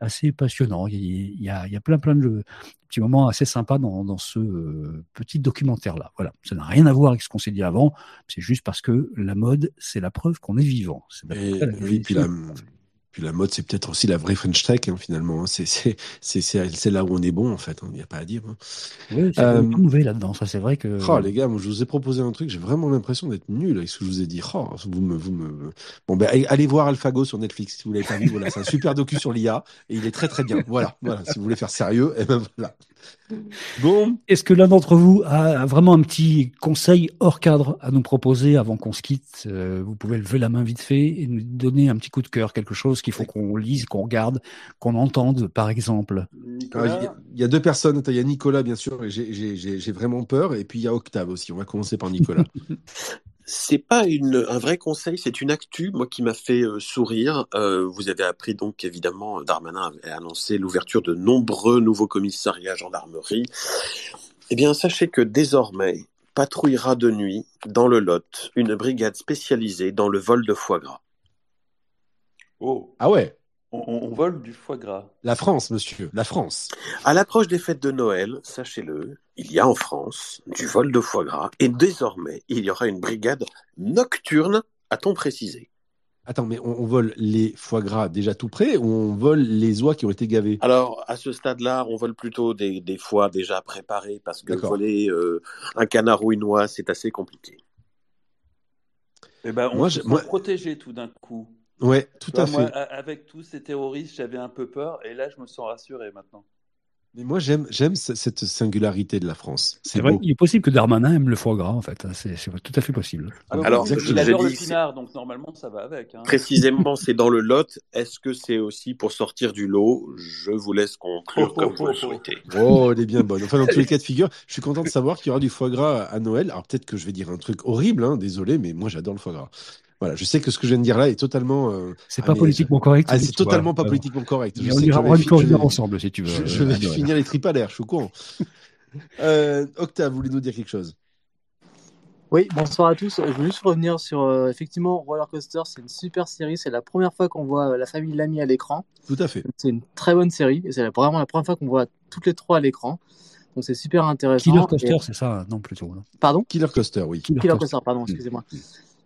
assez passionnant. Il y a, il y a plein plein de petits moments assez sympas dans, dans ce petit documentaire là. Voilà, ça n'a rien à voir avec ce qu'on s'est dit avant. C'est juste parce que la mode, c'est la preuve qu'on est vivant. Et, oui, puis la, puis la mode, c'est peut-être aussi la vraie French Tech, hein, finalement. C'est, c'est, c'est, c'est, là où on est bon, en fait. Il hein. n'y a pas à dire. Hein. Oui, c'est euh, trouvé là-dedans. Ça, c'est vrai que. Oh, les gars, moi, je vous ai proposé un truc. J'ai vraiment l'impression d'être nul avec ce que je vous ai dit. Oh, vous me, vous me. Bon, ben, allez voir AlphaGo sur Netflix si vous l'avez pas vu. Voilà, c'est un super docu sur l'IA et il est très très bien. Voilà, voilà. Si vous voulez faire sérieux, et eh ben voilà. Bon. Est-ce que l'un d'entre vous a vraiment un petit conseil hors cadre à nous proposer avant qu'on se quitte? Euh, Vous pouvez lever la main vite fait et nous donner un petit coup de cœur, quelque chose qu'il faut qu'on lise, qu'on regarde, qu'on entende, par exemple. Il y, a deux personnes. Il y a Nicolas, bien sûr, et j'ai vraiment peur. Et puis il y a Octave aussi. On va commencer par Nicolas. *laughs* c'est pas une, un vrai conseil, c'est une actu, moi, qui m'a fait euh, sourire. Euh, vous avez appris donc évidemment, Darmanin avait annoncé l'ouverture de nombreux nouveaux commissariats gendarmerie. Eh bien, sachez que désormais patrouillera de nuit dans le Lot une brigade spécialisée dans le vol de foie gras. Oh, Ah ouais, on, vole du foie gras. la France, monsieur, la France. À l'approche des fêtes de Noël, sachez-le, il y a en France du vol de foie gras et désormais il y aura une brigade nocturne, a-t-on précisé. Attends, mais on, on vole les foie gras déjà tout prêts ou on vole les oies qui ont été gavées? Alors, à ce stade-là, on vole plutôt des, des foies déjà préparés parce que voler euh, un canard ou une oie, c'est assez compliqué. Eh ben, on Moi, se protégé tout d'un coup. Ouais, tout vois, à fait. moi, avec tous ces terroristes, j'avais un peu peur, et là, je me sens rassuré maintenant. Mais moi, j'aime, j'aime ce- cette singularité de la France. C'est vrai, il est possible que Darmanin aime le foie gras, en fait. C'est c'est tout à fait possible. Alors, Alors, il, je- il adore le pinard, donc normalement, ça va avec. hein. Précisément, *laughs* c'est dans le Lot. Est-ce que c'est aussi pour sortir du lot? Je vous laisse conclure comme vous le souhaitez. Oh, elle est bien bonne. Enfin, dans tous les *laughs* cas de figure, je suis content de savoir qu'il y aura du foie gras à Noël. Alors, peut-être que je vais dire un truc horrible, hein, désolé, mais moi, j'adore le foie gras. Voilà, je sais que ce que je viens de dire là est totalement. euh, C'est pas politiquement correct. Ah, c'est vois, totalement pas euh, politiquement correct. Je on sais ira je ensemble, si tu veux. Je, je vais finir les tripes à l'air, je suis au courant. *laughs* Euh, Octave, vous voulez nous dire quelque chose? Oui, bonsoir à tous. Je veux juste revenir sur euh, effectivement Roller Coaster, c'est une super série. C'est la première fois qu'on voit euh, la famille Lamy à l'écran. Tout à fait. C'est une très bonne série et c'est vraiment la première fois qu'on voit toutes les trois à l'écran. Donc c'est super intéressant. Killer Coaster, Et- c'est ça Non, plutôt. non? Pardon? Killer Coaster, oui. Killer, Killer Coaster. Coaster, pardon, excusez-moi.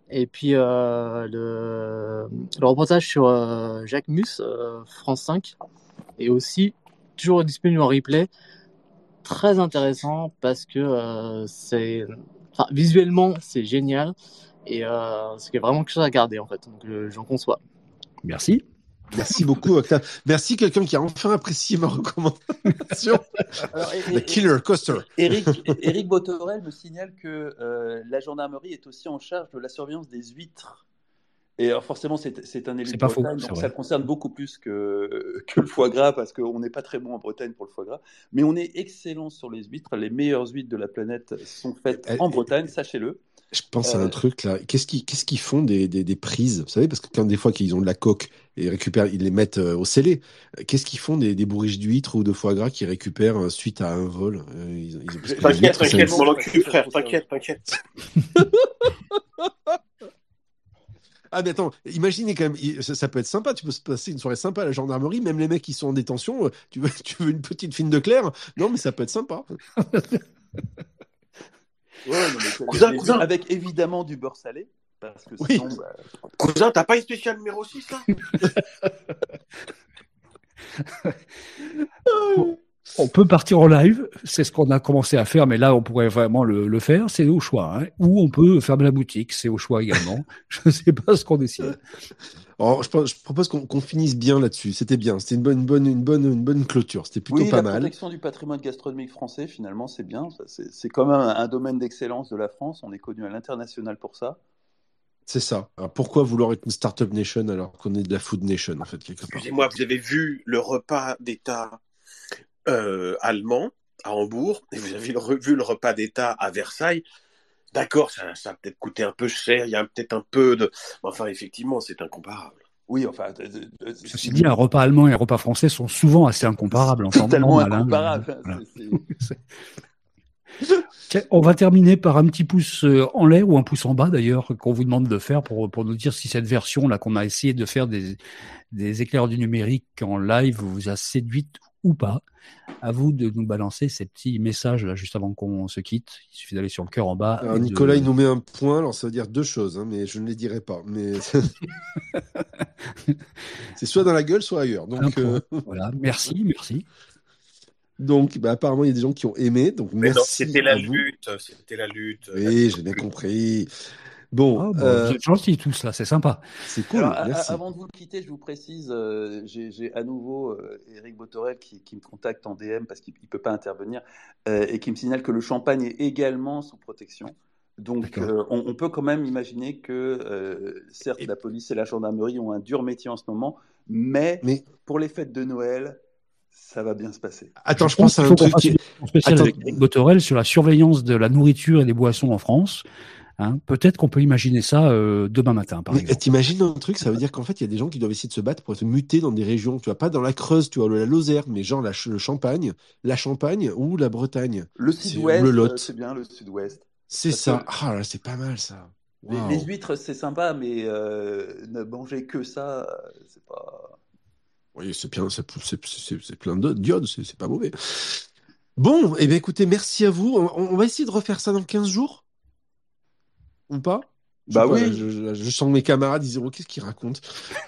Et puis euh, le, reportage sur euh, Jacques Mus, euh, France 5, est aussi toujours disponible en replay. Très intéressant parce que c'est, visuellement c'est génial et c'est vraiment quelque chose à garder en fait. Donc j'en conçois. Merci. Merci beaucoup, Octave. Merci quelqu'un qui a enfin apprécié ma recommandation. Alors, et- The et- Killer Coaster. Eric, Eric Botorel me signale que euh, la gendarmerie est aussi en charge de la surveillance des huîtres. Et alors forcément, c'est un élu de faux, Bretagne, c'est donc vrai. ça concerne beaucoup plus que, que le foie gras, parce qu'on n'est pas très bon en Bretagne pour le foie gras. Mais on est excellent sur les huîtres. Les meilleures huîtres de la planète sont faites Eh, en eh, Bretagne, sachez-le. Je pense à Euh, un truc là. Qu'est-ce qu'ils qu'est-ce qu'ils font des, des, des prises? Vous savez, parce que quand des fois qu'ils ont de la coque et ils récupèrent, ils les mettent euh, au scellé. Euh, Qu'est-ce qu'ils font des, des bourriches d'huîtres ou de foie gras qu'ils récupèrent euh, suite à un vol? Euh, ils- ils- T'inquiète, t'inquiète, mon ça- frère, t'inquiète, t'inquiète. *laughs* Ah mais attends, imaginez quand même, ça, ça peut être sympa. Tu peux se passer une soirée sympa à la gendarmerie, même les mecs qui sont en détention. euh, Tu veux, *laughs* tu veux une petite fine de clair? Non, mais ça peut être sympa. *laughs* Ouais, non, mais- Cousin, mais cousin. Avec évidemment du beurre salé, parce que Oui. sinon, bah, Cousin, t'as pas une spéciale numéro 6 là *laughs* *laughs* On peut partir en live, c'est ce qu'on a commencé à faire, mais là on pourrait vraiment le, le faire, c'est au choix. Hein. Ou on peut fermer la boutique, c'est au choix également. *laughs* Je ne sais pas ce qu'on décide. Alors, je, propose qu'on finisse bien là-dessus. C'était bien. C'était une bonne, une bonne, une bonne, une bonne clôture. C'était plutôt oui, pas la mal. protection du patrimoine gastronomique français, finalement, c'est bien. C'est quand même un, un domaine d'excellence de la France. On est connu à l'international pour ça. C'est ça. Alors, pourquoi vouloir être une startup nation alors qu'on est de la food nation en fait quelque part? Excusez-moi, vous avez vu le repas d'État allemand à Hambourg et vous avez vu le repas d'État à Versailles. D'accord, ça, ça a peut-être coûté un peu cher, il y a peut-être un peu de... Enfin, effectivement, c'est incomparable. Oui, enfin, euh, euh, Ceci dit, un repas allemand et un repas français sont souvent assez incomparables. en totalement hein. incomparable. Voilà. Tiens, on va terminer par un petit pouce euh, en l'air ou un pouce en bas d'ailleurs qu'on vous demande de faire pour, pour nous dire si cette version là qu'on a essayé de faire des, des éclairs du numérique en live vous a séduite ou pas. À vous de nous balancer ces petits messages là juste avant qu'on se quitte. Il suffit d'aller sur le cœur en bas. Alors, et de- Nicolas, il nous met un point. Alors, ça veut dire deux choses, hein, mais je ne les dirai pas. Mais *laughs* c'est soit dans la gueule, soit ailleurs. Donc, euh, Voilà, merci, merci. donc, bah, apparemment, il y a des gens qui ont aimé. Donc, Mais merci. c'était la lutte, c'était la lutte. Oui, j'ai bien compris. Bon, Ah, bon, euh, Vous êtes gentils tous là, c'est sympa. c'est cool. Alors, merci. avant de vous quitter, je vous précise, euh, j'ai j'ai à nouveau euh, Eric Botorel qui, qui me contacte en DM parce qu'il ne peut pas intervenir euh, et qui me signale que le champagne est également sous protection. Donc, euh, on, on peut quand même imaginer que, euh, certes, Et- la police et la gendarmerie ont un dur métier en ce moment, mais, Mais pour les fêtes de Noël, ça va bien se passer. attends, je pense à qu'il un truc qui spéciale Attends. avec Eric Botorel sur la surveillance de la nourriture et des boissons en France. Hein. Peut-être qu'on peut imaginer ça euh, demain matin, par Mais exemple. t'imagines un truc, ça veut dire qu'en fait, il y a des gens qui doivent essayer de se battre pour se muter dans des régions, tu vois, pas dans la Creuse, tu vois, la Lozère, mais genre la, Ch- le Champagne, la Champagne ou la Bretagne. Le sud-ouest, le euh, Lot. c'est bien le sud-ouest. C'est ça. que- Ah là, c'est pas mal ça. Les, huîtres, c'est sympa, mais euh, ne manger que ça, c'est pas. Oui, c'est bien, c'est plein de diodes, c'est c'est pas mauvais. Bon, eh bien écoutez, merci à vous. On, on va essayer de refaire ça dans 15 jours Ou pas? Je Bah oui. je, je- je sens mes camarades, ils disent, oh, qu'est-ce qu'ils racontent?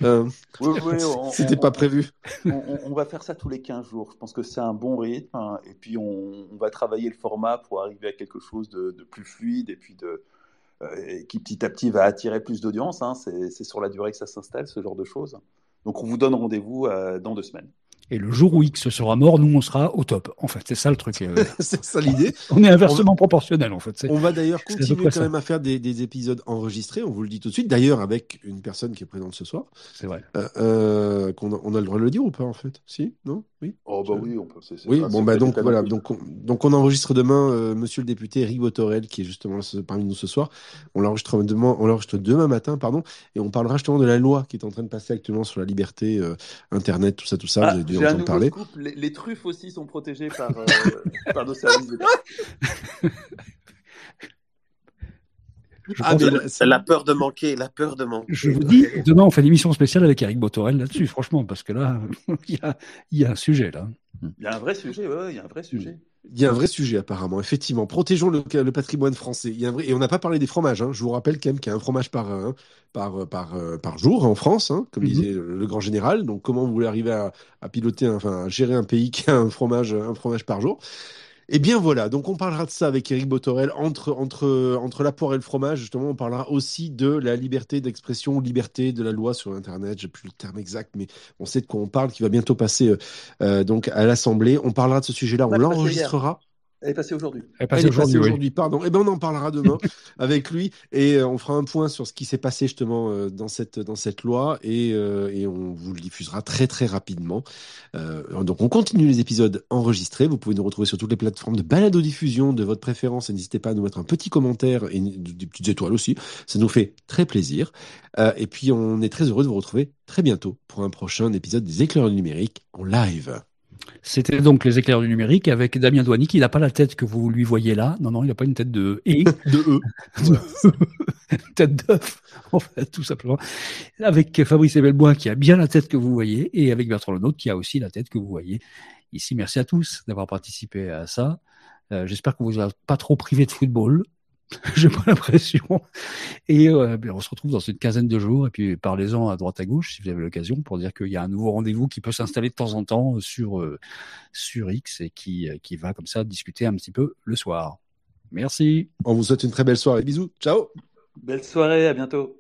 Euh, Oui, *laughs* oui, C'était pas on- prévu. On, va faire ça tous les 15 jours. Je pense que c'est un bon rythme. hein. Et puis, on, on va travailler le format pour arriver à quelque chose de, de plus fluide et puis de, euh, et qui petit à petit va attirer plus d'audience. hein. C'est c'est sur la durée que ça s'installe, ce genre de choses. Donc, on vous donne rendez-vous euh, dans deux semaines. Et le jour où X sera mort, nous, on sera au top. En fait, c'est ça le truc. euh. *laughs* c'est ça l'idée. on est inversement proportionnel, en fait. On va d'ailleurs continuer quand ça. même à faire des, des épisodes enregistrés, on vous le dit tout de suite. D'ailleurs, avec une personne qui est présente ce soir. C'est vrai. Euh, euh, qu'on a, on a le droit de le dire ou pas en fait? Si? Non? Oui? Oh, bah oui, on peut. c'est- c'est Oui, pas un bon, bah donc voilà. Donc on, donc on enregistre demain euh, monsieur le député Eric Botorel, qui est justement ce- parmi nous ce soir. On l'enregistre demain, on l'enregistre demain matin, pardon, et on parlera justement de la loi qui est en train de passer actuellement sur la liberté, euh, Internet, tout ça, tout ça. Ah, J'ai un entendre nouveau parler. scoop. Les, les truffes aussi sont protégées par, euh, *laughs* par nos services Ah, là, c'est- La peur de manquer, la peur de manquer. je vous dis, *laughs* demain, on fait l'émission spéciale avec Eric Botorel là-dessus, franchement, parce que là, *laughs* il y a, il y a un sujet, là. Il y a un vrai sujet, ouais, ouais, il y a un vrai sujet. Il y a un vrai sujet apparemment, effectivement. Protégeons le, le patrimoine français. Il y a un vrai... Et on n'a pas parlé des fromages. hein. Je vous rappelle quand même qu'il y a un fromage par, euh, par, par, euh, par jour en France, hein, comme Mhm. disait le, grand général. Donc comment vous voulez arriver à, à piloter, enfin à gérer un pays qui a un fromage, un fromage par jour? Eh bien voilà, donc on parlera de ça avec Eric Botorel. Entre, entre, entre la poire et le fromage, justement, on parlera aussi de la liberté d'expression, liberté de la loi sur Internet. J'ai plus le terme exact, mais on sait de quoi on parle, qui va bientôt passer euh, euh, donc à l'Assemblée. On parlera de ce sujet-là, on l'enregistrera. Elle est passée aujourd'hui. Elle est passée aujourd'hui, oui. pardon. Eh ben, on en parlera demain *laughs* avec lui et euh, on fera un point sur ce qui s'est passé justement euh, dans cette dans cette loi et, euh, et on vous le diffusera très très rapidement. Euh, donc on continue les épisodes enregistrés. Vous pouvez nous retrouver sur toutes les plateformes de balado diffusion de votre préférence et n'hésitez pas à nous mettre un petit commentaire et des petites étoiles aussi. Ça nous fait très plaisir. Euh, et puis on est très heureux de vous retrouver très bientôt pour un prochain épisode des éclaireurs du numérique en live. C'était donc les éclairs du numérique avec Damien Douani qui n'a pas la tête que vous lui voyez là. Non, non, il n'a pas une tête de et, *laughs* De eux. *laughs* tête d'œuf, en fait, tout simplement. Avec Fabrice Ebelbois qui a bien la tête que vous voyez et avec Bertrand Lenôtre qui a aussi la tête que vous voyez. Ici, merci à tous d'avoir participé à ça. Euh, J'espère que vous n'avez pas trop privé de football. *laughs* J'ai pas l'impression. Et euh, ben, on se retrouve dans une quinzaine de jours. Et puis parlez-en à droite à gauche si vous avez l'occasion pour dire qu'il y a un nouveau rendez-vous qui peut s'installer de temps en temps sur euh, sur X et qui euh, qui va comme ça discuter un petit peu le soir. Merci. On vous souhaite une très belle soirée. Bisous. Ciao. Belle soirée, à bientôt.